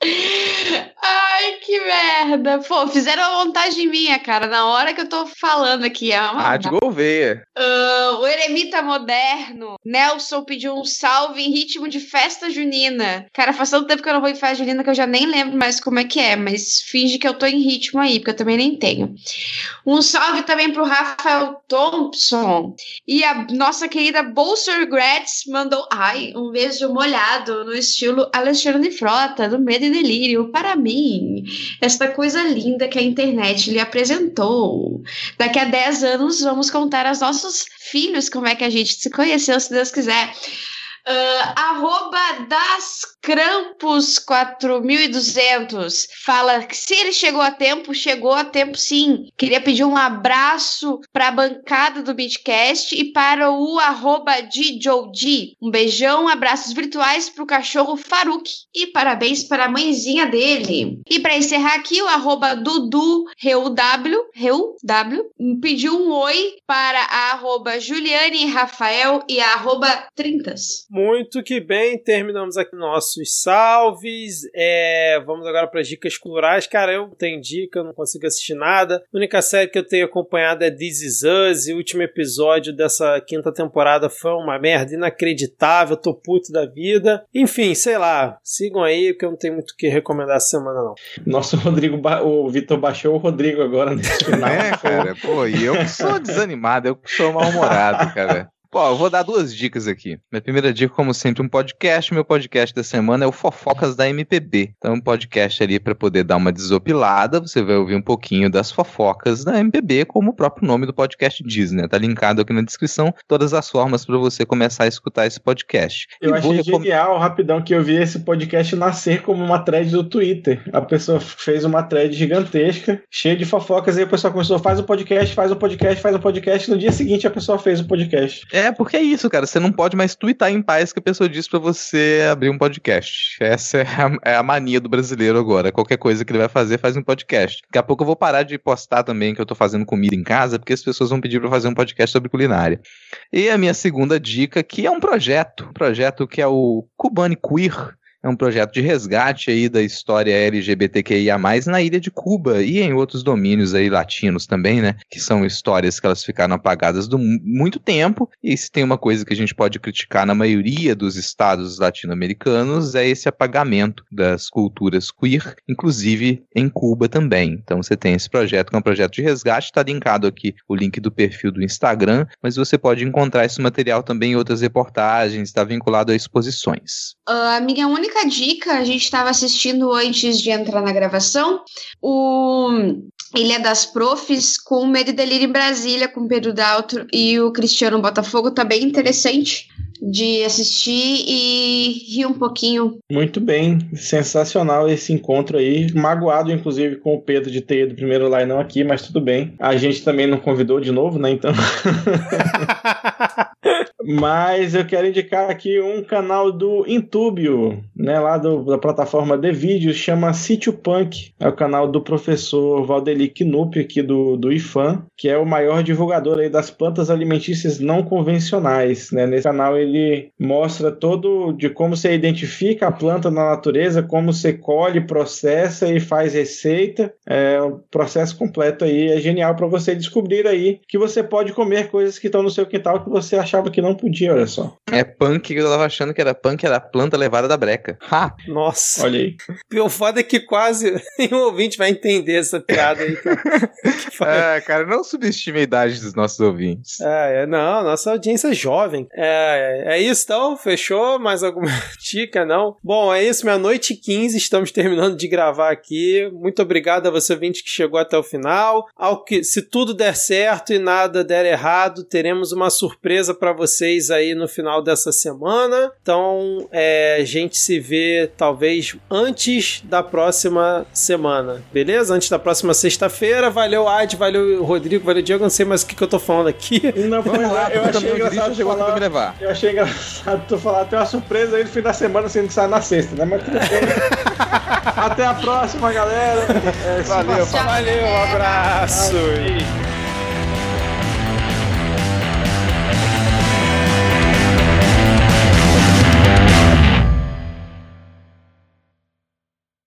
Ai, que merda. Pô, fizeram a montagem minha, cara, na hora que eu tô falando aqui. É uma... Rádio Gouveia. Uh, o Eremita Moderno. Nelson pediu um salve em ritmo de festa junina. Cara, faz tanto tempo que eu não vou em festa junina que eu já nem lembro mais como é que é, mas finge que eu tô em ritmo aí, porque eu também nem tenho. Um salve também pro Rafael Thompson. E a nossa querida Bolser Gratz mandou, ai, um beijo molhado no estilo Alexandre Frota, do Medo delírio para mim, esta coisa linda que a internet lhe apresentou. Daqui a 10 anos vamos contar aos nossos filhos como é que a gente se conheceu, se Deus quiser. Uh, arroba das Krampus 4200 fala que se ele chegou a tempo, chegou a tempo sim. Queria pedir um abraço para a bancada do Bitcast e para o arroba Um beijão, abraços virtuais para o cachorro Faruk e parabéns para a mãezinha dele. E para encerrar aqui, o arroba Dudu ReuW, pediu um oi para a arroba Juliane Rafael e a arroba Trintas. Muito que bem, terminamos aqui nossos salves. É, vamos agora para as dicas culturais. Cara, eu não tenho dica, eu não consigo assistir nada. A única série que eu tenho acompanhado é This Is Us, e o último episódio dessa quinta temporada foi uma merda inacreditável, tô puto da vida. Enfim, sei lá, sigam aí, porque eu não tenho muito o que recomendar essa semana, não. Nossa, o Rodrigo, ba... o Vitor baixou o Rodrigo agora nesse final. É, cara, pô, e eu sou desanimado, eu sou mal-humorado, cara. Pô, eu vou dar duas dicas aqui. Minha primeira dica, como sempre, um podcast. Meu podcast da semana é o Fofocas da MPB. Então, um podcast ali para poder dar uma desopilada. Você vai ouvir um pouquinho das fofocas da MPB, como o próprio nome do podcast diz, né? Tá linkado aqui na descrição todas as formas para você começar a escutar esse podcast. Eu e achei recom... genial, rapidão, que eu vi esse podcast nascer como uma thread do Twitter. A pessoa fez uma thread gigantesca, cheia de fofocas, e a pessoa começou, faz o podcast, faz o podcast, faz o podcast. No dia seguinte, a pessoa fez o podcast. É, porque é isso, cara. Você não pode mais twittar em paz que a pessoa diz para você abrir um podcast. Essa é a, é a, mania do brasileiro agora. Qualquer coisa que ele vai fazer, faz um podcast. Daqui a pouco eu vou parar de postar também que eu tô fazendo comida em casa, porque as pessoas vão pedir para fazer um podcast sobre culinária. E a minha segunda dica, que é um projeto. Um projeto que é o Cubane Queer é um projeto de resgate aí da história LGBTQIA+, na ilha de Cuba e em outros domínios aí latinos também, né? Que são histórias que elas ficaram apagadas do muito tempo. E se tem uma coisa que a gente pode criticar na maioria dos estados latino-americanos é esse apagamento das culturas queer, inclusive em Cuba também. Então você tem esse projeto que é um projeto de resgate, está linkado aqui o link do perfil do Instagram, mas você pode encontrar esse material também em outras reportagens, está vinculado a exposições. Uh, a minha única única dica, a gente estava assistindo antes de entrar na gravação, o Ilha das Profs com Medo e Delírio em Brasília, com Pedro Daltro e o Cristiano Botafogo, tá bem interessante de assistir e rir um pouquinho. Muito bem, sensacional esse encontro aí. Magoado, inclusive, com o Pedro de ter ido primeiro lá e não aqui, mas tudo bem. A gente também não convidou de novo, né? Então. Mas eu quero indicar aqui um canal do Intubio, né, lá do, da plataforma de vídeos, chama Sítio Punk. É o canal do professor Valdeli Knupp, aqui do, do IFAM, que é o maior divulgador aí das plantas alimentícias não convencionais. Né? Nesse canal ele mostra todo de como você identifica a planta na natureza, como você colhe, processa e faz receita. É um processo completo aí, é genial para você descobrir aí que você pode comer coisas que estão no seu quintal que você achava que não podia, olha só. É punk que eu tava achando que era punk, era planta levada da breca. Ha! Nossa. Olha aí. O foda é que quase nenhum ouvinte vai entender essa piada aí. Cara. é, cara, não subestime a idade dos nossos ouvintes. É, é não, nossa audiência é jovem. É, é isso então, fechou? Mais alguma dica, não? Bom, é isso, meia-noite e 15, estamos terminando de gravar aqui. Muito obrigado a você ouvinte que chegou até o final. Ao que, se tudo der certo e nada der errado, teremos uma surpresa para vocês aí no final dessa semana. Então, é, a gente se vê talvez antes da próxima semana, beleza? Antes da próxima sexta-feira. Valeu, Ad, valeu, Rodrigo, valeu, Diego. Não sei mais o que, que eu tô falando aqui. Não, vamos lá, eu, achei engraçado chegou falar, me levar. Eu achei engraçado tu falar, tem uma surpresa aí no fim da semana, sendo que sai na sexta, né? Mas Até a próxima, galera. É, valeu, valeu, um abraço.